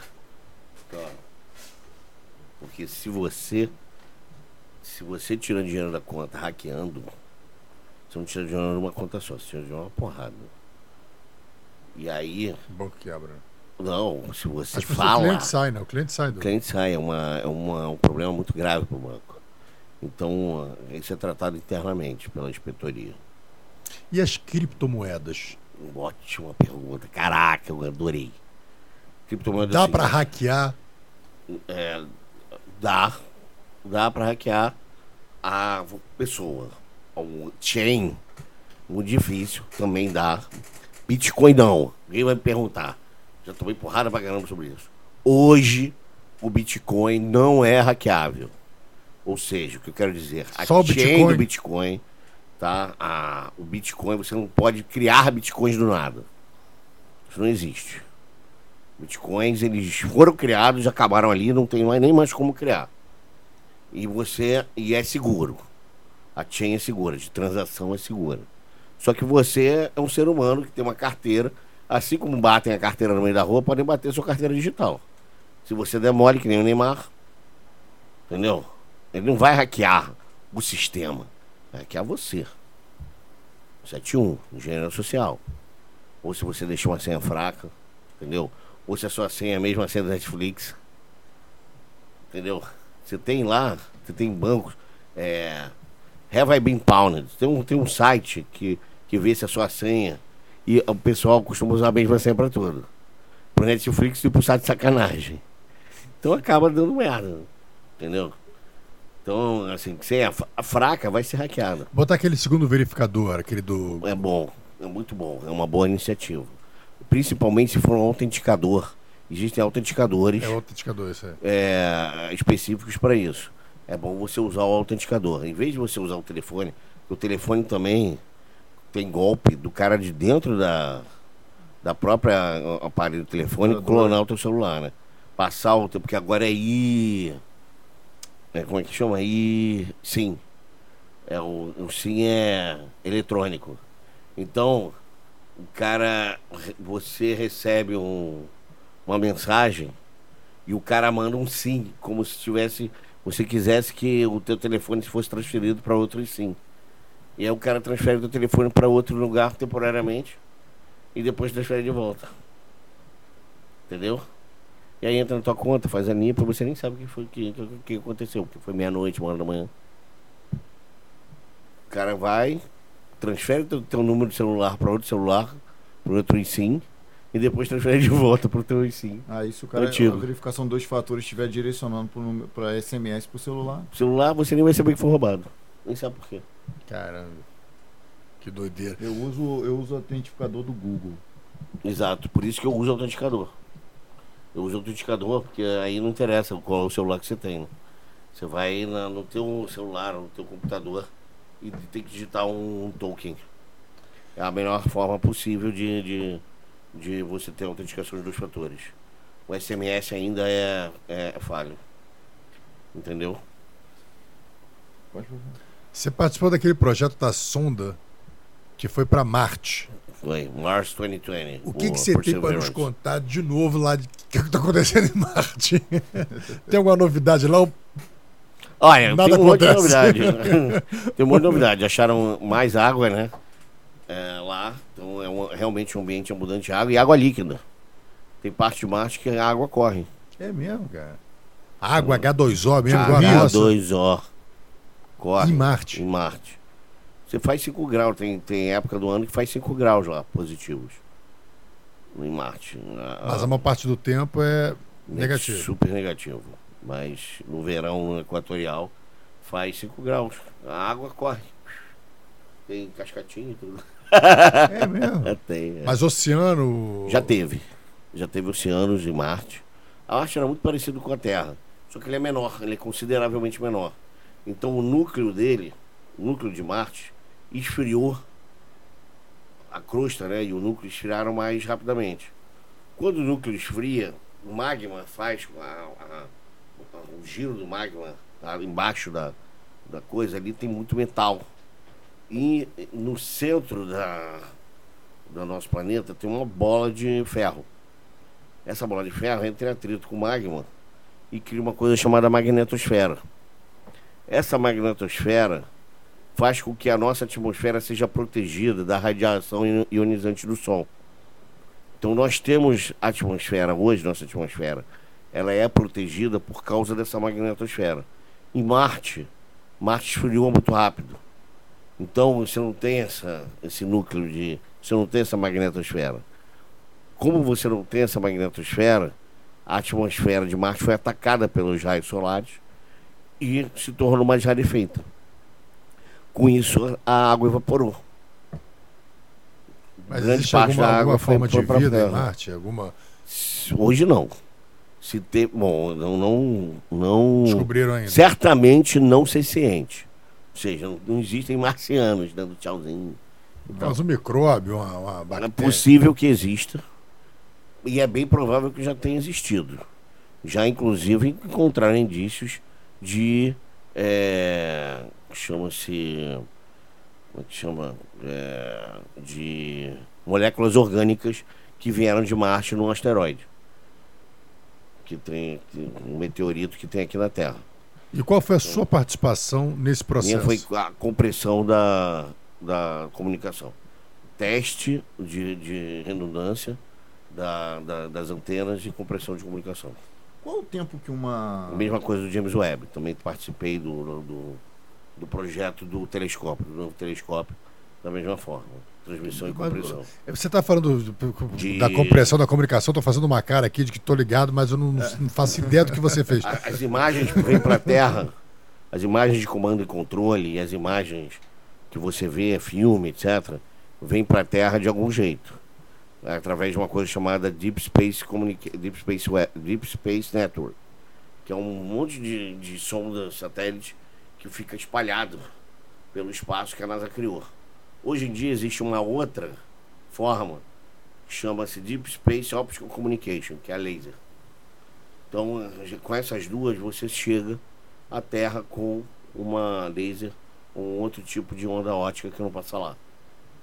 ó. Porque se você. Se você tira dinheiro da conta hackeando, você não tira dinheiro de uma conta só, você tira dinheiro de uma porrada. E aí, O banco quebra. não, se você As pessoas, o fala. cliente sai, né? O cliente sai do. O cliente sai, é, uma, é uma, um problema muito grave para o banco. Então, isso é tratado internamente pela inspetoria. E as criptomoedas? Ótima pergunta. Caraca, eu adorei. Criptomoeda Dá assim, pra hackear? é, dá, dá para hackear a pessoa. O chain, muito difícil, também dá. Bitcoin não. Alguém vai me perguntar. Já tomei porrada pra caramba sobre isso. Hoje, o Bitcoin não é hackeável. Ou seja, o que eu quero dizer, a Só chain Bitcoin? do Bitcoin, tá? A, o Bitcoin, você não pode criar Bitcoins do nada. Isso não existe. Bitcoins, eles foram criados, acabaram ali, não tem mais, nem mais como criar. E você, e é seguro. A chain é segura, de transação é segura. Só que você é um ser humano que tem uma carteira, assim como batem a carteira no meio da rua, podem bater sua carteira digital. Se você demole, que nem o Neymar, entendeu? Ele não vai hackear o sistema, vai hackear você. 71, engenharia social. Ou se você deixou uma senha fraca, entendeu? Ou se a sua senha é a mesma senha da Netflix. Entendeu? Você tem lá, você tem bancos. É, Have I Been Pounded? Tem um, tem um site que, que vê se a sua senha. E o pessoal costuma usar a mesma senha para tudo. Pro Netflix e pro site de sacanagem. Então acaba dando merda. Entendeu? Então, assim, senha fa- fraca vai ser hackeada. Botar aquele segundo verificador, aquele do. É bom, é muito bom, é uma boa iniciativa. Principalmente se for um autenticador. Existem autenticadores É autenticador, isso aí. é, específicos para isso. É bom você usar o autenticador. Em vez de você usar o telefone, o telefone também tem golpe do cara de dentro da, da própria aparelho do telefone clonar o teu celular, né? Passar o teu, porque agora é I. É, como é que chama? I. Sim. É, o, o sim é eletrônico. Então, o cara. Você recebe um, uma mensagem E o cara manda um sim, como se tivesse. Você quisesse que o teu telefone fosse transferido para outro sim. E aí o cara transfere o telefone para outro lugar temporariamente e depois transfere de volta. Entendeu? E aí entra na tua conta, faz a limpa, você nem sabe o que foi que, que, que aconteceu, porque foi meia-noite, uma hora da manhã. O cara vai, transfere teu, teu número de celular para outro celular, para outro sim e depois transfere de volta para o teu sim. Aí se o cara, Antigo. a verificação dois fatores estiver direcionando para SMS pro celular. O celular você nem vai saber que foi roubado. Nem sabe por quê. Caramba. Que doideira. Eu uso, eu uso o autentificador do Google. Exato, por isso que eu uso o autenticador. Eu uso autenticador porque aí não interessa qual é o celular que você tem. né? Você vai na- no teu celular, no teu computador e tem que digitar um, um token. É a melhor forma possível de, de, de você ter autenticação de dois fatores. O SMS ainda é, é falho. Entendeu? Você participou daquele projeto da sonda que foi para Marte. Foi, Mars 2020. O que, que você tem para nos contar de novo lá de que está acontecendo em Marte? tem alguma novidade lá? Olha, Nada tem um monte de acontece. novidade. tem um monte de novidade. Acharam mais água, né? É, lá. Então é um- realmente um ambiente abundante de água e água líquida. Tem parte de Marte que a água corre. É mesmo, cara. Água H2O mesmo, Ah, igual a H2O. nossa. H2O. Corre. Em Marte. Em Marte. Você faz 5 graus. Tem, tem época do ano que faz 5 graus lá, positivos. Em Marte. A- Mas a maior parte do tempo é negativo. Super negativo. Mas no verão no equatorial faz 5 graus. A água corre. Tem cascatinho e tudo. É mesmo. Tem. é. Mas oceano. Já teve. Já teve oceanos em Marte. A Marte era muito parecido com a Terra. Só que ele é menor, ele é consideravelmente menor. Então o núcleo dele, o núcleo de Marte, esfriou a crosta, né? E o núcleo esfriaram mais rapidamente. Quando o núcleo esfria, o magma faz a- o giro do magma tá, embaixo da, da coisa ali tem muito metal. E no centro da, do nosso planeta tem uma bola de ferro. Essa bola de ferro entra em atrito com o magma e cria uma coisa chamada magnetosfera. Essa magnetosfera faz com que a nossa atmosfera seja protegida da radiação ion- ionizante do Sol. Então nós temos a atmosfera hoje, nossa atmosfera, ela é protegida por causa dessa magnetosfera. Em Marte, Marte esfriou muito rápido. Então você não tem essa, esse núcleo de. Você não tem essa magnetosfera. Como você não tem essa magnetosfera, a atmosfera de Marte foi atacada pelos raios solares e se tornou mais rarefeita. Com isso, a água evaporou. Mas Grande existe parte alguma, da alguma água foi- forma de foi pra vida em. Marte? Alguma... Hoje não. Se ter, bom, não, não, não Descobriram ainda. certamente não ser ciente. Ou seja, não, não existem marcianos dando tchauzinho. Mas um micróbio, uma, uma É bactéria. possível que exista. E é bem provável que já tenha existido. Já, inclusive, encontraram indícios de. é, Chama-se. Como é que chama? É, de moléculas orgânicas que vieram de Marte num asteroide. Que tem, que- um meteorito que tem aqui na Terra. E qual foi a sua participação nesse Minha processo? foi a compressão da, da comunicação. Teste de, de redundância da, da- das antenas e compressão de comunicação. Qual o tempo que uma. A mesma coisa do James Webb. Também participei do, do, do projeto do telescópio, do novo telescópio, da mesma forma. Transmissão e compressão. Você está falando do- De- da compressão da comunicação, estou fazendo uma cara aqui de que estou ligado, mas eu não, não faço ideia do que você fez. As imagens que vêm para a Terra, as imagens de comando e controle e as imagens que você vê, filme, etc., vêm para a Terra de algum jeito. Através de uma coisa chamada Deep Space, Communica Deep Space, Web- Deep Space Network, que é um monte de, de sonda satélite que fica espalhado pelo espaço que a NASA criou. Hoje em dia existe uma outra forma que chama-se Deep Space Optical Communication, que é a laser. Então, com essas duas, você chega à Terra com uma laser um outro tipo de onda ótica que não passa lá.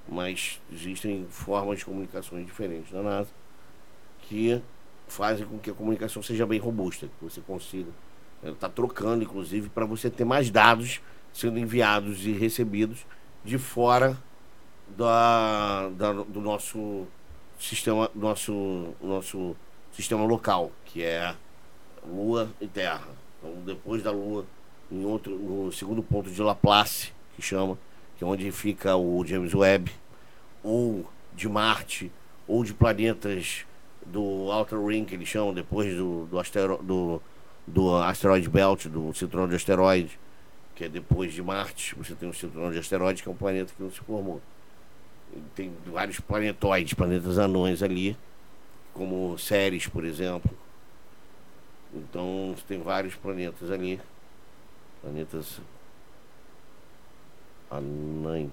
Mas existem formas de comunicações diferentes da NASA que fazem com que a comunicação seja bem robusta, que você consiga está trocando, inclusive, para você ter mais dados sendo enviados e recebidos de fora da, da, do nosso sistema, nosso, nosso sistema local, que é Lua e Terra. Então, depois da Lua, em outro, no segundo ponto de Laplace, que chama, que é onde fica o James Webb, ou de Marte, ou de planetas do Outer Ring, que eles chamam, depois do, do, astero, do, do asteroid belt, do cinturão de asteroides, que é depois de Marte, você tem o cinturão de asteroides, que é um planeta que não se formou. Tem vários planetóides, planetas anões ali, como Ceres, por exemplo. Então, tem vários planetas ali. Planetas anães.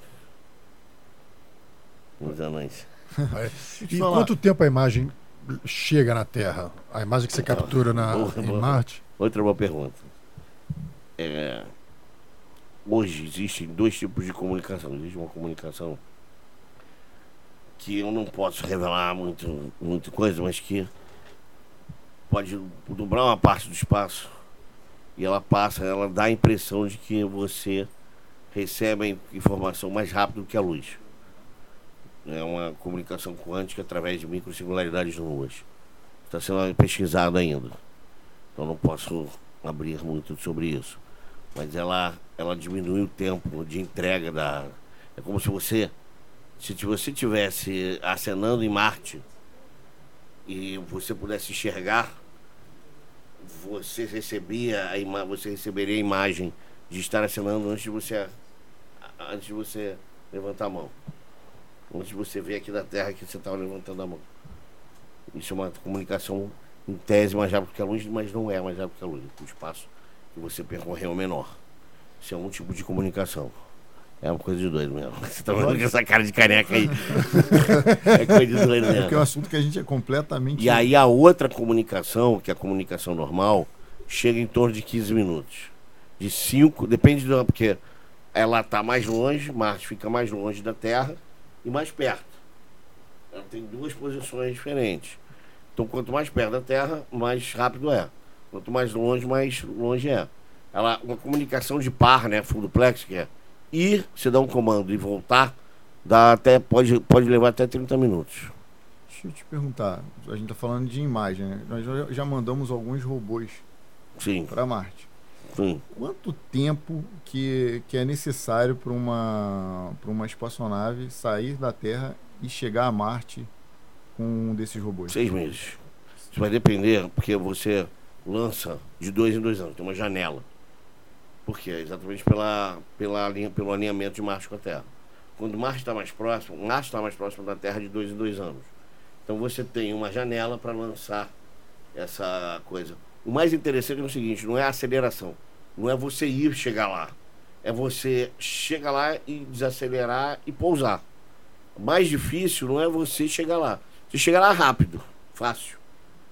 Os anães. e quanto tempo a imagem chega na Terra? A imagem que você então, captura na, em Marte? Outra boa pergunta. É, hoje existem dois tipos de comunicação. Existe uma comunicação que eu não posso revelar muito, muita coisa, mas que pode dobrar uma parte do espaço e ela passa, ela dá a impressão de que você recebe a informação mais rápido que a luz. É uma comunicação quântica através de microsingularidades nuas. Está sendo pesquisado ainda. Então não posso abrir muito sobre isso. Mas ela, ela diminui o tempo de entrega da. É como se você. Se você tivesse acenando em Marte e você pudesse enxergar, você recebia a ima você receberia a imagem de estar acenando antes de você antes de você levantar a mão. Antes de você ver aqui da Terra que você estava levantando a mão. Isso é uma comunicação em tese mais rápido que a luz, mas não é mais rápido que a luz. O espaço que você percorreu é menor. Isso é um tipo de comunicação. É uma coisa de doido mesmo. Você tá vendo com essa cara de careca aí. é coisa de doido mesmo. É porque é um assunto que a gente é completamente. E aí a outra comunicação, que é a comunicação normal, chega em torno de 15 minutos. De 5, depende do. Porque ela está mais longe, Marte fica mais longe da Terra e mais perto. Ela tem duas posições diferentes. Então, quanto mais perto da Terra, mais rápido é. Quanto mais longe, mais longe é. Ela, uma comunicação de par, né, full duplex, que é ir, você dá um comando e voltar, dá até, pode, pode levar até 30 minutos. Deixa eu te perguntar, a gente está falando de imagem, né? Nós já mandamos alguns robôs para Marte. Sim. Quanto tempo que, que é necessário para uma, uma espaçonave sair da Terra e chegar a Marte com um desses robôs? Seis meses. Isso vai depender, porque você lança de dois em dois anos, tem uma janela. Por quê? Exatamente pela, pela linha, pelo alinhamento de Marte com a Terra. Quando Marte está mais próximo, Marte está mais próximo da Terra de dois em dois anos. Então você tem uma janela para lançar essa coisa. O mais interessante é o seguinte, não é a aceleração. Não é você ir chegar lá. É você chegar lá e desacelerar e pousar. O mais difícil não é você chegar lá. Você chega lá rápido, fácil.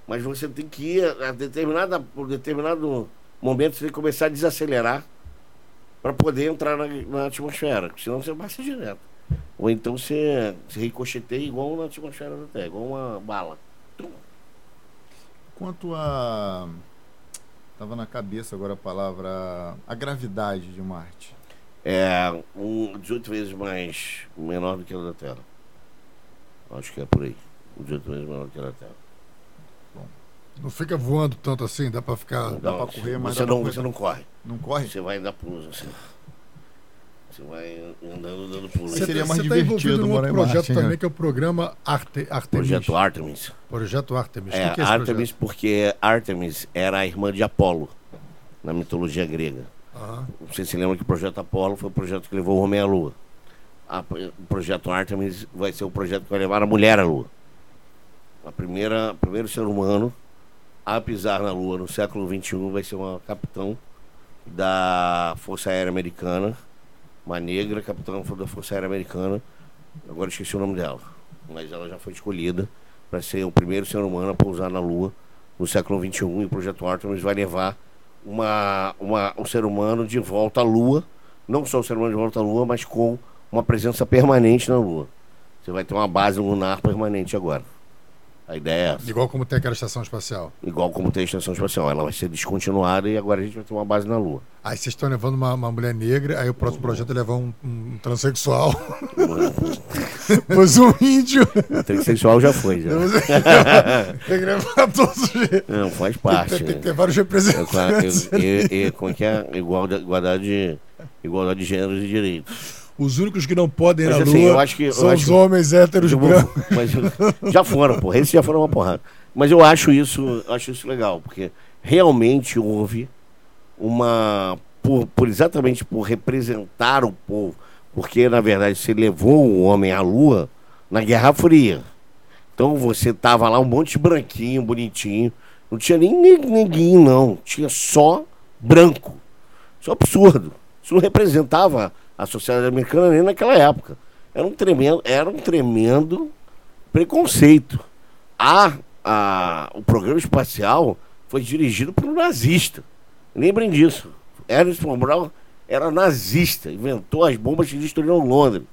Mas você tem que ir a determinada, por determinado momento, você tem que começar a desacelerar para poder entrar na, na, atmosfera. Senão você passa direto. Ou então você, você ricocheteia igual na atmosfera da Terra, igual uma bala. Quanto a. Tava na cabeça agora a palavra. A gravidade de Marte. É um, 18 vezes mais menor do que a da Terra. Acho que é por aí. 18 vezes menor do que a da Terra. Bom, não fica voando tanto assim, dá para ficar. Não, dá para correr, mas. Você, não, você não corre. Não corre? Você vai dar pulos assim. Você vai andando, dando pulos. Você seria mais tá divertido num outro projeto Marte, também, né? que é o programa Arte, Artemis. Projeto Artemis. Projeto Artemis. É, que é Artemis porque Artemis era a irmã de Apolo, na mitologia grega. Uhum. Você se lembra que o projeto Apolo foi o projeto que levou o homem à Lua. A, o projeto Artemis vai ser o projeto que vai levar a mulher à Lua. A primeira, o primeiro ser humano a pisar na Lua no século XXI vai ser uma capitão da Força Aérea Americana uma negra, capitã da Força Aérea Americana. Agora esqueci o nome dela. Mas ela já foi escolhida para ser o primeiro ser humano a pousar na Lua no século XXI. E o projeto Artemis vai levar uma, uma, um ser humano de volta à Lua. Não só o ser humano de volta à Lua, mas com uma presença permanente na Lua. Você vai ter uma base lunar permanente agora. A ideia é essa. Igual como tem aquela estação espacial. Igual como tem a estação espacial. Ela vai ser descontinuada e agora a gente vai ter uma base na Lua. Aí vocês estão levando uma, uma mulher negra, aí o próximo projeto é levar um, um transexual. Pois um índio. Transexual já foi, já. Tem que levar todos os. Não, faz parte. Tem, tem que ter vários É, com representantes. eu- eu- eu- Como é que é? Igualdade, igualdade, igualdade de gêneros e direitos. Os únicos que não podem ir Mas, na assim, lua que- são os homens héteros Eu brancos. mas eu- já foram, porra. Esses já foram uma porrada. Mas eu acho isso, acho isso legal, porque realmente houve uma. Por, por exatamente por representar o povo. Porque, na verdade, você levou o homem à lua na Guerra Fria. Então você tava lá um monte de branquinho, bonitinho. Não tinha nem ne- neguinho, não. Tinha só branco. Isso é um absurdo. Isso não representava a sociedade americana nem naquela época. Era um tremendo, era um tremendo preconceito. A, a, o programa espacial foi dirigido por um nazista. Lembrem disso. Ernest von Braun era nazista, inventou as bombas que destruíram Londres.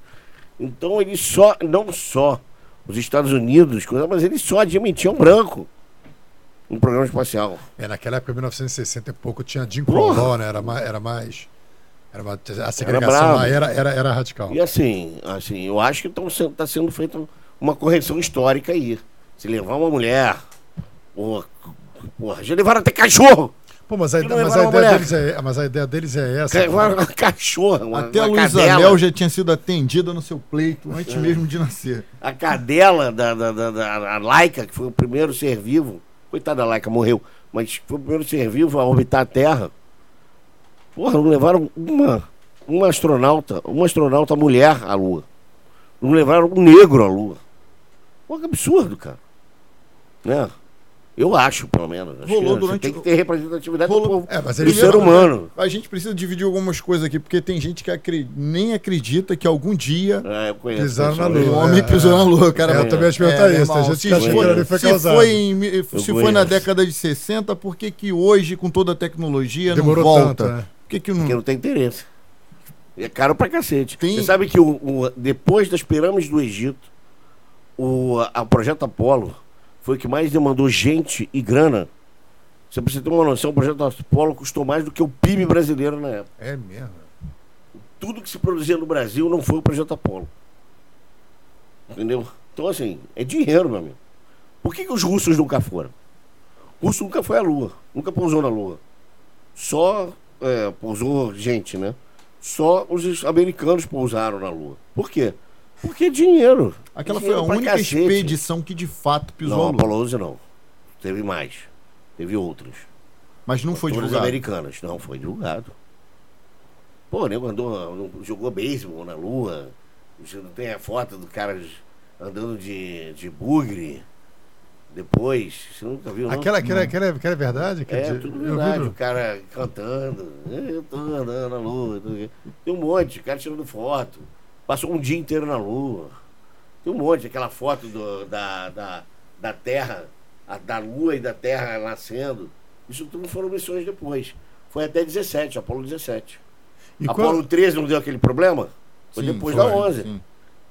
Então ele só, não só os Estados Unidos, mas eles só admitiam branco no programa espacial. É, naquela época, 1960 e pouco, tinha Jim! Crow né? Era mais. Era mais era uma- a segregação lá era, era, era radical. E assim, assim, eu acho que está sendo feita uma correção histórica aí. Se levar uma mulher, porra, porra já levaram até cachorro! Pô, mas a, não mas, a ideia deles é, mas a ideia deles é essa. Levaram uma cachorra, uma, Até a Luísa. Mel já tinha sido atendida no seu pleito antes mesmo de nascer. A cadela da, da, da, da- a Laika, que foi o primeiro ser vivo, coitada da Laika, morreu, mas foi o primeiro ser vivo a orbitar a Terra. Porra, não levaram uma, uma astronauta, uma astronauta mulher à Lua. Não levaram um negro à Lua. Pô, que absurdo, cara. Né? Eu acho, pelo menos. Acho Rolou que durante Tem que ter representatividade Rolou- do povo. É, mas do ser humano. A gente precisa dividir algumas coisas aqui, porque tem gente que acre- nem acredita que algum dia É, Pisaram na pessoas. um Lua. homem é, pisou é. na lua, cara. É, eu também te perguntar É, isso. irmão, Tem gente se que que foi- foi se foi, em se foi na década de 60, por que que hoje, com toda a tecnologia, Demorou não volta? tanto, né? Que que não... Porque não tem interesse. É caro pra cacete. Você sabe que o, o- depois das pirâmides do Egito, o a, o projeto Apolo foi o que mais demandou gente e grana. Você precisa ter uma noção, o projeto Apolo custou mais do que o PIB brasileiro na época. É mesmo. Tudo que se produzia no Brasil não foi o projeto Apolo. Entendeu? Então, assim, é dinheiro, meu amigo. Por que, que os russos nunca foram? O russo nunca foi à Lua, nunca pousou na Lua. Só é, pousou gente, né? Só os americanos pousaram na Lua. Por quê? Porque dinheiro. Aquela foi a Dinheiro única cacete. expedição que de fato pisou Não, a lua. Apolo 11 não. Teve mais. Teve outros. Mas não foi Todas divulgado. americanas. Não, foi divulgado. Pô, nego andou, jogou beisebol na lua. Você não tem a foto do cara andando de, de bugre. Depois, você nunca viu, não? Aquela, aquela, aquela, aquela é verdade? Que É, tudo verdade. O cara cantando. Eu tô andando na lua. Tem um monte, o cara tirando foto. Passou um dia inteiro na lua. Tem um monte, aquela foto do- da, da, da Terra, a- da Lua e da Terra nascendo. Isso tudo foram missões depois. Foi até 17, Apolo 17. E Apolo qual- 13 não deu aquele problema? Foi Sim, depois foi, da 11, sim.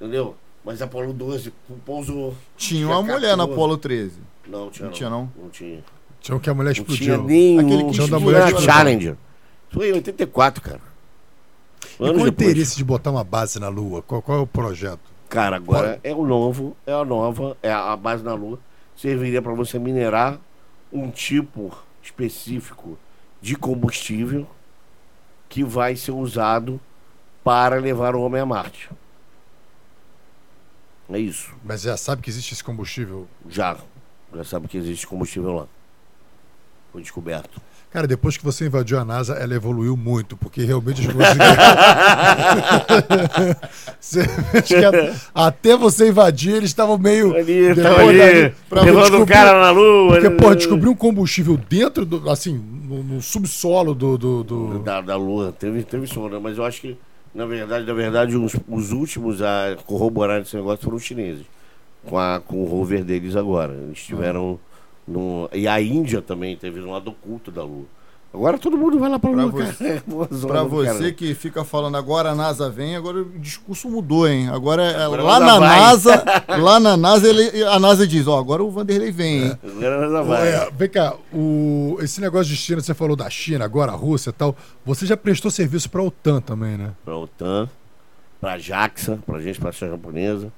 entendeu? Mas Apolo 12 pousou. Tinha uma mulher na. Apolo 13. Não, tinha Não não. tinha, não? Não tinha. Tinha um que a mulher Não tinha explodiu. nenhum. Aquele que Tinha da mulher explodiu. Challenger. Isso foi em 84, cara. E qual Anos o interesse de botar uma base na Lua? Qual, qual é o projeto? Cara, agora é o novo, é a nova, é a a base na Lua. Serviria para você minerar um tipo específico de combustível que vai ser usado para levar o homem a Marte. É isso. Mas já sabe que existe esse combustível. Já. Já sabe que existe combustível lá. Foi descoberto. Cara, depois que você invadiu a NASA, ela evoluiu muito, porque realmente as coisas. Até você invadir, eles estavam meio. Ali, Depois tava ali, pra levando o cara na Lua. Porque, né? pô, descobrir um combustível dentro do. Assim, no, no subsolo do. do, do- da, da Lua. Teve, teve som, né? Mas eu acho que, na verdade, na verdade, os, os últimos a corroborar esse negócio foram os chineses. Com, a, com o rover deles agora. Eles tiveram. No, e a Índia também teve um lado oculto da Lua. Agora todo mundo vai lá Pra você-. É uma zona Pra do você que fica falando agora a NASA vem, agora o discurso mudou, hein? Agora, é- Agora lá a na NASA vai. NASA, lá na NASA, ele, a NASA diz, ó, agora o Vanderlei vem, hein? Agora nós vai. É, vem cá, o, esse negócio de China, você falou da China, agora a Rússia e tal. Você já prestou serviço pra OTAN também, né? Pra OTAN, pra JAXA, pra Agência Espacial Japonesa,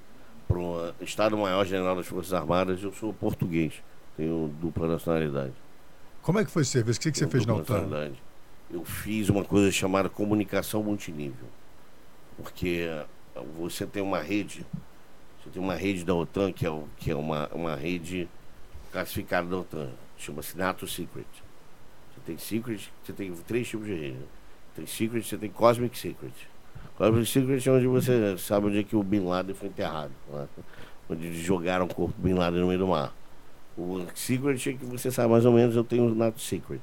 pro Estado-Maior General das Forças Armadas. Eu sou português, tenho dupla nacionalidade. Como é que foi esse serviço? O que, que você fez na nacionalidade. Eu fiz uma coisa chamada comunicação multinível. Porque eh, você tem uma rede, você tem uma rede da OTAN, que é, o- que é uma, uma rede classificada da OTAN, chama-se NATO Secret. Você tem Secret, você tem três tipos de rede. Tem Secret, você tem Cosmic Secret. Cosmic Secret é onde você sabe onde é que o Bin Laden foi enterrado. né? Onde jogaram o corpo do Bin Laden no meio do mar. O Secret é que você sabe mais ou menos, eu tenho o NATO Secret.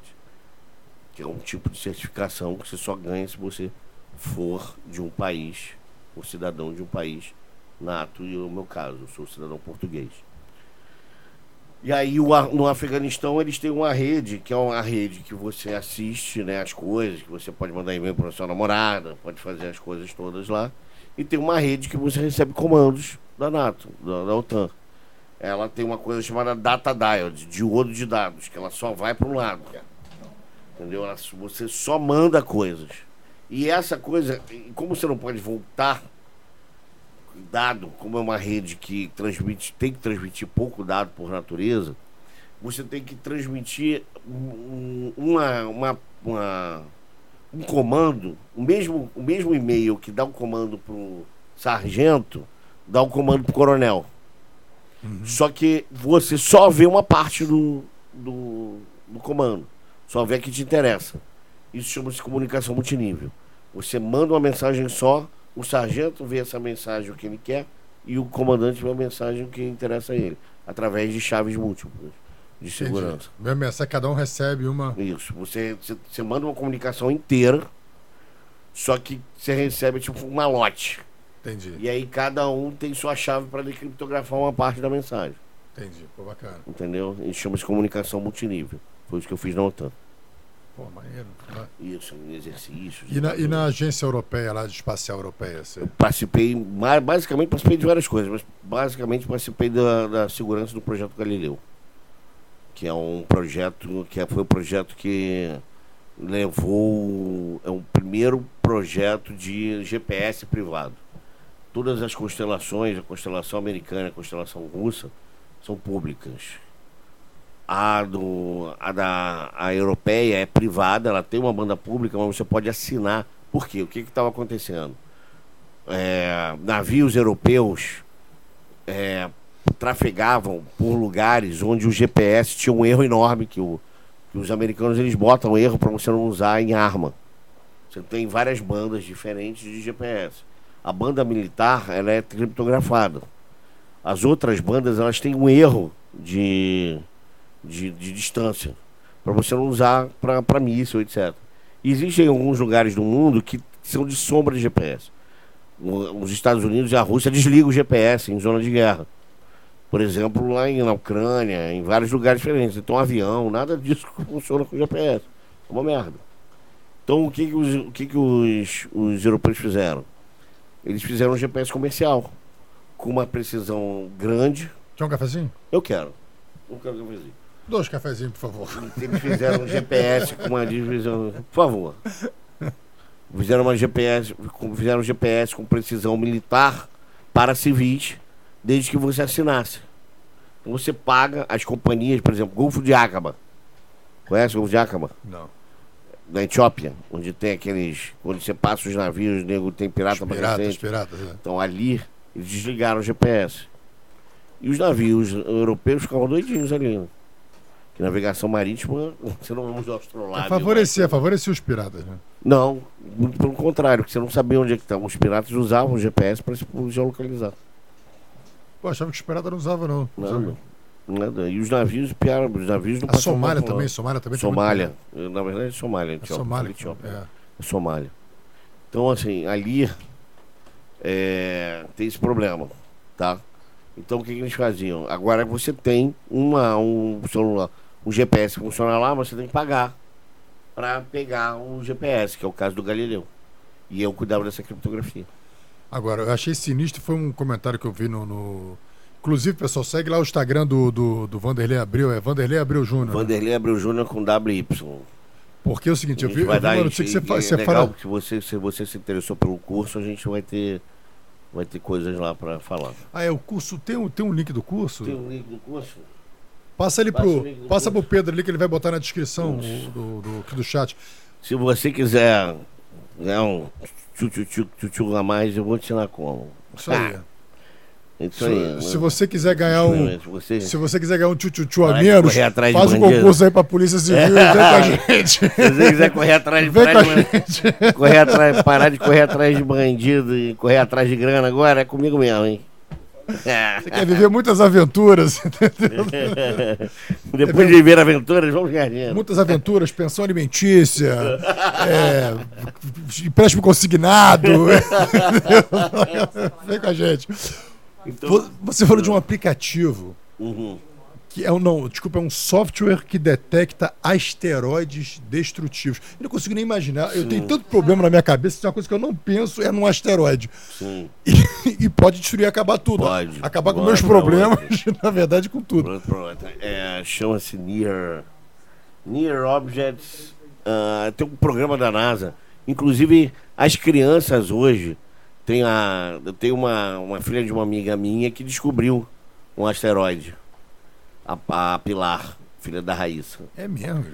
Que é um tipo de certificação que você só ganha se você for de um país, ou cidadão de um país nato, e no meu caso, eu sou cidadão português. E aí o no Afeganistão eles têm uma rede, que é uma rede que você assiste né, as coisas, que você pode mandar e-mail para sua namorada, pode fazer as coisas todas lá. E tem uma rede que você recebe comandos da NATO, da, da OTAN. Ela tem uma coisa chamada data diode, diodo de dados, que ela só vai para um lado. Entendeu? Ela- você só manda coisas. E essa coisa, como você não pode voltar dado, como é uma rede que transmite, tem que transmitir pouco dado por natureza, você tem que transmitir um- uma, uma, uma- um comando, o mesmo, o mesmo e-mail que dá um comando pro sargento, dá um comando pro coronel. Só que você só vê uma parte do, do, do comando. Só vê a que te interessa. Isso chama-se comunicação multinível. Você manda uma mensagem só, o sargento vê essa mensagem o que ele quer e o comandante vê a mensagem que interessa a ele, através de chaves múltiplas de segurança. Minha mensagem, cada um recebe uma. Isso. Você, você, você manda uma comunicação inteira, só que você recebe tipo um malote. Entendi, E aí cada um tem sua chave para decriptografar uma parte da mensagem. entendi. Pô, bacana. Entendeu? Isso chama-se comunicação multinível. Foi isso que eu fiz na OTAN. Pô, maneiro. né? Isso, em exercícios. E na, e na agência europeia, lá de espacial europeia, você. Participei, ma- basicamente participei de várias coisas, mas basicamente participei da, da segurança do projeto Galileu. Que é um projeto, que foi o projeto que levou. É o primeiro projeto de GPS privado. Todas as constelações, a constelação americana a constelação russa, são públicas. A, do, a da a europeia é privada, ela tem uma banda pública, mas você pode assinar. Por quê? O que estava acontecendo? É, navios europeus é, trafegavam por lugares onde o GPS tinha um erro enorme que, o- que os americanos eles botam erro para você não usar em arma. Você tem várias bandas diferentes de GPS. A banda militar ela é criptografada. As outras bandas elas têm um erro de, de, de distância para você não usar para míssil, etc. Existem alguns lugares do mundo que são de sombra de GPS. Os Estados Unidos e a Rússia desligam o GPS em zona de guerra. Por exemplo, lá em, na Ucrânia, em vários lugares diferentes. Então, avião, nada disso funciona com GPS. É uma merda. Então, o que, que, os, o que, que os, os europeus fizeram? Eles fizeram um GPS comercial, com uma precisão grande. Quer um cafezinho? Eu quero. Não quero cafezinho. Dois cafezinhos, por favor. Eles fizeram um GPS com uma divisão. Por favor. Fizeram uma GPS, fizeram um GPS com precisão militar para civis, desde que você assinasse. Então você paga as companhias, por exemplo, Golfo de Acaba. Conhece o Golfo de Acaba? Não. Na Etiópia, onde tem aqueles. Onde você passa os navios, nego tem pirata pra piratas, piratas. né? Então ali, eles desligaram o GPS. E os navios europeus ficavam doidinhos ali. né? Que navegação marítima, você não usa o É astrolábio. favorecer, favorecer os piratas, né? Não, muito pelo contrário, porque você não sabia onde é que estavam. Os piratas usavam o GPS para se geolocalizar. Pô, achava que os piratas não usavam, não. Nada. Nada. E os navios piaram, os navios não A Somália lá. também, Somália também Somália. Na verdade, é Somália. A Etiópia, Somália. Etiópia. É. É Somália. Então, assim, ali é, tem esse problema, tá? Então, o que, que eles faziam? Agora você tem uma, um celular, um GPS que funciona lá, mas você tem que pagar para pegar o GPS, que é o caso do Galileu. E eu cuidava dessa criptografia. Agora, eu achei sinistro, foi um comentário que eu vi no. no... Inclusive, pessoal, segue lá o Instagram do, do, do Vanderlei Abreu, é Vanderlei Abreu Júnior. né? Vanderlei Abreu Júnior com WY. Porque é o seguinte, eu vi, eu vai vi notícia que você, é você legal, fala. porque você, se você se interessou pelo curso, a gente vai ter, vai ter coisas lá para falar. Ah, é o curso. Tem um, tem um link do curso? Tem um link do curso? Passa ele Passa pro. do Passa pro. Pedro ali que ele vai botar na descrição do, do, aqui do chat. Se você quiser ganhar um tchu-tchu-tchu a mais, eu vou te ensinar como. Isso aí. Isso aí. Se, se você quiser ganhar um. Se você, Se você quiser ganhar um tchu-tchu a menos, faz um concurso aí pra Polícia Civil e vem com a gente. se você quiser correr atrás de Vem parar de- correr atrás, parar de correr atrás de bandido e correr atrás de grana agora, é comigo mesmo, hein? Você quer viver muitas aventuras, Depois de viver aventuras, vamos ganhar dinheiro. muitas aventuras, pensão alimentícia, é, empréstimo consignado. Vem com a gente. Então, Vo- Você falou de um aplicativo uhum. que é um, não, desculpa, é um software que detecta asteroides destrutivos. Eu não consigo nem imaginar. Eu tenho tanto problema na minha cabeça, que uma coisa que eu não penso é num asteroide. Sim. E, e pode destruir e acabar tudo. Pode. Acabar com Pode, meus pode. problemas, na verdade, com tudo. É, Chama-se Near. Near Objects. ah, tem um programa da NASA. Inclusive, as crianças hoje. Tem a, eu tenho uma, uma filha de uma amiga minha que descobriu um asteroide. A, a Pilar, filha da Raíssa. É mesmo.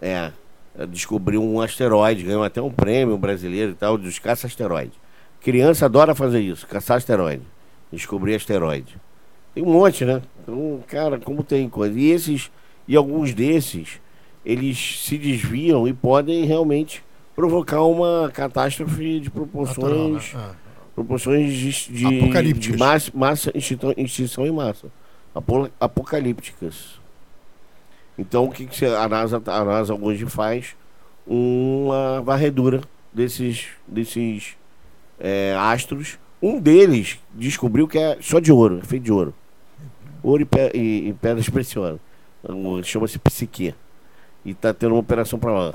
É. Descobriu um asteroide, ganhou até um prêmio brasileiro e tal, dos caça-asteroide. Criança adora fazer isso, caçar asteroide. Descobrir asteroide. Tem um monte, né? Então, cara, como tem coisa. E esses, e alguns desses, eles se desviam e podem realmente provocar uma catástrofe de proporções, Natural, né? Ah. Proporções de, de, de massa, massa extinção, extinção em massa. Apo- apocalípticas. Então, o que, que a, NASA, a NASA hoje faz? Uma varredura desses, desses é, astros. Um deles descobriu que é só de ouro, é feito de ouro. Ouro e, pe- e- e pedras preciosas. Chama-se Psique. E está tendo uma operação para lá.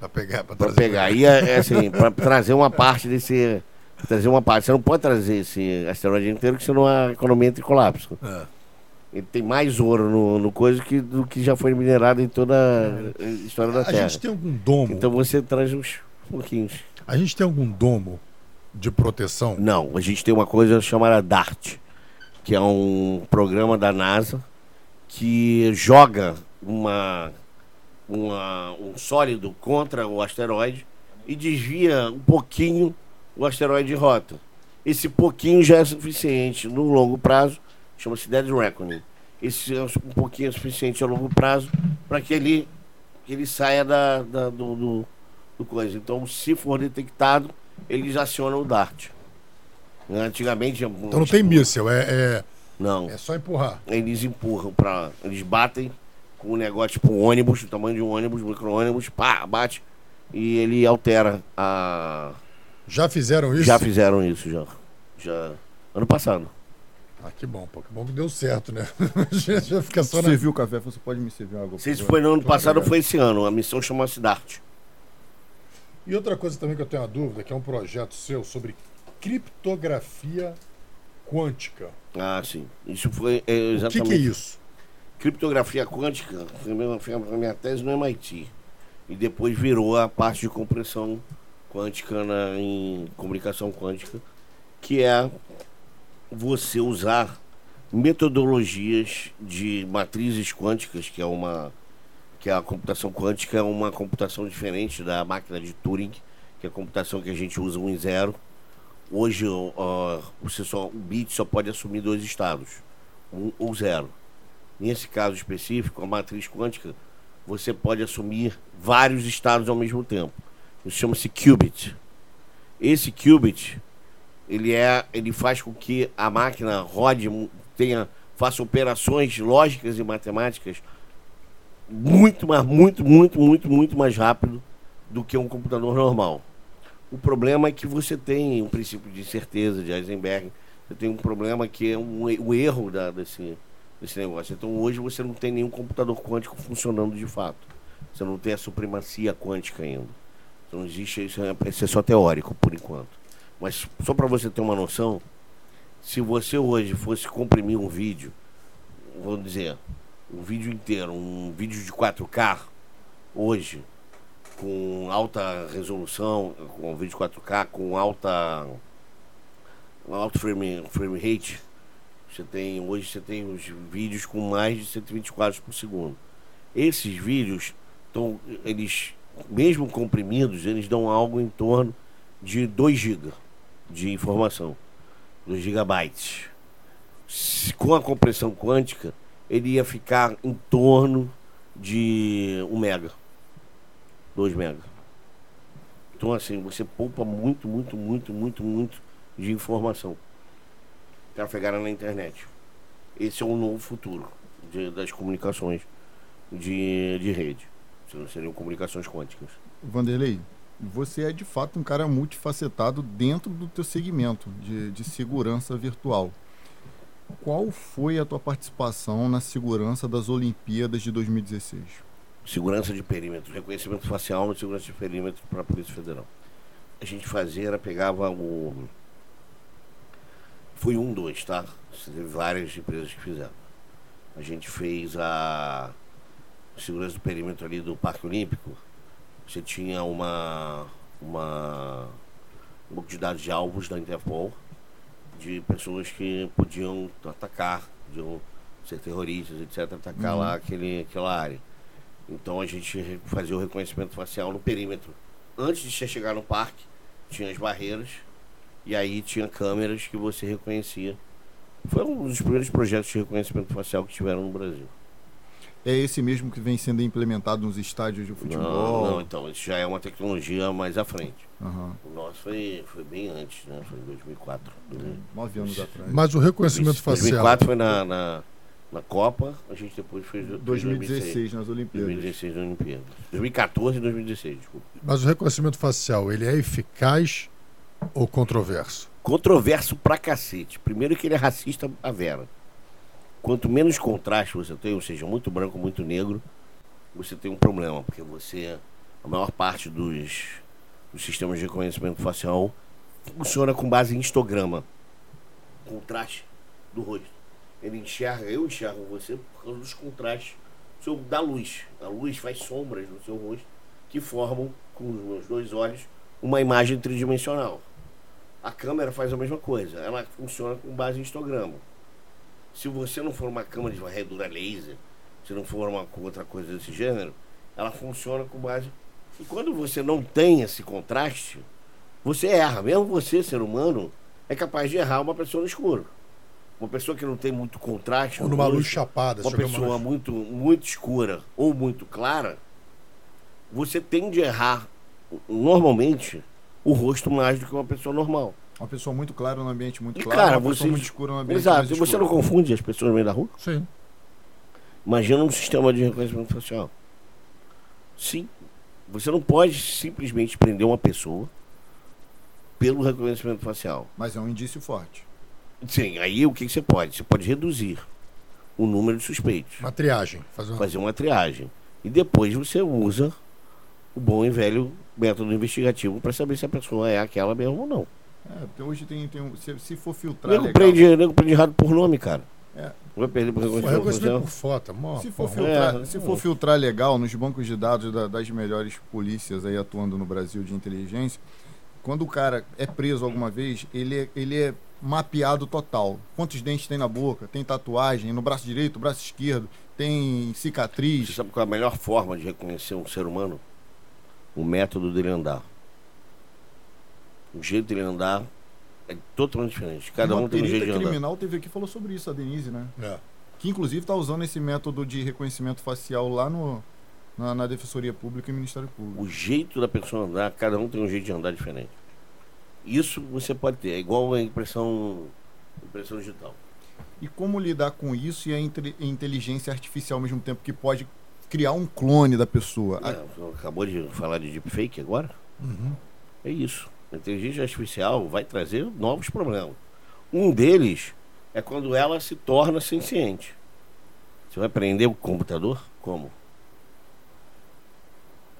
Pra pegar, Pra trazer. pegar. E é, é assim, pra trazer uma parte desse. Trazer uma parte. Você não pode trazer esse asteroide inteiro, que senão a economia entra em colapso. É. Ele tem mais ouro no, no coisa que, do que já foi minerado em toda a história da A Terra. gente tem algum domo. Então você traz uns pouquinhos. A gente tem algum domo de proteção? Não, a gente tem uma coisa chamada DART, que é um programa da NASA que joga uma, uma, um sólido contra o asteroide e desvia um pouquinho o asteroide de rota. Esse pouquinho já é suficiente no longo prazo, chama-se Dead Reckoning. Esse é um pouquinho é suficiente a longo prazo para que ele, que ele saia da, da- do, do, do coisa. Então, se for detectado, eles acionam o DART. Antigamente. Então não tem míssil, é, é, Não. é só empurrar. Eles empurram para. Eles batem com um negócio tipo um ônibus, do tamanho de um ônibus, micro-ônibus, pá, bate. E ele altera a. Já fizeram isso? Já fizeram isso já. Já. Ano passado. Ah, que bom, pô. Que bom que deu certo, né? já já fica só na... Serviu o café, você pode me servir água. Se favor? foi no ano passado foi esse ano. A missão chama-se DART. E outra coisa também que eu tenho uma dúvida, que é um projeto seu sobre criptografia quântica. Ah, sim. Isso foi é, O que, exatamente. que é isso? criptografia quântica foi a minha, foi a minha tese no MIT. E depois virou a parte de compressão quântica na, em comunicação quântica, que é você usar metodologias de matrizes quânticas, que é uma que a computação quântica é uma computação diferente da máquina de Turing, que é a computação que a gente usa 1 e 0. Hoje ó, você só, o bit só pode assumir dois estados, 1 ou 0. Nesse caso específico, a matriz quântica, você pode assumir vários estados ao mesmo tempo. Chama-se qubit. Esse qubit, ele é, ele faz com que a máquina rode, tenha, faça operações lógicas e matemáticas muito, mas muito, muito, muito, muito mais rápido do que um computador normal. O problema é que você tem um princípio de certeza de Heisenberg, você tem um problema que é um, o erro da, desse, desse negócio. Então hoje você não tem nenhum computador quântico funcionando de fato. Você não tem a supremacia quântica ainda. Então existe isso, é, isso é só teórico por enquanto. Mas só para você ter uma noção, se você hoje fosse comprimir um vídeo, vamos dizer, um vídeo inteiro, um vídeo de 4K, hoje, com alta resolução, com um vídeo 4K, com alta alto frame, frame rate, você tem hoje você tem os vídeos com mais de 120 quadros por segundo. Esses vídeos estão eles mesmo comprimidos, eles dão algo em torno de 2 GB de informação, 2 gigabytes. Com a compressão quântica, ele ia ficar em torno de 1 mega, 2 mega. Então assim, você poupa muito, muito, muito, muito, muito de informação trafegada na internet. Esse é o novo futuro de, das comunicações de, de rede. Seriam comunicações quânticas. Vanderlei, você é de fato um cara multifacetado dentro do teu segmento de, de segurança virtual. Qual foi a tua participação na segurança das Olimpíadas de 2016? Segurança de perímetro, reconhecimento facial e segurança de perímetro para a Polícia Federal. A gente fazia, era, pegava o. Foi um, dois, tá? Teve várias empresas que fizeram. A gente fez a segurança do perímetro ali do Parque Olímpico. Você tinha uma. uma um banco de dados de alvos da Interpol de pessoas que podiam atacar, podiam ser terroristas, etc., atacar uhum. lá aquele, aquela área. Então a gente fazia o reconhecimento facial no perímetro. Antes de você chegar no parque, tinha as barreiras e aí tinha câmeras que você reconhecia. Foi um dos primeiros projetos de reconhecimento facial que tiveram no Brasil. É esse mesmo que vem sendo implementado nos estádios de futebol? Não, não então, isso já é uma tecnologia mais à frente. Uhum. O nosso foi, foi bem antes, né? Foi em 2004. É, nove anos atrás. Mas o reconhecimento facial... 2004 foi na, na, na, Copa, a gente depois fez... 2016, 2016 nas Olimpíadas. 2016 nas Olimpíadas. 2014 e 2016, desculpa. Mas o reconhecimento facial, ele é eficaz ou controverso? Controverso pra cacete. Primeiro que ele é racista a vera. Quanto menos contraste você tem, ou seja, muito branco, muito negro, você tem um problema, porque você, a maior parte dos, dos sistemas de reconhecimento facial funciona com base em histograma, contraste do rosto. Ele enxerga, eu enxergo você por causa dos contrastes seu, da luz. A luz faz sombras no seu rosto que formam, com os meus dois olhos, uma imagem tridimensional. A câmera faz a mesma coisa, ela funciona com base em histograma. Se você não for uma câmera de varredura laser, se não for uma outra coisa desse gênero, ela funciona com base. E quando você não tem esse contraste, você erra. Mesmo você, ser humano, é capaz de errar uma pessoa no escuro. Uma pessoa que não tem muito contraste. Ou numa luz chapada. Uma pessoa uma muito, muito escura ou muito clara, você tende a errar, normalmente, o rosto mais do que uma pessoa normal. Uma pessoa muito clara no ambiente muito e claro, cara, uma você... pessoa muito escura no ambiente Exato. muito escuro. Você não confunde as pessoas no meio da rua? Sim. Imagina um sistema de reconhecimento facial. Sim. Você não pode simplesmente prender uma pessoa pelo reconhecimento facial. Mas é um indício forte. Sim, aí o que você pode? Você pode reduzir o número de suspeitos. Uma triagem. Fazer uma, fazer uma triagem. E depois você usa o bom e velho método investigativo para saber se a pessoa é aquela mesmo ou não. É, hoje tem, tem um, se, se for filtrar. Nego prende, nego prende errado por nome, cara. É. Vai perder por reconhecimento por foto. Mó, se for, filtrar, é, se for filtrar legal nos bancos de dados da, das melhores polícias aí atuando no Brasil de inteligência, quando o cara é preso alguma vez, ele é, ele é mapeado total. Quantos dentes tem na boca? Tem tatuagem no braço direito, braço esquerdo? Tem cicatriz? Você sabe qual é a melhor forma de reconhecer um ser humano? O método dele andar o jeito dele andar é totalmente diferente. Cada Uma um tem um jeito de andar. criminal teve aqui falou sobre isso, a Denise, né? É. Que inclusive está usando esse método de reconhecimento facial lá no, na, na, Defensoria Pública e Ministério Público. O jeito da pessoa andar, cada um tem um jeito de andar diferente. Isso você pode ter, é igual a impressão, impressão digital. E como lidar com isso e a inteligência artificial ao mesmo tempo que pode criar um clone da pessoa? É, acabou de falar de deepfake agora? Uhum. É isso. A inteligência artificial vai trazer novos problemas. Um deles é quando ela se torna senciente. Você vai prender o computador? Como?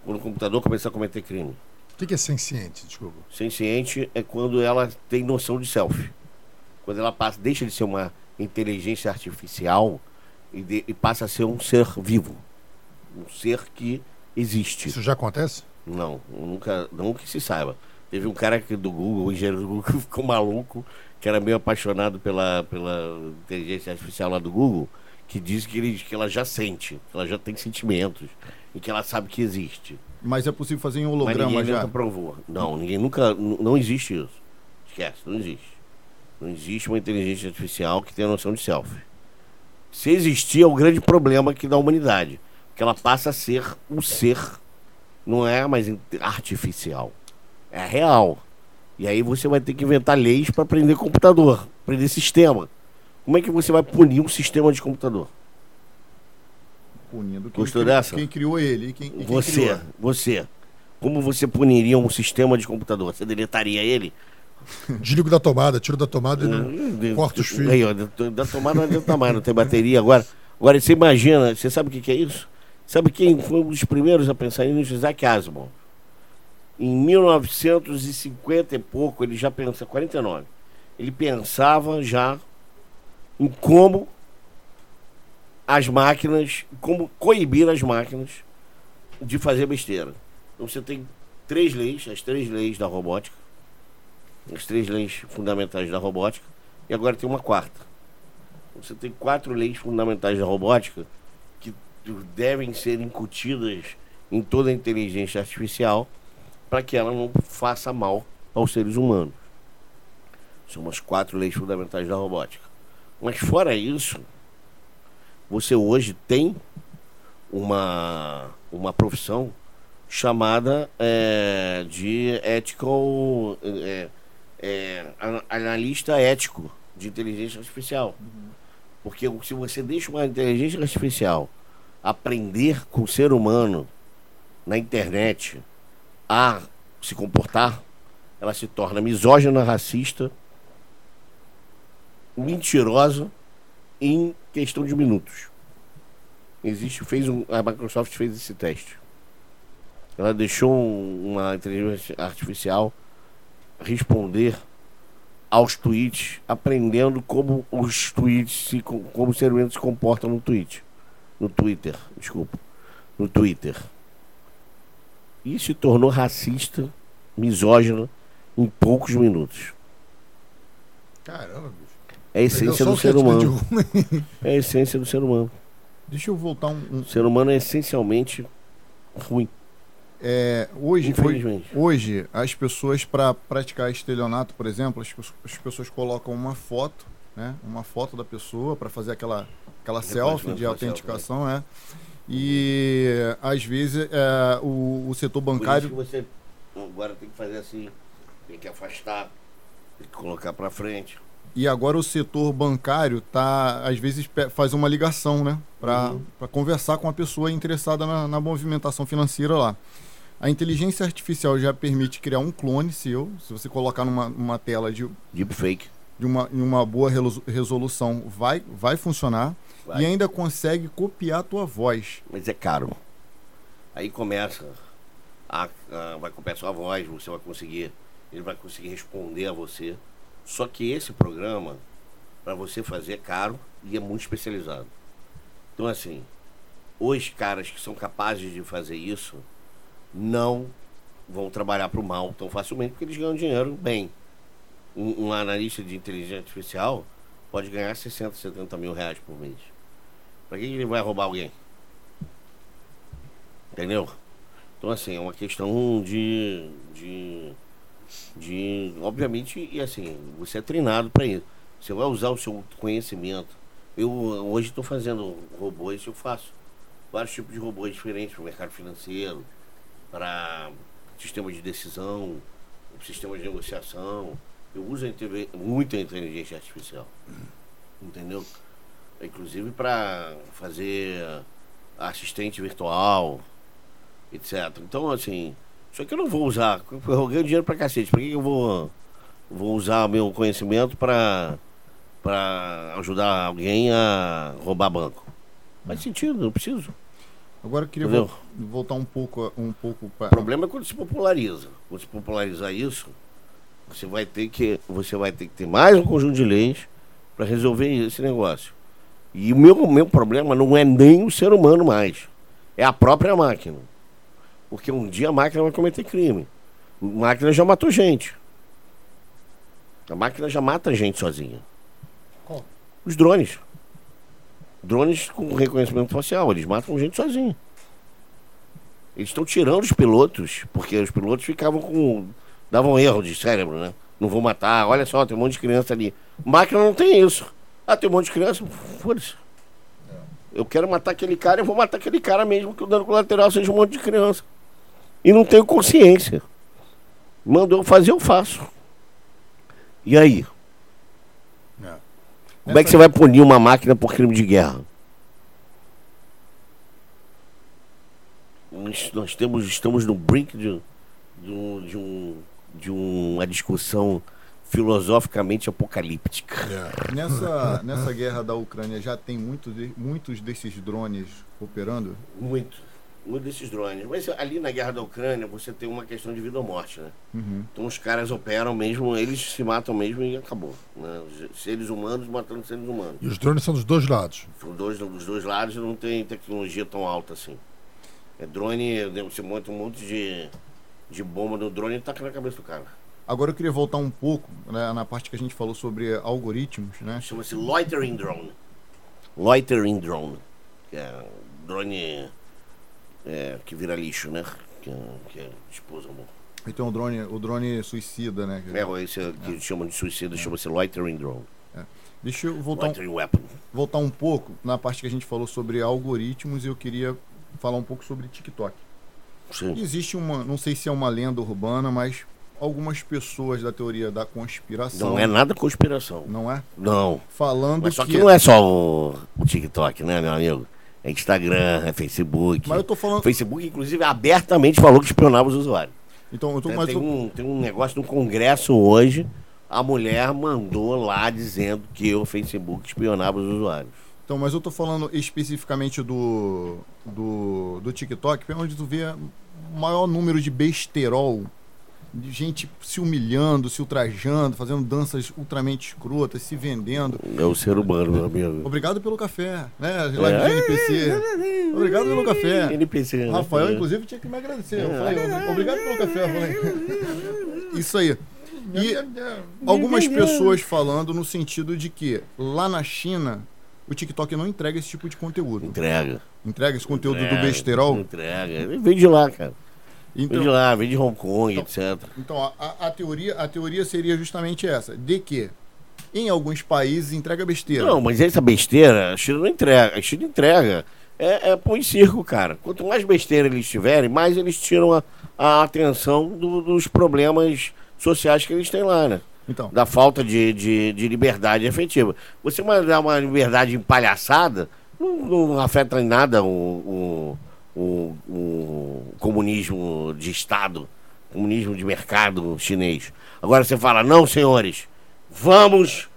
Quando o computador começa a cometer crime. O que, que é senciente? Desculpa. Senciente é quando ela tem noção de self. Quando ela passa, deixa de ser uma inteligência artificial e, de- e passa a ser um ser vivo. Um ser que existe. Isso já acontece? Não, nunca, não que se saiba. Teve um cara aqui do Google, o engenheiro do Google, que ficou maluco, que era meio apaixonado pela, pela inteligência artificial lá do Google, que disse que, ele, que ela já sente, que ela já tem sentimentos e que ela sabe que existe. Mas é possível fazer em Mas holograma ninguém já. nunca provou. Não, ninguém nunca. Não existe isso. Esquece, não existe. Não existe uma inteligência artificial que tenha noção de self. Se existir, é o grande problema aqui da humanidade. Que ela passa a ser um ser, não é mais artificial. É real. E aí você vai ter que inventar leis para prender computador, prender sistema. Como é que você vai punir um sistema de computador? Punindo quem Gostou criou- dessa? Quem criou ele e quem, e quem Você, criou. você. Como você puniria um sistema de computador? Você deletaria ele? Desligo da tomada, tiro da tomada e. Hum, corta os fios. Aí, ó, da- da tomada não adianta mais, não tem bateria agora. Agora, você imagina, você sabe o que, que é isso? Sabe quem foi um dos primeiros a pensar nisso? Isaac Asimov. Em 1950 e pouco, ele já pensa, 49, ele pensava já em como as máquinas, como coibir as máquinas de fazer besteira. Então você tem três leis, as três leis da robótica, as três leis fundamentais da robótica, e agora tem uma quarta. Você tem quatro leis fundamentais da robótica que devem ser incutidas em toda a inteligência artificial para que ela não faça mal aos seres humanos. São as quatro leis fundamentais da robótica. Mas fora isso, você hoje tem uma, uma profissão chamada eh, de ethical eh, ana- analista ético de inteligência artificial. Porque se você deixa uma inteligência artificial aprender com o ser humano na internet a se comportar, ela se torna misógina, racista, mentirosa em questão de minutos. Existe, fez um, a Microsoft fez esse teste. Ela deixou um- uma inteligência artificial responder aos tweets, aprendendo como os tweets se, com- como o ser humano se comporta no tweet, no Twitter, desculpa, no Twitter. E se tornou racista, misógina em poucos minutos. Caramba, bicho. É a essência do ser humano. É a essência do ser humano. Deixa eu voltar um. um- O ser humano é essencialmente ruim, é, hoje, infelizmente. hoje, as pessoas, para praticar estelionato, por exemplo, as, as pessoas colocam uma foto, né? Uma foto da pessoa para fazer aquela, aquela selfie de autenticação, é. E às vezes é, o, o setor Por isso bancário. que você agora tem que fazer assim, tem que afastar, tem que colocar pra frente. E agora o setor bancário tá, às vezes, faz uma ligação, né? Para Uhum. conversar com a pessoa interessada na, na movimentação financeira lá. A inteligência artificial já permite criar um clone seu. Se você colocar numa, numa tela de, Deepfake. de uma, em uma boa resolução, vai, vai funcionar. Vai. E ainda consegue copiar a tua voz. Mas é caro. Aí começa, a, a- vai copiar sua voz, você vai conseguir, ele vai conseguir responder a você. Só que esse programa, para você fazer, é caro e é muito especializado. Então, assim, os caras que são capazes de fazer isso não vão trabalhar para o mal tão facilmente, porque eles ganham dinheiro bem. Um, um analista de inteligência artificial pode ganhar 60, 70 mil reais por mês. Para que ele vai roubar alguém? Entendeu? Então, assim, é uma questão de. de. de obviamente, e assim, você é treinado para isso. Você vai usar o seu conhecimento. Eu hoje estou fazendo robôs, eu faço vários tipos de robôs diferentes para o mercado financeiro, para sistema de decisão, sistema de negociação. Eu uso a inteligê- muita inteligência artificial. Entendeu? Inclusive para fazer assistente virtual, etc. Então, assim, isso aqui eu não vou usar. Eu ganho dinheiro pra cacete. Por que que eu vou, vou usar meu conhecimento para para ajudar alguém a roubar banco? Faz sentido, não preciso. Agora eu queria vol- voltar um pouco, um pouco O para. problema é quando se populariza. Quando se popularizar isso, você vai ter que, você vai ter que ter mais um conjunto de leis para resolver esse negócio. E o meu, meu problema não é nem o ser humano mais. É a própria máquina. Porque um dia a máquina vai cometer crime. A máquina já matou gente. A máquina já mata gente sozinha. Como? Os drones. Drones com reconhecimento facial, eles matam gente sozinho. Eles estão tirando os pilotos, porque os pilotos ficavam com. davam erro de cérebro, né? Não vou matar, olha só, tem um monte de criança ali. Máquina não tem isso. Ah, tem um monte de criança, foda-se. Eu quero matar aquele cara, eu vou matar aquele cara mesmo que o dano colateral seja um monte de criança. E não tenho consciência. Mandou fazer, eu faço. E aí? É. Como é que você vai punir uma máquina por crime de guerra? Nós, nós temos, estamos no brink de, de, um- de, um, de uma discussão filosoficamente apocalíptica. É. Nessa, nessa guerra da Ucrânia já tem muitos, de- muitos desses drones operando? Muito. Muito desses drones. Mas ali na guerra da Ucrânia você tem uma questão de vida ou morte, né? Uhum. Então os caras operam mesmo, eles se matam mesmo e acabou. Né? Seres humanos matando seres humanos. E os drones são dos dois lados. Os dois, dos dois lados não tem tecnologia tão alta assim. É drone, você monta um monte de, de bomba no drone e taca na cabeça do cara. Agora eu queria voltar um pouco né, na parte que a gente falou sobre algoritmos, né? Chama-se Loitering Drone. Loitering Drone. Que é um drone é, que vira lixo, né? Que, é- que é amor. Então o drone, o drone suicida, né? É, esse é, que chamam de suicida chama-se Loitering Drone. Deixa eu voltar um, Loitering Weapon. voltar um pouco na parte que a gente falou sobre algoritmos e eu queria falar um pouco sobre TikTok. Sim. Existe uma, não sei se é uma lenda urbana, mas algumas pessoas da teoria da conspiração. Não é nada conspiração. Não é? Não. Falando Mas só que. que não é só o, o TikTok, né, meu amigo? É Instagram, é Facebook. Mas eu tô falando. Facebook, inclusive, abertamente falou que espionava os usuários. Então, eu tô, Tem, mas tem eu- um, tem um negócio no Congresso hoje, a mulher mandou lá dizendo que o Facebook espionava os usuários. Então, mas eu tô falando especificamente do, do, do TikTok, é onde tu vê o maior número de besterol, de gente se humilhando, se ultrajando, fazendo danças ultramente escrotas, se vendendo. É o ser humano, meu amigo. Obrigado pelo café, né? Live É. de NPC. Obrigado pelo café. NPC. né? Rafael, inclusive, tinha que me agradecer. Eu falei, obrigado pelo café. Eu falei. Isso aí. E algumas pessoas falando no sentido de que lá na China o TikTok não entrega esse tipo de conteúdo. Entrega. Entrega esse conteúdo do entrega, besterol. Entrega. Vem de lá, cara. Vem de Então, lá, vem de Hong Kong, etc. então a, a- teoria, a teoria seria justamente essa, de que em alguns países entrega besteira. Não, mas essa besteira, a China não entrega. A China entrega. É, é pão e circo, cara. Quanto mais besteira eles tiverem, mais eles tiram a, a atenção do- dos problemas sociais que eles têm lá, né? Então, Da falta de, de, de liberdade efetiva. Você dar uma liberdade empalhaçada, não, não afeta em nada o, o, o, o comunismo de Estado, comunismo de mercado chinês. Agora você fala, não, senhores, vamos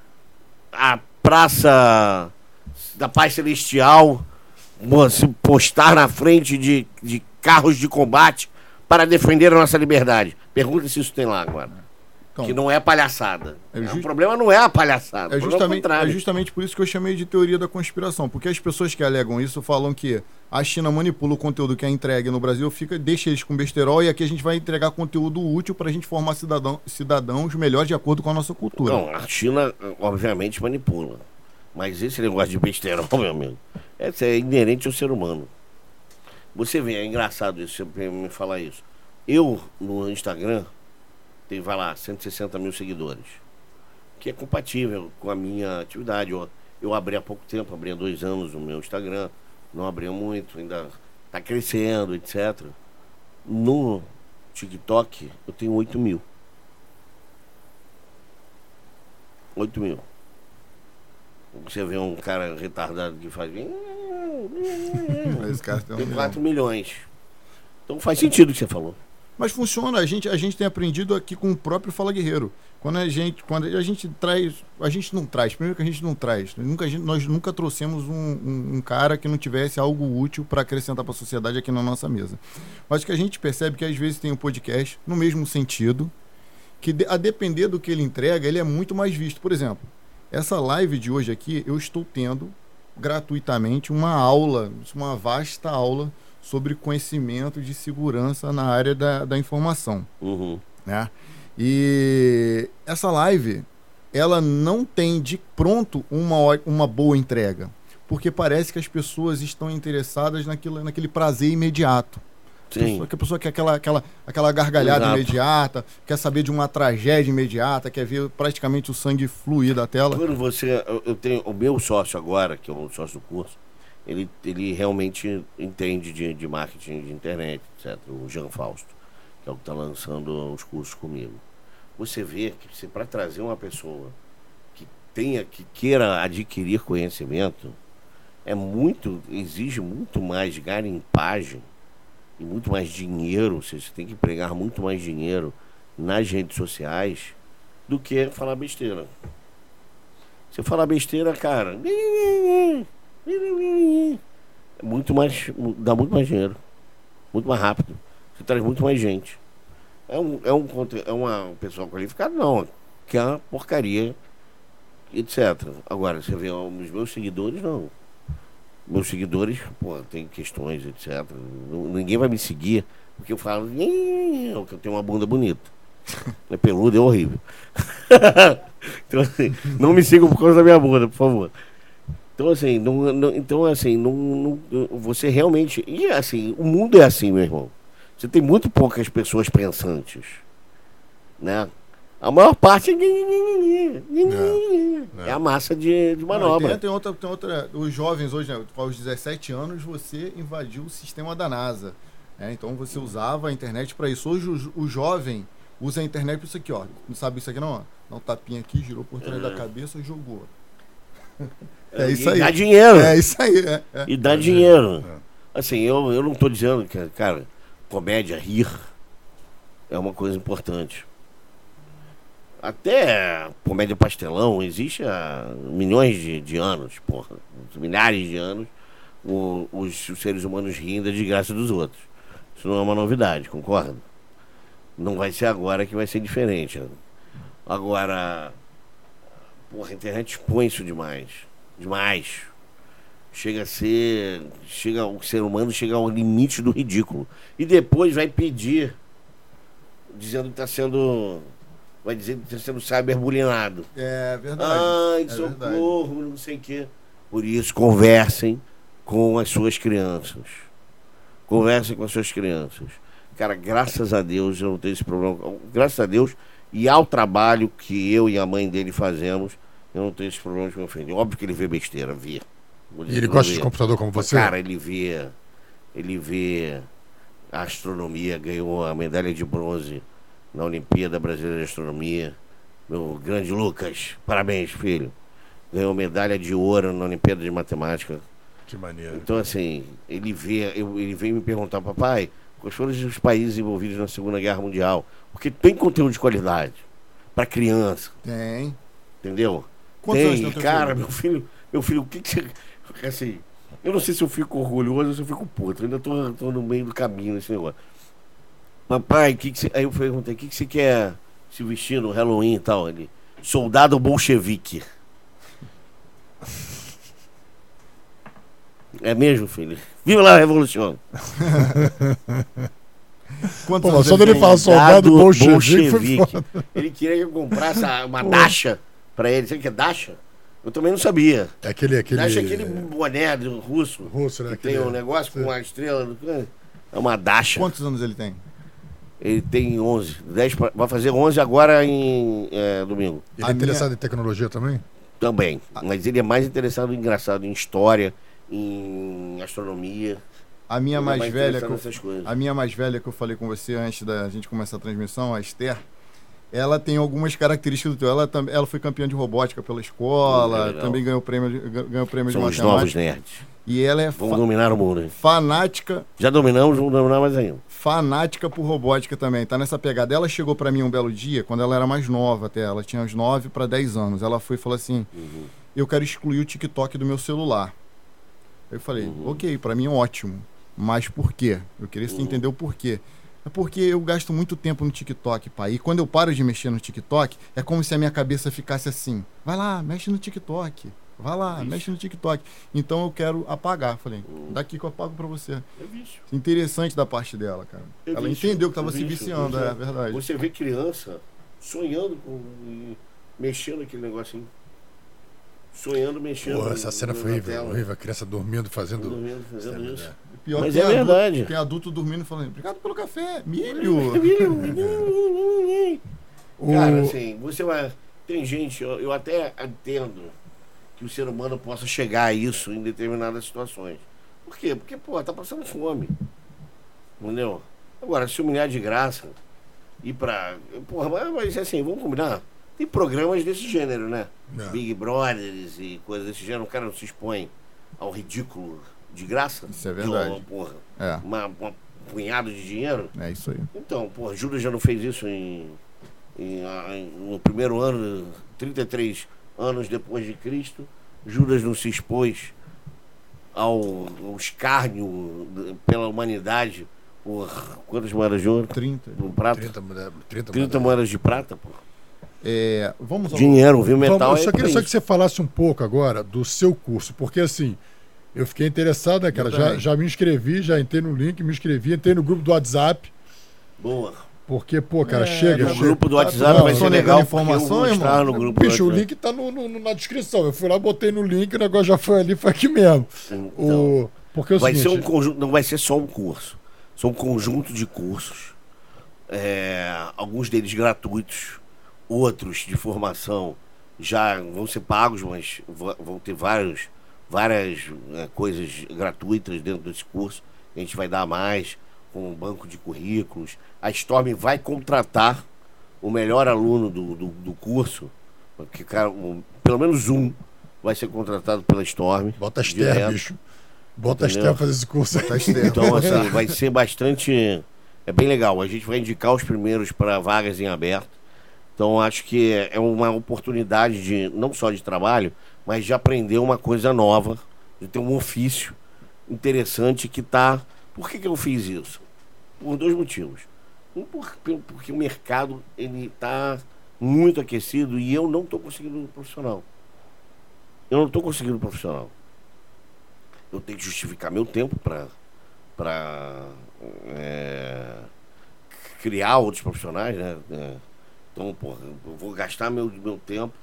à Praça da Paz Celestial se postar na frente de, de carros de combate para defender a nossa liberdade. Pergunta se isso tem lá agora. Então, que não é palhaçada. É É, ju- O problema não é a palhaçada. é, é justamente, é justamente por isso que eu chamei de teoria da conspiração. Porque as pessoas que alegam isso falam que a China manipula o conteúdo que é entregue no Brasil, fica, deixa eles com besterol e aqui a gente vai entregar conteúdo útil para a gente formar cidadão, cidadãos melhores de acordo com a nossa cultura. Não, a China, obviamente, manipula. Mas esse negócio de besterol, meu amigo, esse é inerente ao ser humano. Você vê, é engraçado isso, você me falar isso. Eu, no Instagram, tenho, vai lá, 160 mil seguidores. Que é compatível com a minha atividade. Eu, eu abri há pouco tempo, abri há dois anos o meu Instagram. Não abri muito, ainda está crescendo, etc. No TikTok, eu tenho 8 mil. 8 mil. Você vê um cara retardado que faz. Esse cara tem Tem um 4 milhões. Então faz sentido o que você falou. Mas funciona, a gente, a gente tem aprendido aqui com o próprio Fala Guerreiro. Quando a gente, quando a gente traz, a gente não traz, primeiro que a gente não traz, nunca, nós nunca trouxemos um, um, um cara que não tivesse algo útil para acrescentar para a sociedade aqui na nossa mesa. Mas que a gente percebe que às vezes tem um podcast no mesmo sentido, que a depender do que ele entrega, ele é muito mais visto. Por exemplo, essa live de hoje aqui, eu estou tendo gratuitamente uma aula, uma vasta aula sobre conhecimento de segurança na área da, da informação. Uhum. Né? E essa live, ela não tem de pronto uma, uma boa entrega, porque parece que as pessoas estão interessadas naquilo, naquele prazer imediato. Sim. Que a pessoa quer aquela, aquela, aquela gargalhada Exato. imediata, quer saber de uma tragédia imediata, quer ver praticamente o sangue fluir da tela. Quando você. Eu, eu tenho. O meu sócio agora, que é o sócio do curso, ele, ele realmente entende de, de marketing de internet, etc. O Jean Fausto, que é o que está lançando os cursos comigo. Você vê que para trazer uma pessoa que tenha, que queira adquirir conhecimento, é muito, exige muito mais garimpagem e muito mais dinheiro, ou seja, você tem que empregar muito mais dinheiro nas redes sociais do que falar besteira. Você falar besteira, cara, muito mais, dá muito mais dinheiro, muito mais rápido. Você traz muito mais gente. É um, é um, é uma pessoa qualificada, não, que é uma porcaria, etc. Agora, você vê os meus seguidores, não. Meus seguidores, pô, tem questões, etc. Ninguém vai me seguir porque eu falo "Ih", que eu tenho uma bunda bonita. É peludo, é horrível. então, assim, não me sigam por causa da minha bunda, por favor. Então, assim, não, não- então, assim não, não- você realmente. E, assim, o mundo é assim, meu irmão. Você tem muito poucas pessoas pensantes. Né? A maior parte é. É, a massa de, de Não, manobra. tem, tem outra, tem outra. Os jovens hoje, né, aos 17 anos, você invadiu o sistema da NASA. né? Então você usava a internet para isso. Hoje o, o jovem usa a internet para isso aqui, ó. Não sabe isso aqui não? Ó. Dá um tapinha aqui, girou por trás da cabeça e jogou. É isso E aí. Dá dinheiro. É isso aí, é. é. E dá dinheiro. Assim, eu, eu não tô dizendo que, cara, comédia, rir, é uma coisa importante. Até comédia pastelão existe há milhões de, de anos, porra. Milhares de anos, o- os, os seres humanos riem da desgraça dos outros. Isso não é uma novidade, concorda? Não vai ser agora que vai ser diferente. Agora, porra, a internet expõe isso demais. Demais chega a ser. Chega, o ser humano chega ao limite do ridículo. E depois vai pedir, dizendo que está sendo. Vai dizer que está sendo cyberbulinado. É verdade. Ai, é verdade. socorro, não sei o quê. Por isso, conversem com as suas crianças. Conversem com as suas crianças. Cara, graças a Deus eu não tenho esse problema. Graças a Deus e ao trabalho que eu e a mãe dele fazemos, eu não tenho esse problema de meu filho. Óbvio que ele vê besteira, vê. E ele gosta de vê. computador como você? Cara, ele vê. Ele vê a astronomia, ganhou a medalha de bronze na Olimpíada Brasileira de Astronomia. Meu grande Lucas, parabéns, filho. Ganhou medalha de ouro na Olimpíada de Matemática. Que maneiro. Então, assim, ele vê, eu- ele vem me perguntar, papai, quais foram os países envolvidos na Segunda Guerra Mundial? Porque tem conteúdo de qualidade para criança, Tem. entendeu? Quantos anos tem, tem o teu cara, meu filho, meu filho, o que, que você. Assim, eu não sei se eu fico orgulhoso ou se eu fico puto. Eu ainda tô, tô no meio do caminho nesse negócio. Papai, que que você... aí eu perguntei, o que, que você quer se vestir no Halloween e tal? Ele, soldado bolchevique. É mesmo, filho? Viva lá revolução! Quantos Pô, anos só ele dele tem? falar soldado bolchevique bolchevique. Ele queria que eu comprasse uma dacha pra ele. Sabe o que é dacha? Eu também não sabia. É aquele. aquele... Dacha é aquele boné do russo. Russo, né? Que tem Aquele- um negócio com uma estrela. do- É uma dacha. Quantos anos ele tem? Ele tem 11. 10 pra- vai fazer 11 agora em é, domingo. Ele A é minha- interessado em tecnologia também? Também. Mas ele é mais interessado, engraçado, em história, em astronomia. A minha é mais, velha, interessado que eu, a minha mais velha que eu falei com você antes da gente começar a transmissão, a Esther, ela tem algumas características do teu. Ela, ela foi campeã de robótica pela escola, Legal. também ganhou prêmio de, ganhou prêmio São de os novos matemática. nerds. E ela é Vamos dominar o mundo. hein? fanática, Já dominamos, vamos dominar mais ainda. fanática por robótica também. Tá nessa pegada. Ela chegou pra mim um belo dia, quando ela era mais nova até. Ela tinha uns 9 para 10 anos. Ela foi e falou assim: Eu quero excluir o TikTok do meu celular. Eu falei: Ok, pra mim é ótimo. Mas por quê? Eu queria Uhum. entender o porquê. É porque eu gasto muito tempo no TikTok, pai. E quando eu paro de mexer no TikTok, é como se a minha cabeça ficasse assim: vai lá, mexe no TikTok. Vai lá, mexe no TikTok. Então eu quero apagar. Falei: daqui que eu apago pra você. É vício. Interessante da parte dela, cara. É Ela vício, entendeu que tava é se viciando, vício. é verdade. Você vê criança sonhando com. mexendo aquele negocinho. Sonhando, mexendo. Porra, essa cena na foi horrível, horrível. A criança dormindo, fazendo. Dormindo, fazendo isso. Pior Mas que é adulto- verdade. tem adulto dormindo e falando: obrigado pelo café, milho. O- Cara, assim, você vai. Tem gente, eu, eu até entendo que o ser humano possa chegar a isso em determinadas situações. Por quê? Porque, pô, tá passando fome. Entendeu? Agora, se humilhar de graça, ir pra. Porra, mas, mas assim, vamos combinar? Tem programas desse gênero, né? Não. Big Brothers e coisas desse gênero, o cara não se expõe ao ridículo de graça. Isso é De verdade. uma, porra, É, uma, uma punhado de dinheiro. é isso aí. Então, pô, Judas já não fez isso em, em- em- no primeiro ano, 33 anos depois de Cristo. Judas não se expôs ao, ao escárnio pela humanidade por quantas moedas de ouro? 30. Um prata? 30, mulher- 30, 30 moedas de prata, pô. É, vamos ao. Dinheiro, viu? Metal Vamos, eu é só queria só que você falasse um pouco agora do seu curso, porque assim, eu fiquei interessado, né, cara? Já, já me inscrevi, já entrei no link, me inscrevi, entrei no grupo do WhatsApp, Boa. porque, pô, cara, É, chega. No chega- grupo do WhatsApp tudo vai ser legal informação, porque eu vou irmão? no grupo Bicho, o link tá no- no- na descrição. Eu fui lá, botei no link, o negócio já foi ali, foi aqui mesmo. Então, O, porque é o vai ser um seguinte, conjunto, não vai ser só um curso. São um conjunto de cursos, é, alguns deles gratuitos, outros de formação já vão ser pagos, mas vão ter vários, várias é, coisas gratuitas dentro desse curso. A gente vai dar mais com um banco de currículos. A Storm vai contratar o melhor aluno do, do, do curso, que, cara, um- pelo menos um vai ser contratado pela Storm. bota a Esther, direto. bicho. Bota a Entendeu? Esther pra fazer esse curso. Então, assim, vai ser bastante. É bem legal. A gente vai indicar os primeiros para vagas em aberto. Então, acho que é é uma oportunidade de não só de trabalho, mas de aprender uma coisa nova, de ter um ofício interessante que tá. Por que, que eu fiz isso? Por dois motivos. Um, porque o mercado ele está muito aquecido e eu não estou conseguindo um profissional. Eu não estou conseguindo um profissional. Eu tenho que justificar meu tempo para para criar outros profissionais, né? É, então, porra, eu vou gastar meu, meu tempo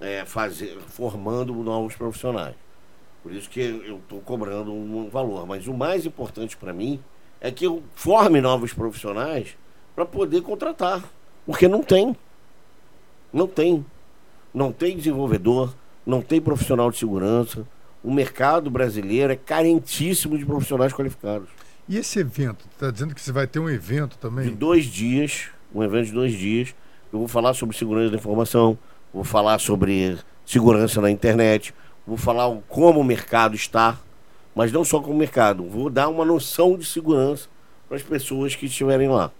é, fazer, formando novos profissionais. Por isso que eu estou cobrando um valor. Mas o mais importante para mim é que eu forme novos profissionais para poder contratar. Porque não tem. Não tem. Não tem desenvolvedor, não tem profissional de segurança. O mercado brasileiro é carentíssimo de profissionais qualificados. E esse evento? Tá dizendo que você vai ter um evento De também? dois dias, um evento de dois dias, eu vou falar sobre segurança da informação, vou falar sobre segurança na internet, vou falar como o mercado está, mas não só como o mercado, vou dar uma noção de segurança para as pessoas que estiverem lá.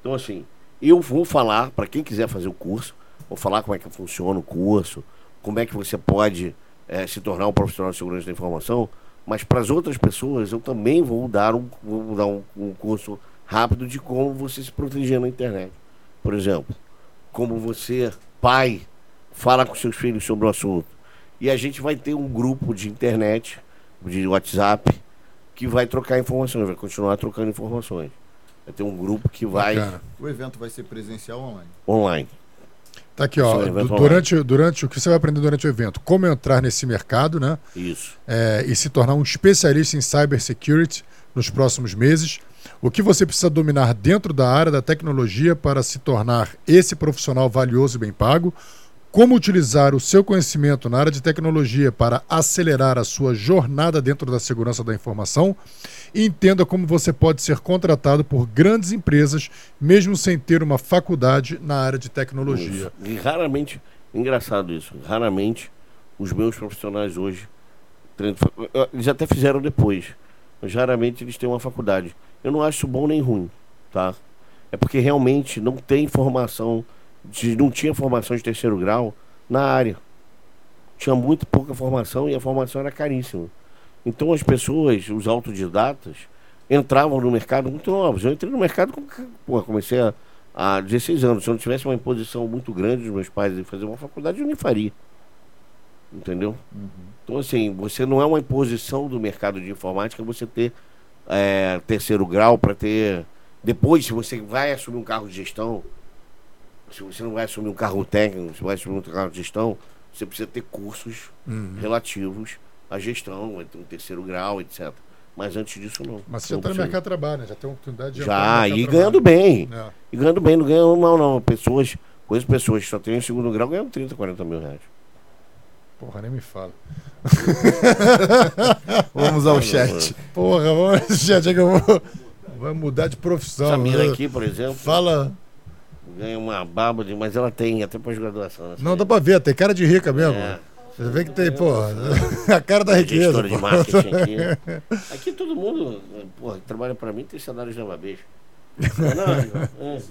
Então, assim, eu vou falar, para quem quiser fazer o curso, vou falar como é que funciona o curso, como é que você pode eh, se tornar um profissional de segurança da informação, mas para as outras pessoas eu também vou dar um, vou dar um, um curso rápido de como você se proteger na internet. Por exemplo, como você, pai, fala com seus filhos sobre o assunto. E a gente vai ter um grupo de internet, de WhatsApp, que vai trocar informações, vai continuar trocando informações. Vai ter um grupo que vai Bacana. O evento vai ser presencial ou online? online. Tá aqui, ó. Online. durante, durante o que você vai aprender durante o evento, como entrar nesse mercado, né? Isso. é, e se tornar um especialista em cybersecurity nos próximos meses. O que você precisa dominar dentro da área da tecnologia para se tornar esse profissional valioso e bem pago. Como utilizar o seu conhecimento na área de tecnologia para acelerar a sua jornada dentro da segurança da informação. e entenda como você pode ser contratado por grandes empresas, mesmo sem ter uma faculdade na área de tecnologia. Isso. E raramente, engraçado isso, raramente os meus profissionais hoje, eles até fizeram depois, mas raramente eles têm uma faculdade. Eu não acho bom nem ruim, tá? É porque realmente não tem formação, de, não tinha formação de terceiro grau na área. Tinha muito pouca formação e a formação era caríssima. Então as pessoas, os autodidatas, entravam no mercado muito novos. Eu entrei no mercado, com, pô, comecei a, há 16 anos. Se eu não tivesse uma imposição muito grande dos meus pais de fazer uma faculdade, eu nem faria. Entendeu? Uhum. Então, assim, você não é uma imposição do mercado de informática você ter é, terceiro grau para ter. Depois, se você vai assumir um carro de gestão, se você não vai assumir um carro técnico, se vai assumir um carro de gestão, você precisa ter cursos uhum. relativos à gestão, um terceiro grau, etc. Mas antes disso, não. Mas você já está no mercado de trabalho, né? Já tem oportunidade de Já, e ganhando bem. É. E ganhando bem, não ganhando mal, não. Pessoas, coisas pessoas que só têm o segundo grau ganham 30, 40 mil reais. Porra, nem me fala. vamos ao chat. Porra, vamos ao chat. É que eu vou... Vai mudar de profissão. Samira aqui, por exemplo. Fala ganha uma baba, de, mas ela tem até pós-graduação. Né? Não, dá pra ver, tem cara de rica mesmo. É. Você vê que tem, pô, a cara da riqueza. Gestora de marketing aqui. Aqui todo mundo, porra, que trabalha pra mim tem salário de lava beijo. Não, é.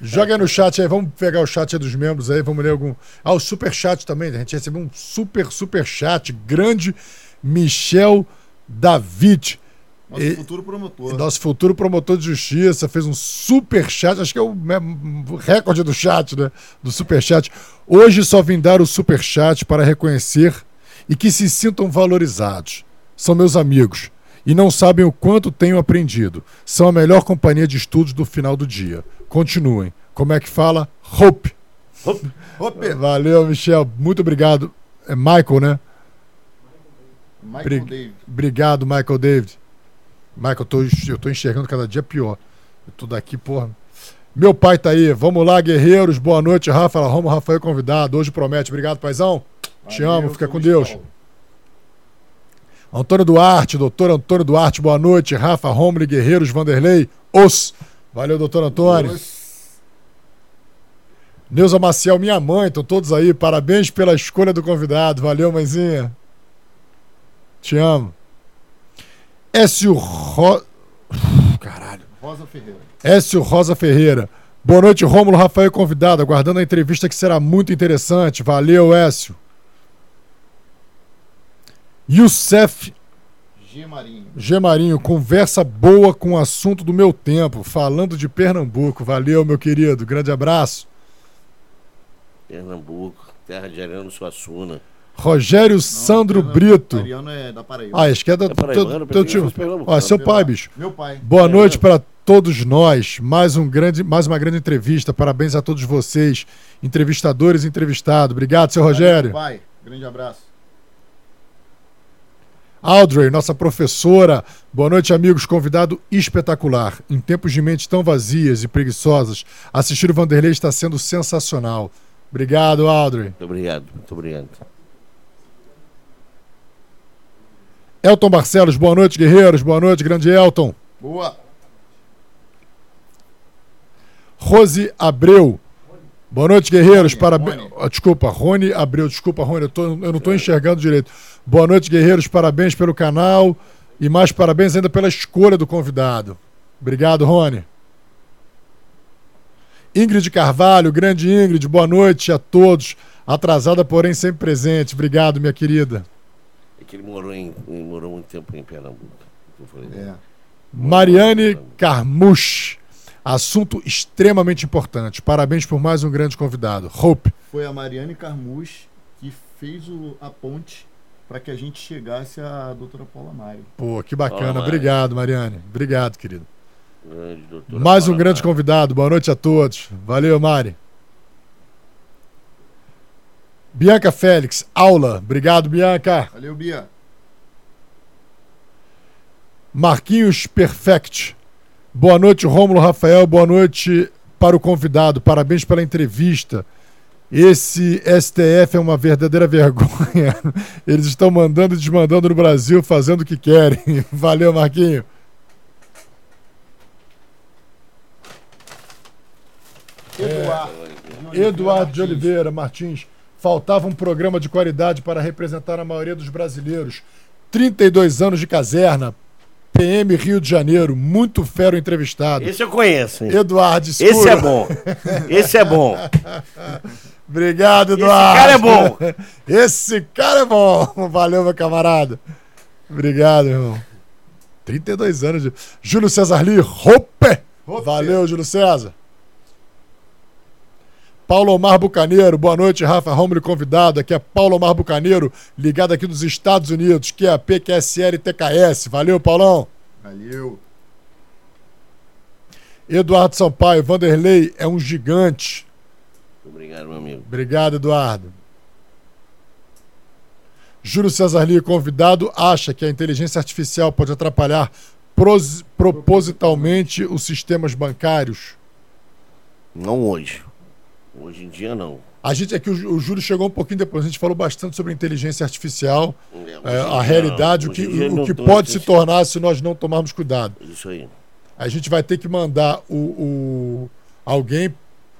Joga aí no chat aí, vamos pegar o chat dos membros aí, vamos ler algum. Ah, o super chat também, a gente recebeu um super, super chat grande. Michel David. Nosso e, futuro promotor. Nosso futuro promotor de justiça fez um super chat, acho que é o recorde do chat, né? Do super chat. Hoje só vim dar o super chat para reconhecer e que se sintam valorizados. São meus amigos e não sabem o quanto tenho aprendido. São a melhor companhia de estudos do final do dia. Continuem. Como é que fala? Hope. Hope. Hope. Valeu, Michel. Muito obrigado. É Michael, né? Michael Bri David. Obrigado, Michael David. Michael, eu tô, eu tô enxergando cada dia pior. Eu tô daqui, porra. Meu pai tá aí. Vamos lá, guerreiros. Boa noite, Rafa. Romo Rafael convidado. Hoje promete. Obrigado, paizão. Valeu, Te amo. Fica com Deus. Antônio Duarte, doutor Antônio Duarte, boa noite. Rafa, Romulo, Guerreiros, Vanderlei, os. Valeu, doutor Antônio. Os. Neuza Maciel, minha mãe, estão todos aí. Parabéns pela escolha do convidado. Valeu, mãezinha. Te amo. Écio Ro... Caralho. Rosa Ferreira. Écio Rosa Ferreira. Boa noite, Rômulo Rafael convidado, aguardando a entrevista que será muito interessante. Valeu, Écio. Youssef G. Marinho. G. Marinho, conversa boa com o assunto do meu tempo, falando de Pernambuco. Valeu, meu querido. Grande abraço. Pernambuco, terra de Ariano Suassuna. Rogério não, Sandro Brito. Ariano é da Paraíba. Ah, acho que é da, é teu, teu tio. Ah, seu pai, bicho. Meu pai. Boa é, noite para todos nós. Mais, um grande, mais uma grande entrevista. Parabéns a todos vocês, entrevistadores e entrevistados. Obrigado, seu Rogério. Valeu, pai. Grande abraço. Audrey, nossa professora. Boa noite, amigos. Convidado espetacular. Em tempos de mentes tão vazias e preguiçosas, assistir o Vanderlei está sendo sensacional. Obrigado, Audrey. Muito obrigado, muito obrigado. Elton Barcelos, boa noite, guerreiros. Boa noite, grande Elton. Boa. Rose Abreu. Boa noite, guerreiros. Parabéns. Ah, desculpa, Rony Abreu. Desculpa, Rony, eu, tô, eu não estou enxergando direito. Boa noite, guerreiros. Parabéns pelo canal. E mais parabéns ainda pela escolha do convidado. Obrigado, Rony. Ingrid Carvalho, grande Ingrid, boa noite a todos. Atrasada, porém sempre presente. Obrigado, minha querida que ele morou, em, morou muito tempo em Pernambuco. É. Mariane Carmush. Assunto extremamente importante. Parabéns por mais um grande convidado. Hope. Foi a Mariane Carmush que fez o, a ponte para que a gente chegasse à doutora Paula Mário. Pô, que bacana. Obrigado, Mariane. Obrigado, querido. Mais um grande convidado. Boa noite a todos. Valeu, Mari. Bianca Félix, aula. Obrigado, Bianca. Valeu, Bia. Marquinhos Perfect. Boa noite, Rômulo Rafael. Boa noite para o convidado. Parabéns pela entrevista. Esse STF é uma verdadeira vergonha. Eles estão mandando e desmandando no Brasil, fazendo o que querem. Valeu, Marquinho. Eduardo. Eduardo de Oliveira Martins. Faltava um programa de qualidade para representar a maioria dos brasileiros. 32 anos de caserna. PM Rio de Janeiro. Muito fero entrevistado. Esse eu conheço. hein? Eduardo Escuro. Esse é bom. Esse é bom. Obrigado, Eduardo. cara é bom. Esse cara é bom. Valeu, meu camarada. Obrigado, irmão. 32 anos de. Júlio César Lee, Rope. Valeu, Júlio César. Paulo Omar Bucaneiro, boa noite, Rafa Romulo convidado. Aqui é Paulo Omar Bucaneiro, ligado aqui dos Estados Unidos, que é a PQSL TKS. Valeu, Paulão. Valeu. Eduardo Sampaio, Vanderlei é um gigante. Obrigado, meu amigo. Obrigado, Eduardo. Júlio César Lee, convidado, acha que a inteligência artificial pode atrapalhar pros- propositalmente os sistemas bancários? Não hoje. Hoje em dia, não. A gente aqui, o, o Júlio chegou um pouquinho depois, a gente falou bastante sobre inteligência artificial, É, é, a realidade, não. o que, o que pode se tornar se nós não tomarmos cuidado. Isso aí. A gente vai ter que mandar o, o- alguém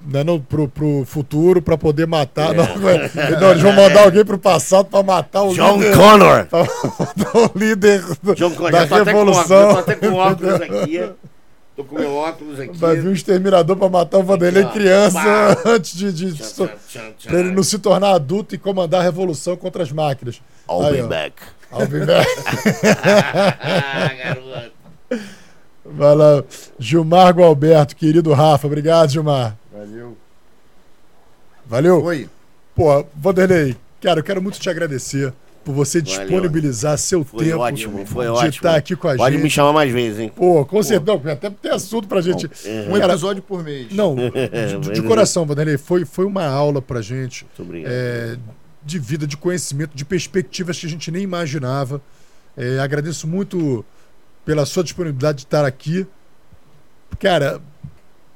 né, no, pro, pro futuro para poder matar. É. Não, não, eles vão mandar alguém pro passado para matar o John líder. Connor! pra o líder John Connor, da já tô até com óculos, revolução. eu tô até com óculos aqui. Tô com meu óculos aqui. Vai vir um exterminador para matar o Vanderlei criança Pá. antes de, de, Tchan, tchan, tchan, pra ele não se tornar adulto e comandar a revolução contra as máquinas. I'll Aí, be ó. back. Alvin Beck. ah, garoto. Vai lá. Gilmar Gualberto, querido Rafa. Obrigado, Gilmar. Valeu. Valeu. Oi. Pô, Vanderlei, cara, eu quero muito te agradecer por você Valeu. disponibilizar seu Foi tempo ótimo, foi de ótimo. estar aqui com a Pode gente. me chamar mais vezes, hein? Pô, com certeza. Não, Até tem assunto pra gente. Um Cara, episódio por mês. não, de, de coração, Vanderlei, foi, foi uma aula pra gente. Muito obrigado. é, de vida, de conhecimento, de perspectivas que a gente nem imaginava. É, agradeço muito pela sua disponibilidade de estar aqui. Cara,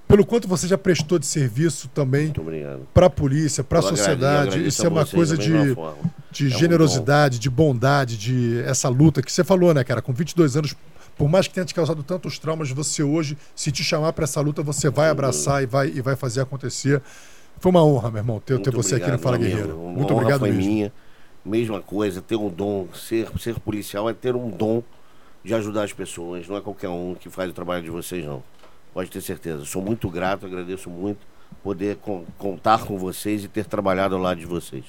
pelo quanto você já prestou de serviço também obrigado. para a polícia, para a sociedade. Isso é uma coisa de, de um generosidade, de bondade, de essa luta que você falou, né, cara? Com 22 anos, por mais que tenha te causado tantos traumas, você hoje, se te chamar para essa luta, você vai abraçar e vai, e vai fazer acontecer. Foi uma honra, meu irmão, ter, ter você aqui no obrigado, Fala Guerreiro. Muito obrigado foi mesmo. minha. Mesma coisa, ter um dom, ser, ser policial é ter um dom de ajudar as pessoas. Não é qualquer um que faz o trabalho de vocês, não. Pode ter certeza. Sou muito grato, agradeço muito poder con- contar com vocês e ter trabalhado ao lado de vocês.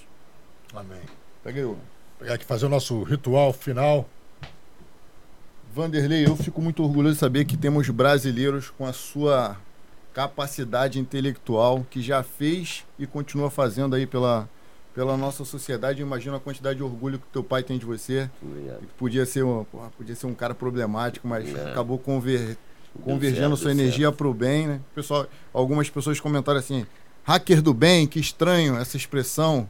Amém. Aí, ô. Pegar aqui fazer o nosso ritual final. Vanderlei, eu fico muito orgulhoso de saber que temos brasileiros com a sua capacidade intelectual que já fez e continua fazendo aí pela, pela nossa sociedade. Imagino a quantidade de orgulho que teu pai tem de você. Obrigado. Podia ser, um, porra, podia ser um cara problemático, mas É. acabou conver, convergendo certo, sua energia pro bem, né? Pessoal, algumas pessoas comentaram assim: hacker do bem, que estranho essa expressão.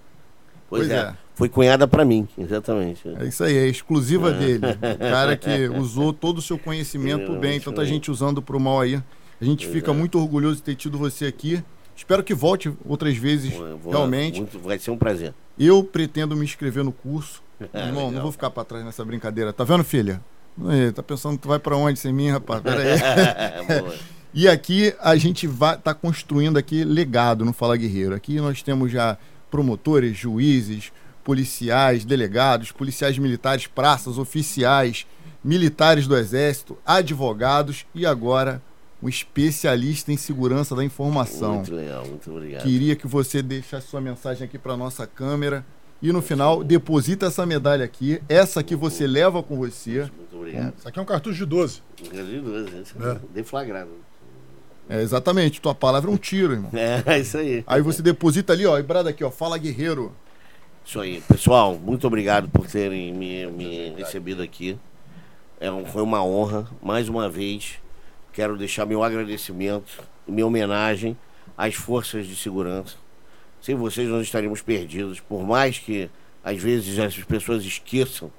Pois, Pois é. é. Foi cunhada pra mim, exatamente. É isso aí, é exclusiva dele. O cara que usou todo o seu conhecimento pro bem, tanta gente usando pro mal aí. A gente Pois fica é. muito orgulhoso de ter tido você aqui. Espero que volte outras vezes, Vou- vou- realmente. muito- vai ser um prazer. Eu pretendo me inscrever no curso. Ah, Irmão, não legal. vou ficar pra trás nessa brincadeira. Tá vendo, filha? Aí, tá pensando que tu vai pra onde sem mim, rapaz? Pera aí. E aqui a gente vai tá construindo aqui legado no Fala Guerreiro. Aqui nós temos já promotores, juízes, policiais, delegados, policiais militares, praças, oficiais, militares do exército, advogados e agora um especialista em segurança da informação. Muito legal, muito obrigado. Queria que você deixasse sua mensagem aqui para nossa câmera e no final deposita essa medalha aqui, essa que você leva com você. Muito obrigado. Isso aqui é um cartucho de 12. Brasil duas, esse É. Deflagrado. É, exatamente, tua palavra é um tiro, irmão. É, isso aí. Aí você deposita ali, ó, e brada aqui, ó, fala guerreiro. Isso aí. Pessoal, muito obrigado por terem me, me recebido aqui. É um- foi uma honra, mais uma vez. Quero deixar meu agradecimento e minha homenagem às forças de segurança. Sem vocês nós estaríamos perdidos. Por mais que às vezes as pessoas esqueçam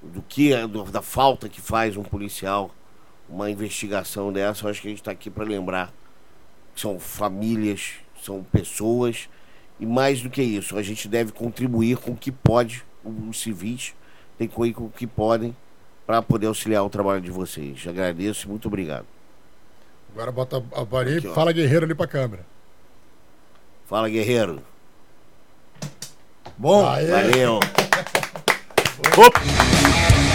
do que é- do- da falta que faz um policial uma investigação dessa, eu acho que a gente está aqui para lembrar que são famílias, são pessoas E mais do que isso, a gente deve contribuir com o que pode, os civis têm que contribuir com o que podem para poder auxiliar o trabalho de vocês. Agradeço e muito obrigado. Agora bota a varinha e fala guerreiro ali pra câmera. Fala, guerreiro. Bom, Aê. Valeu. Opa!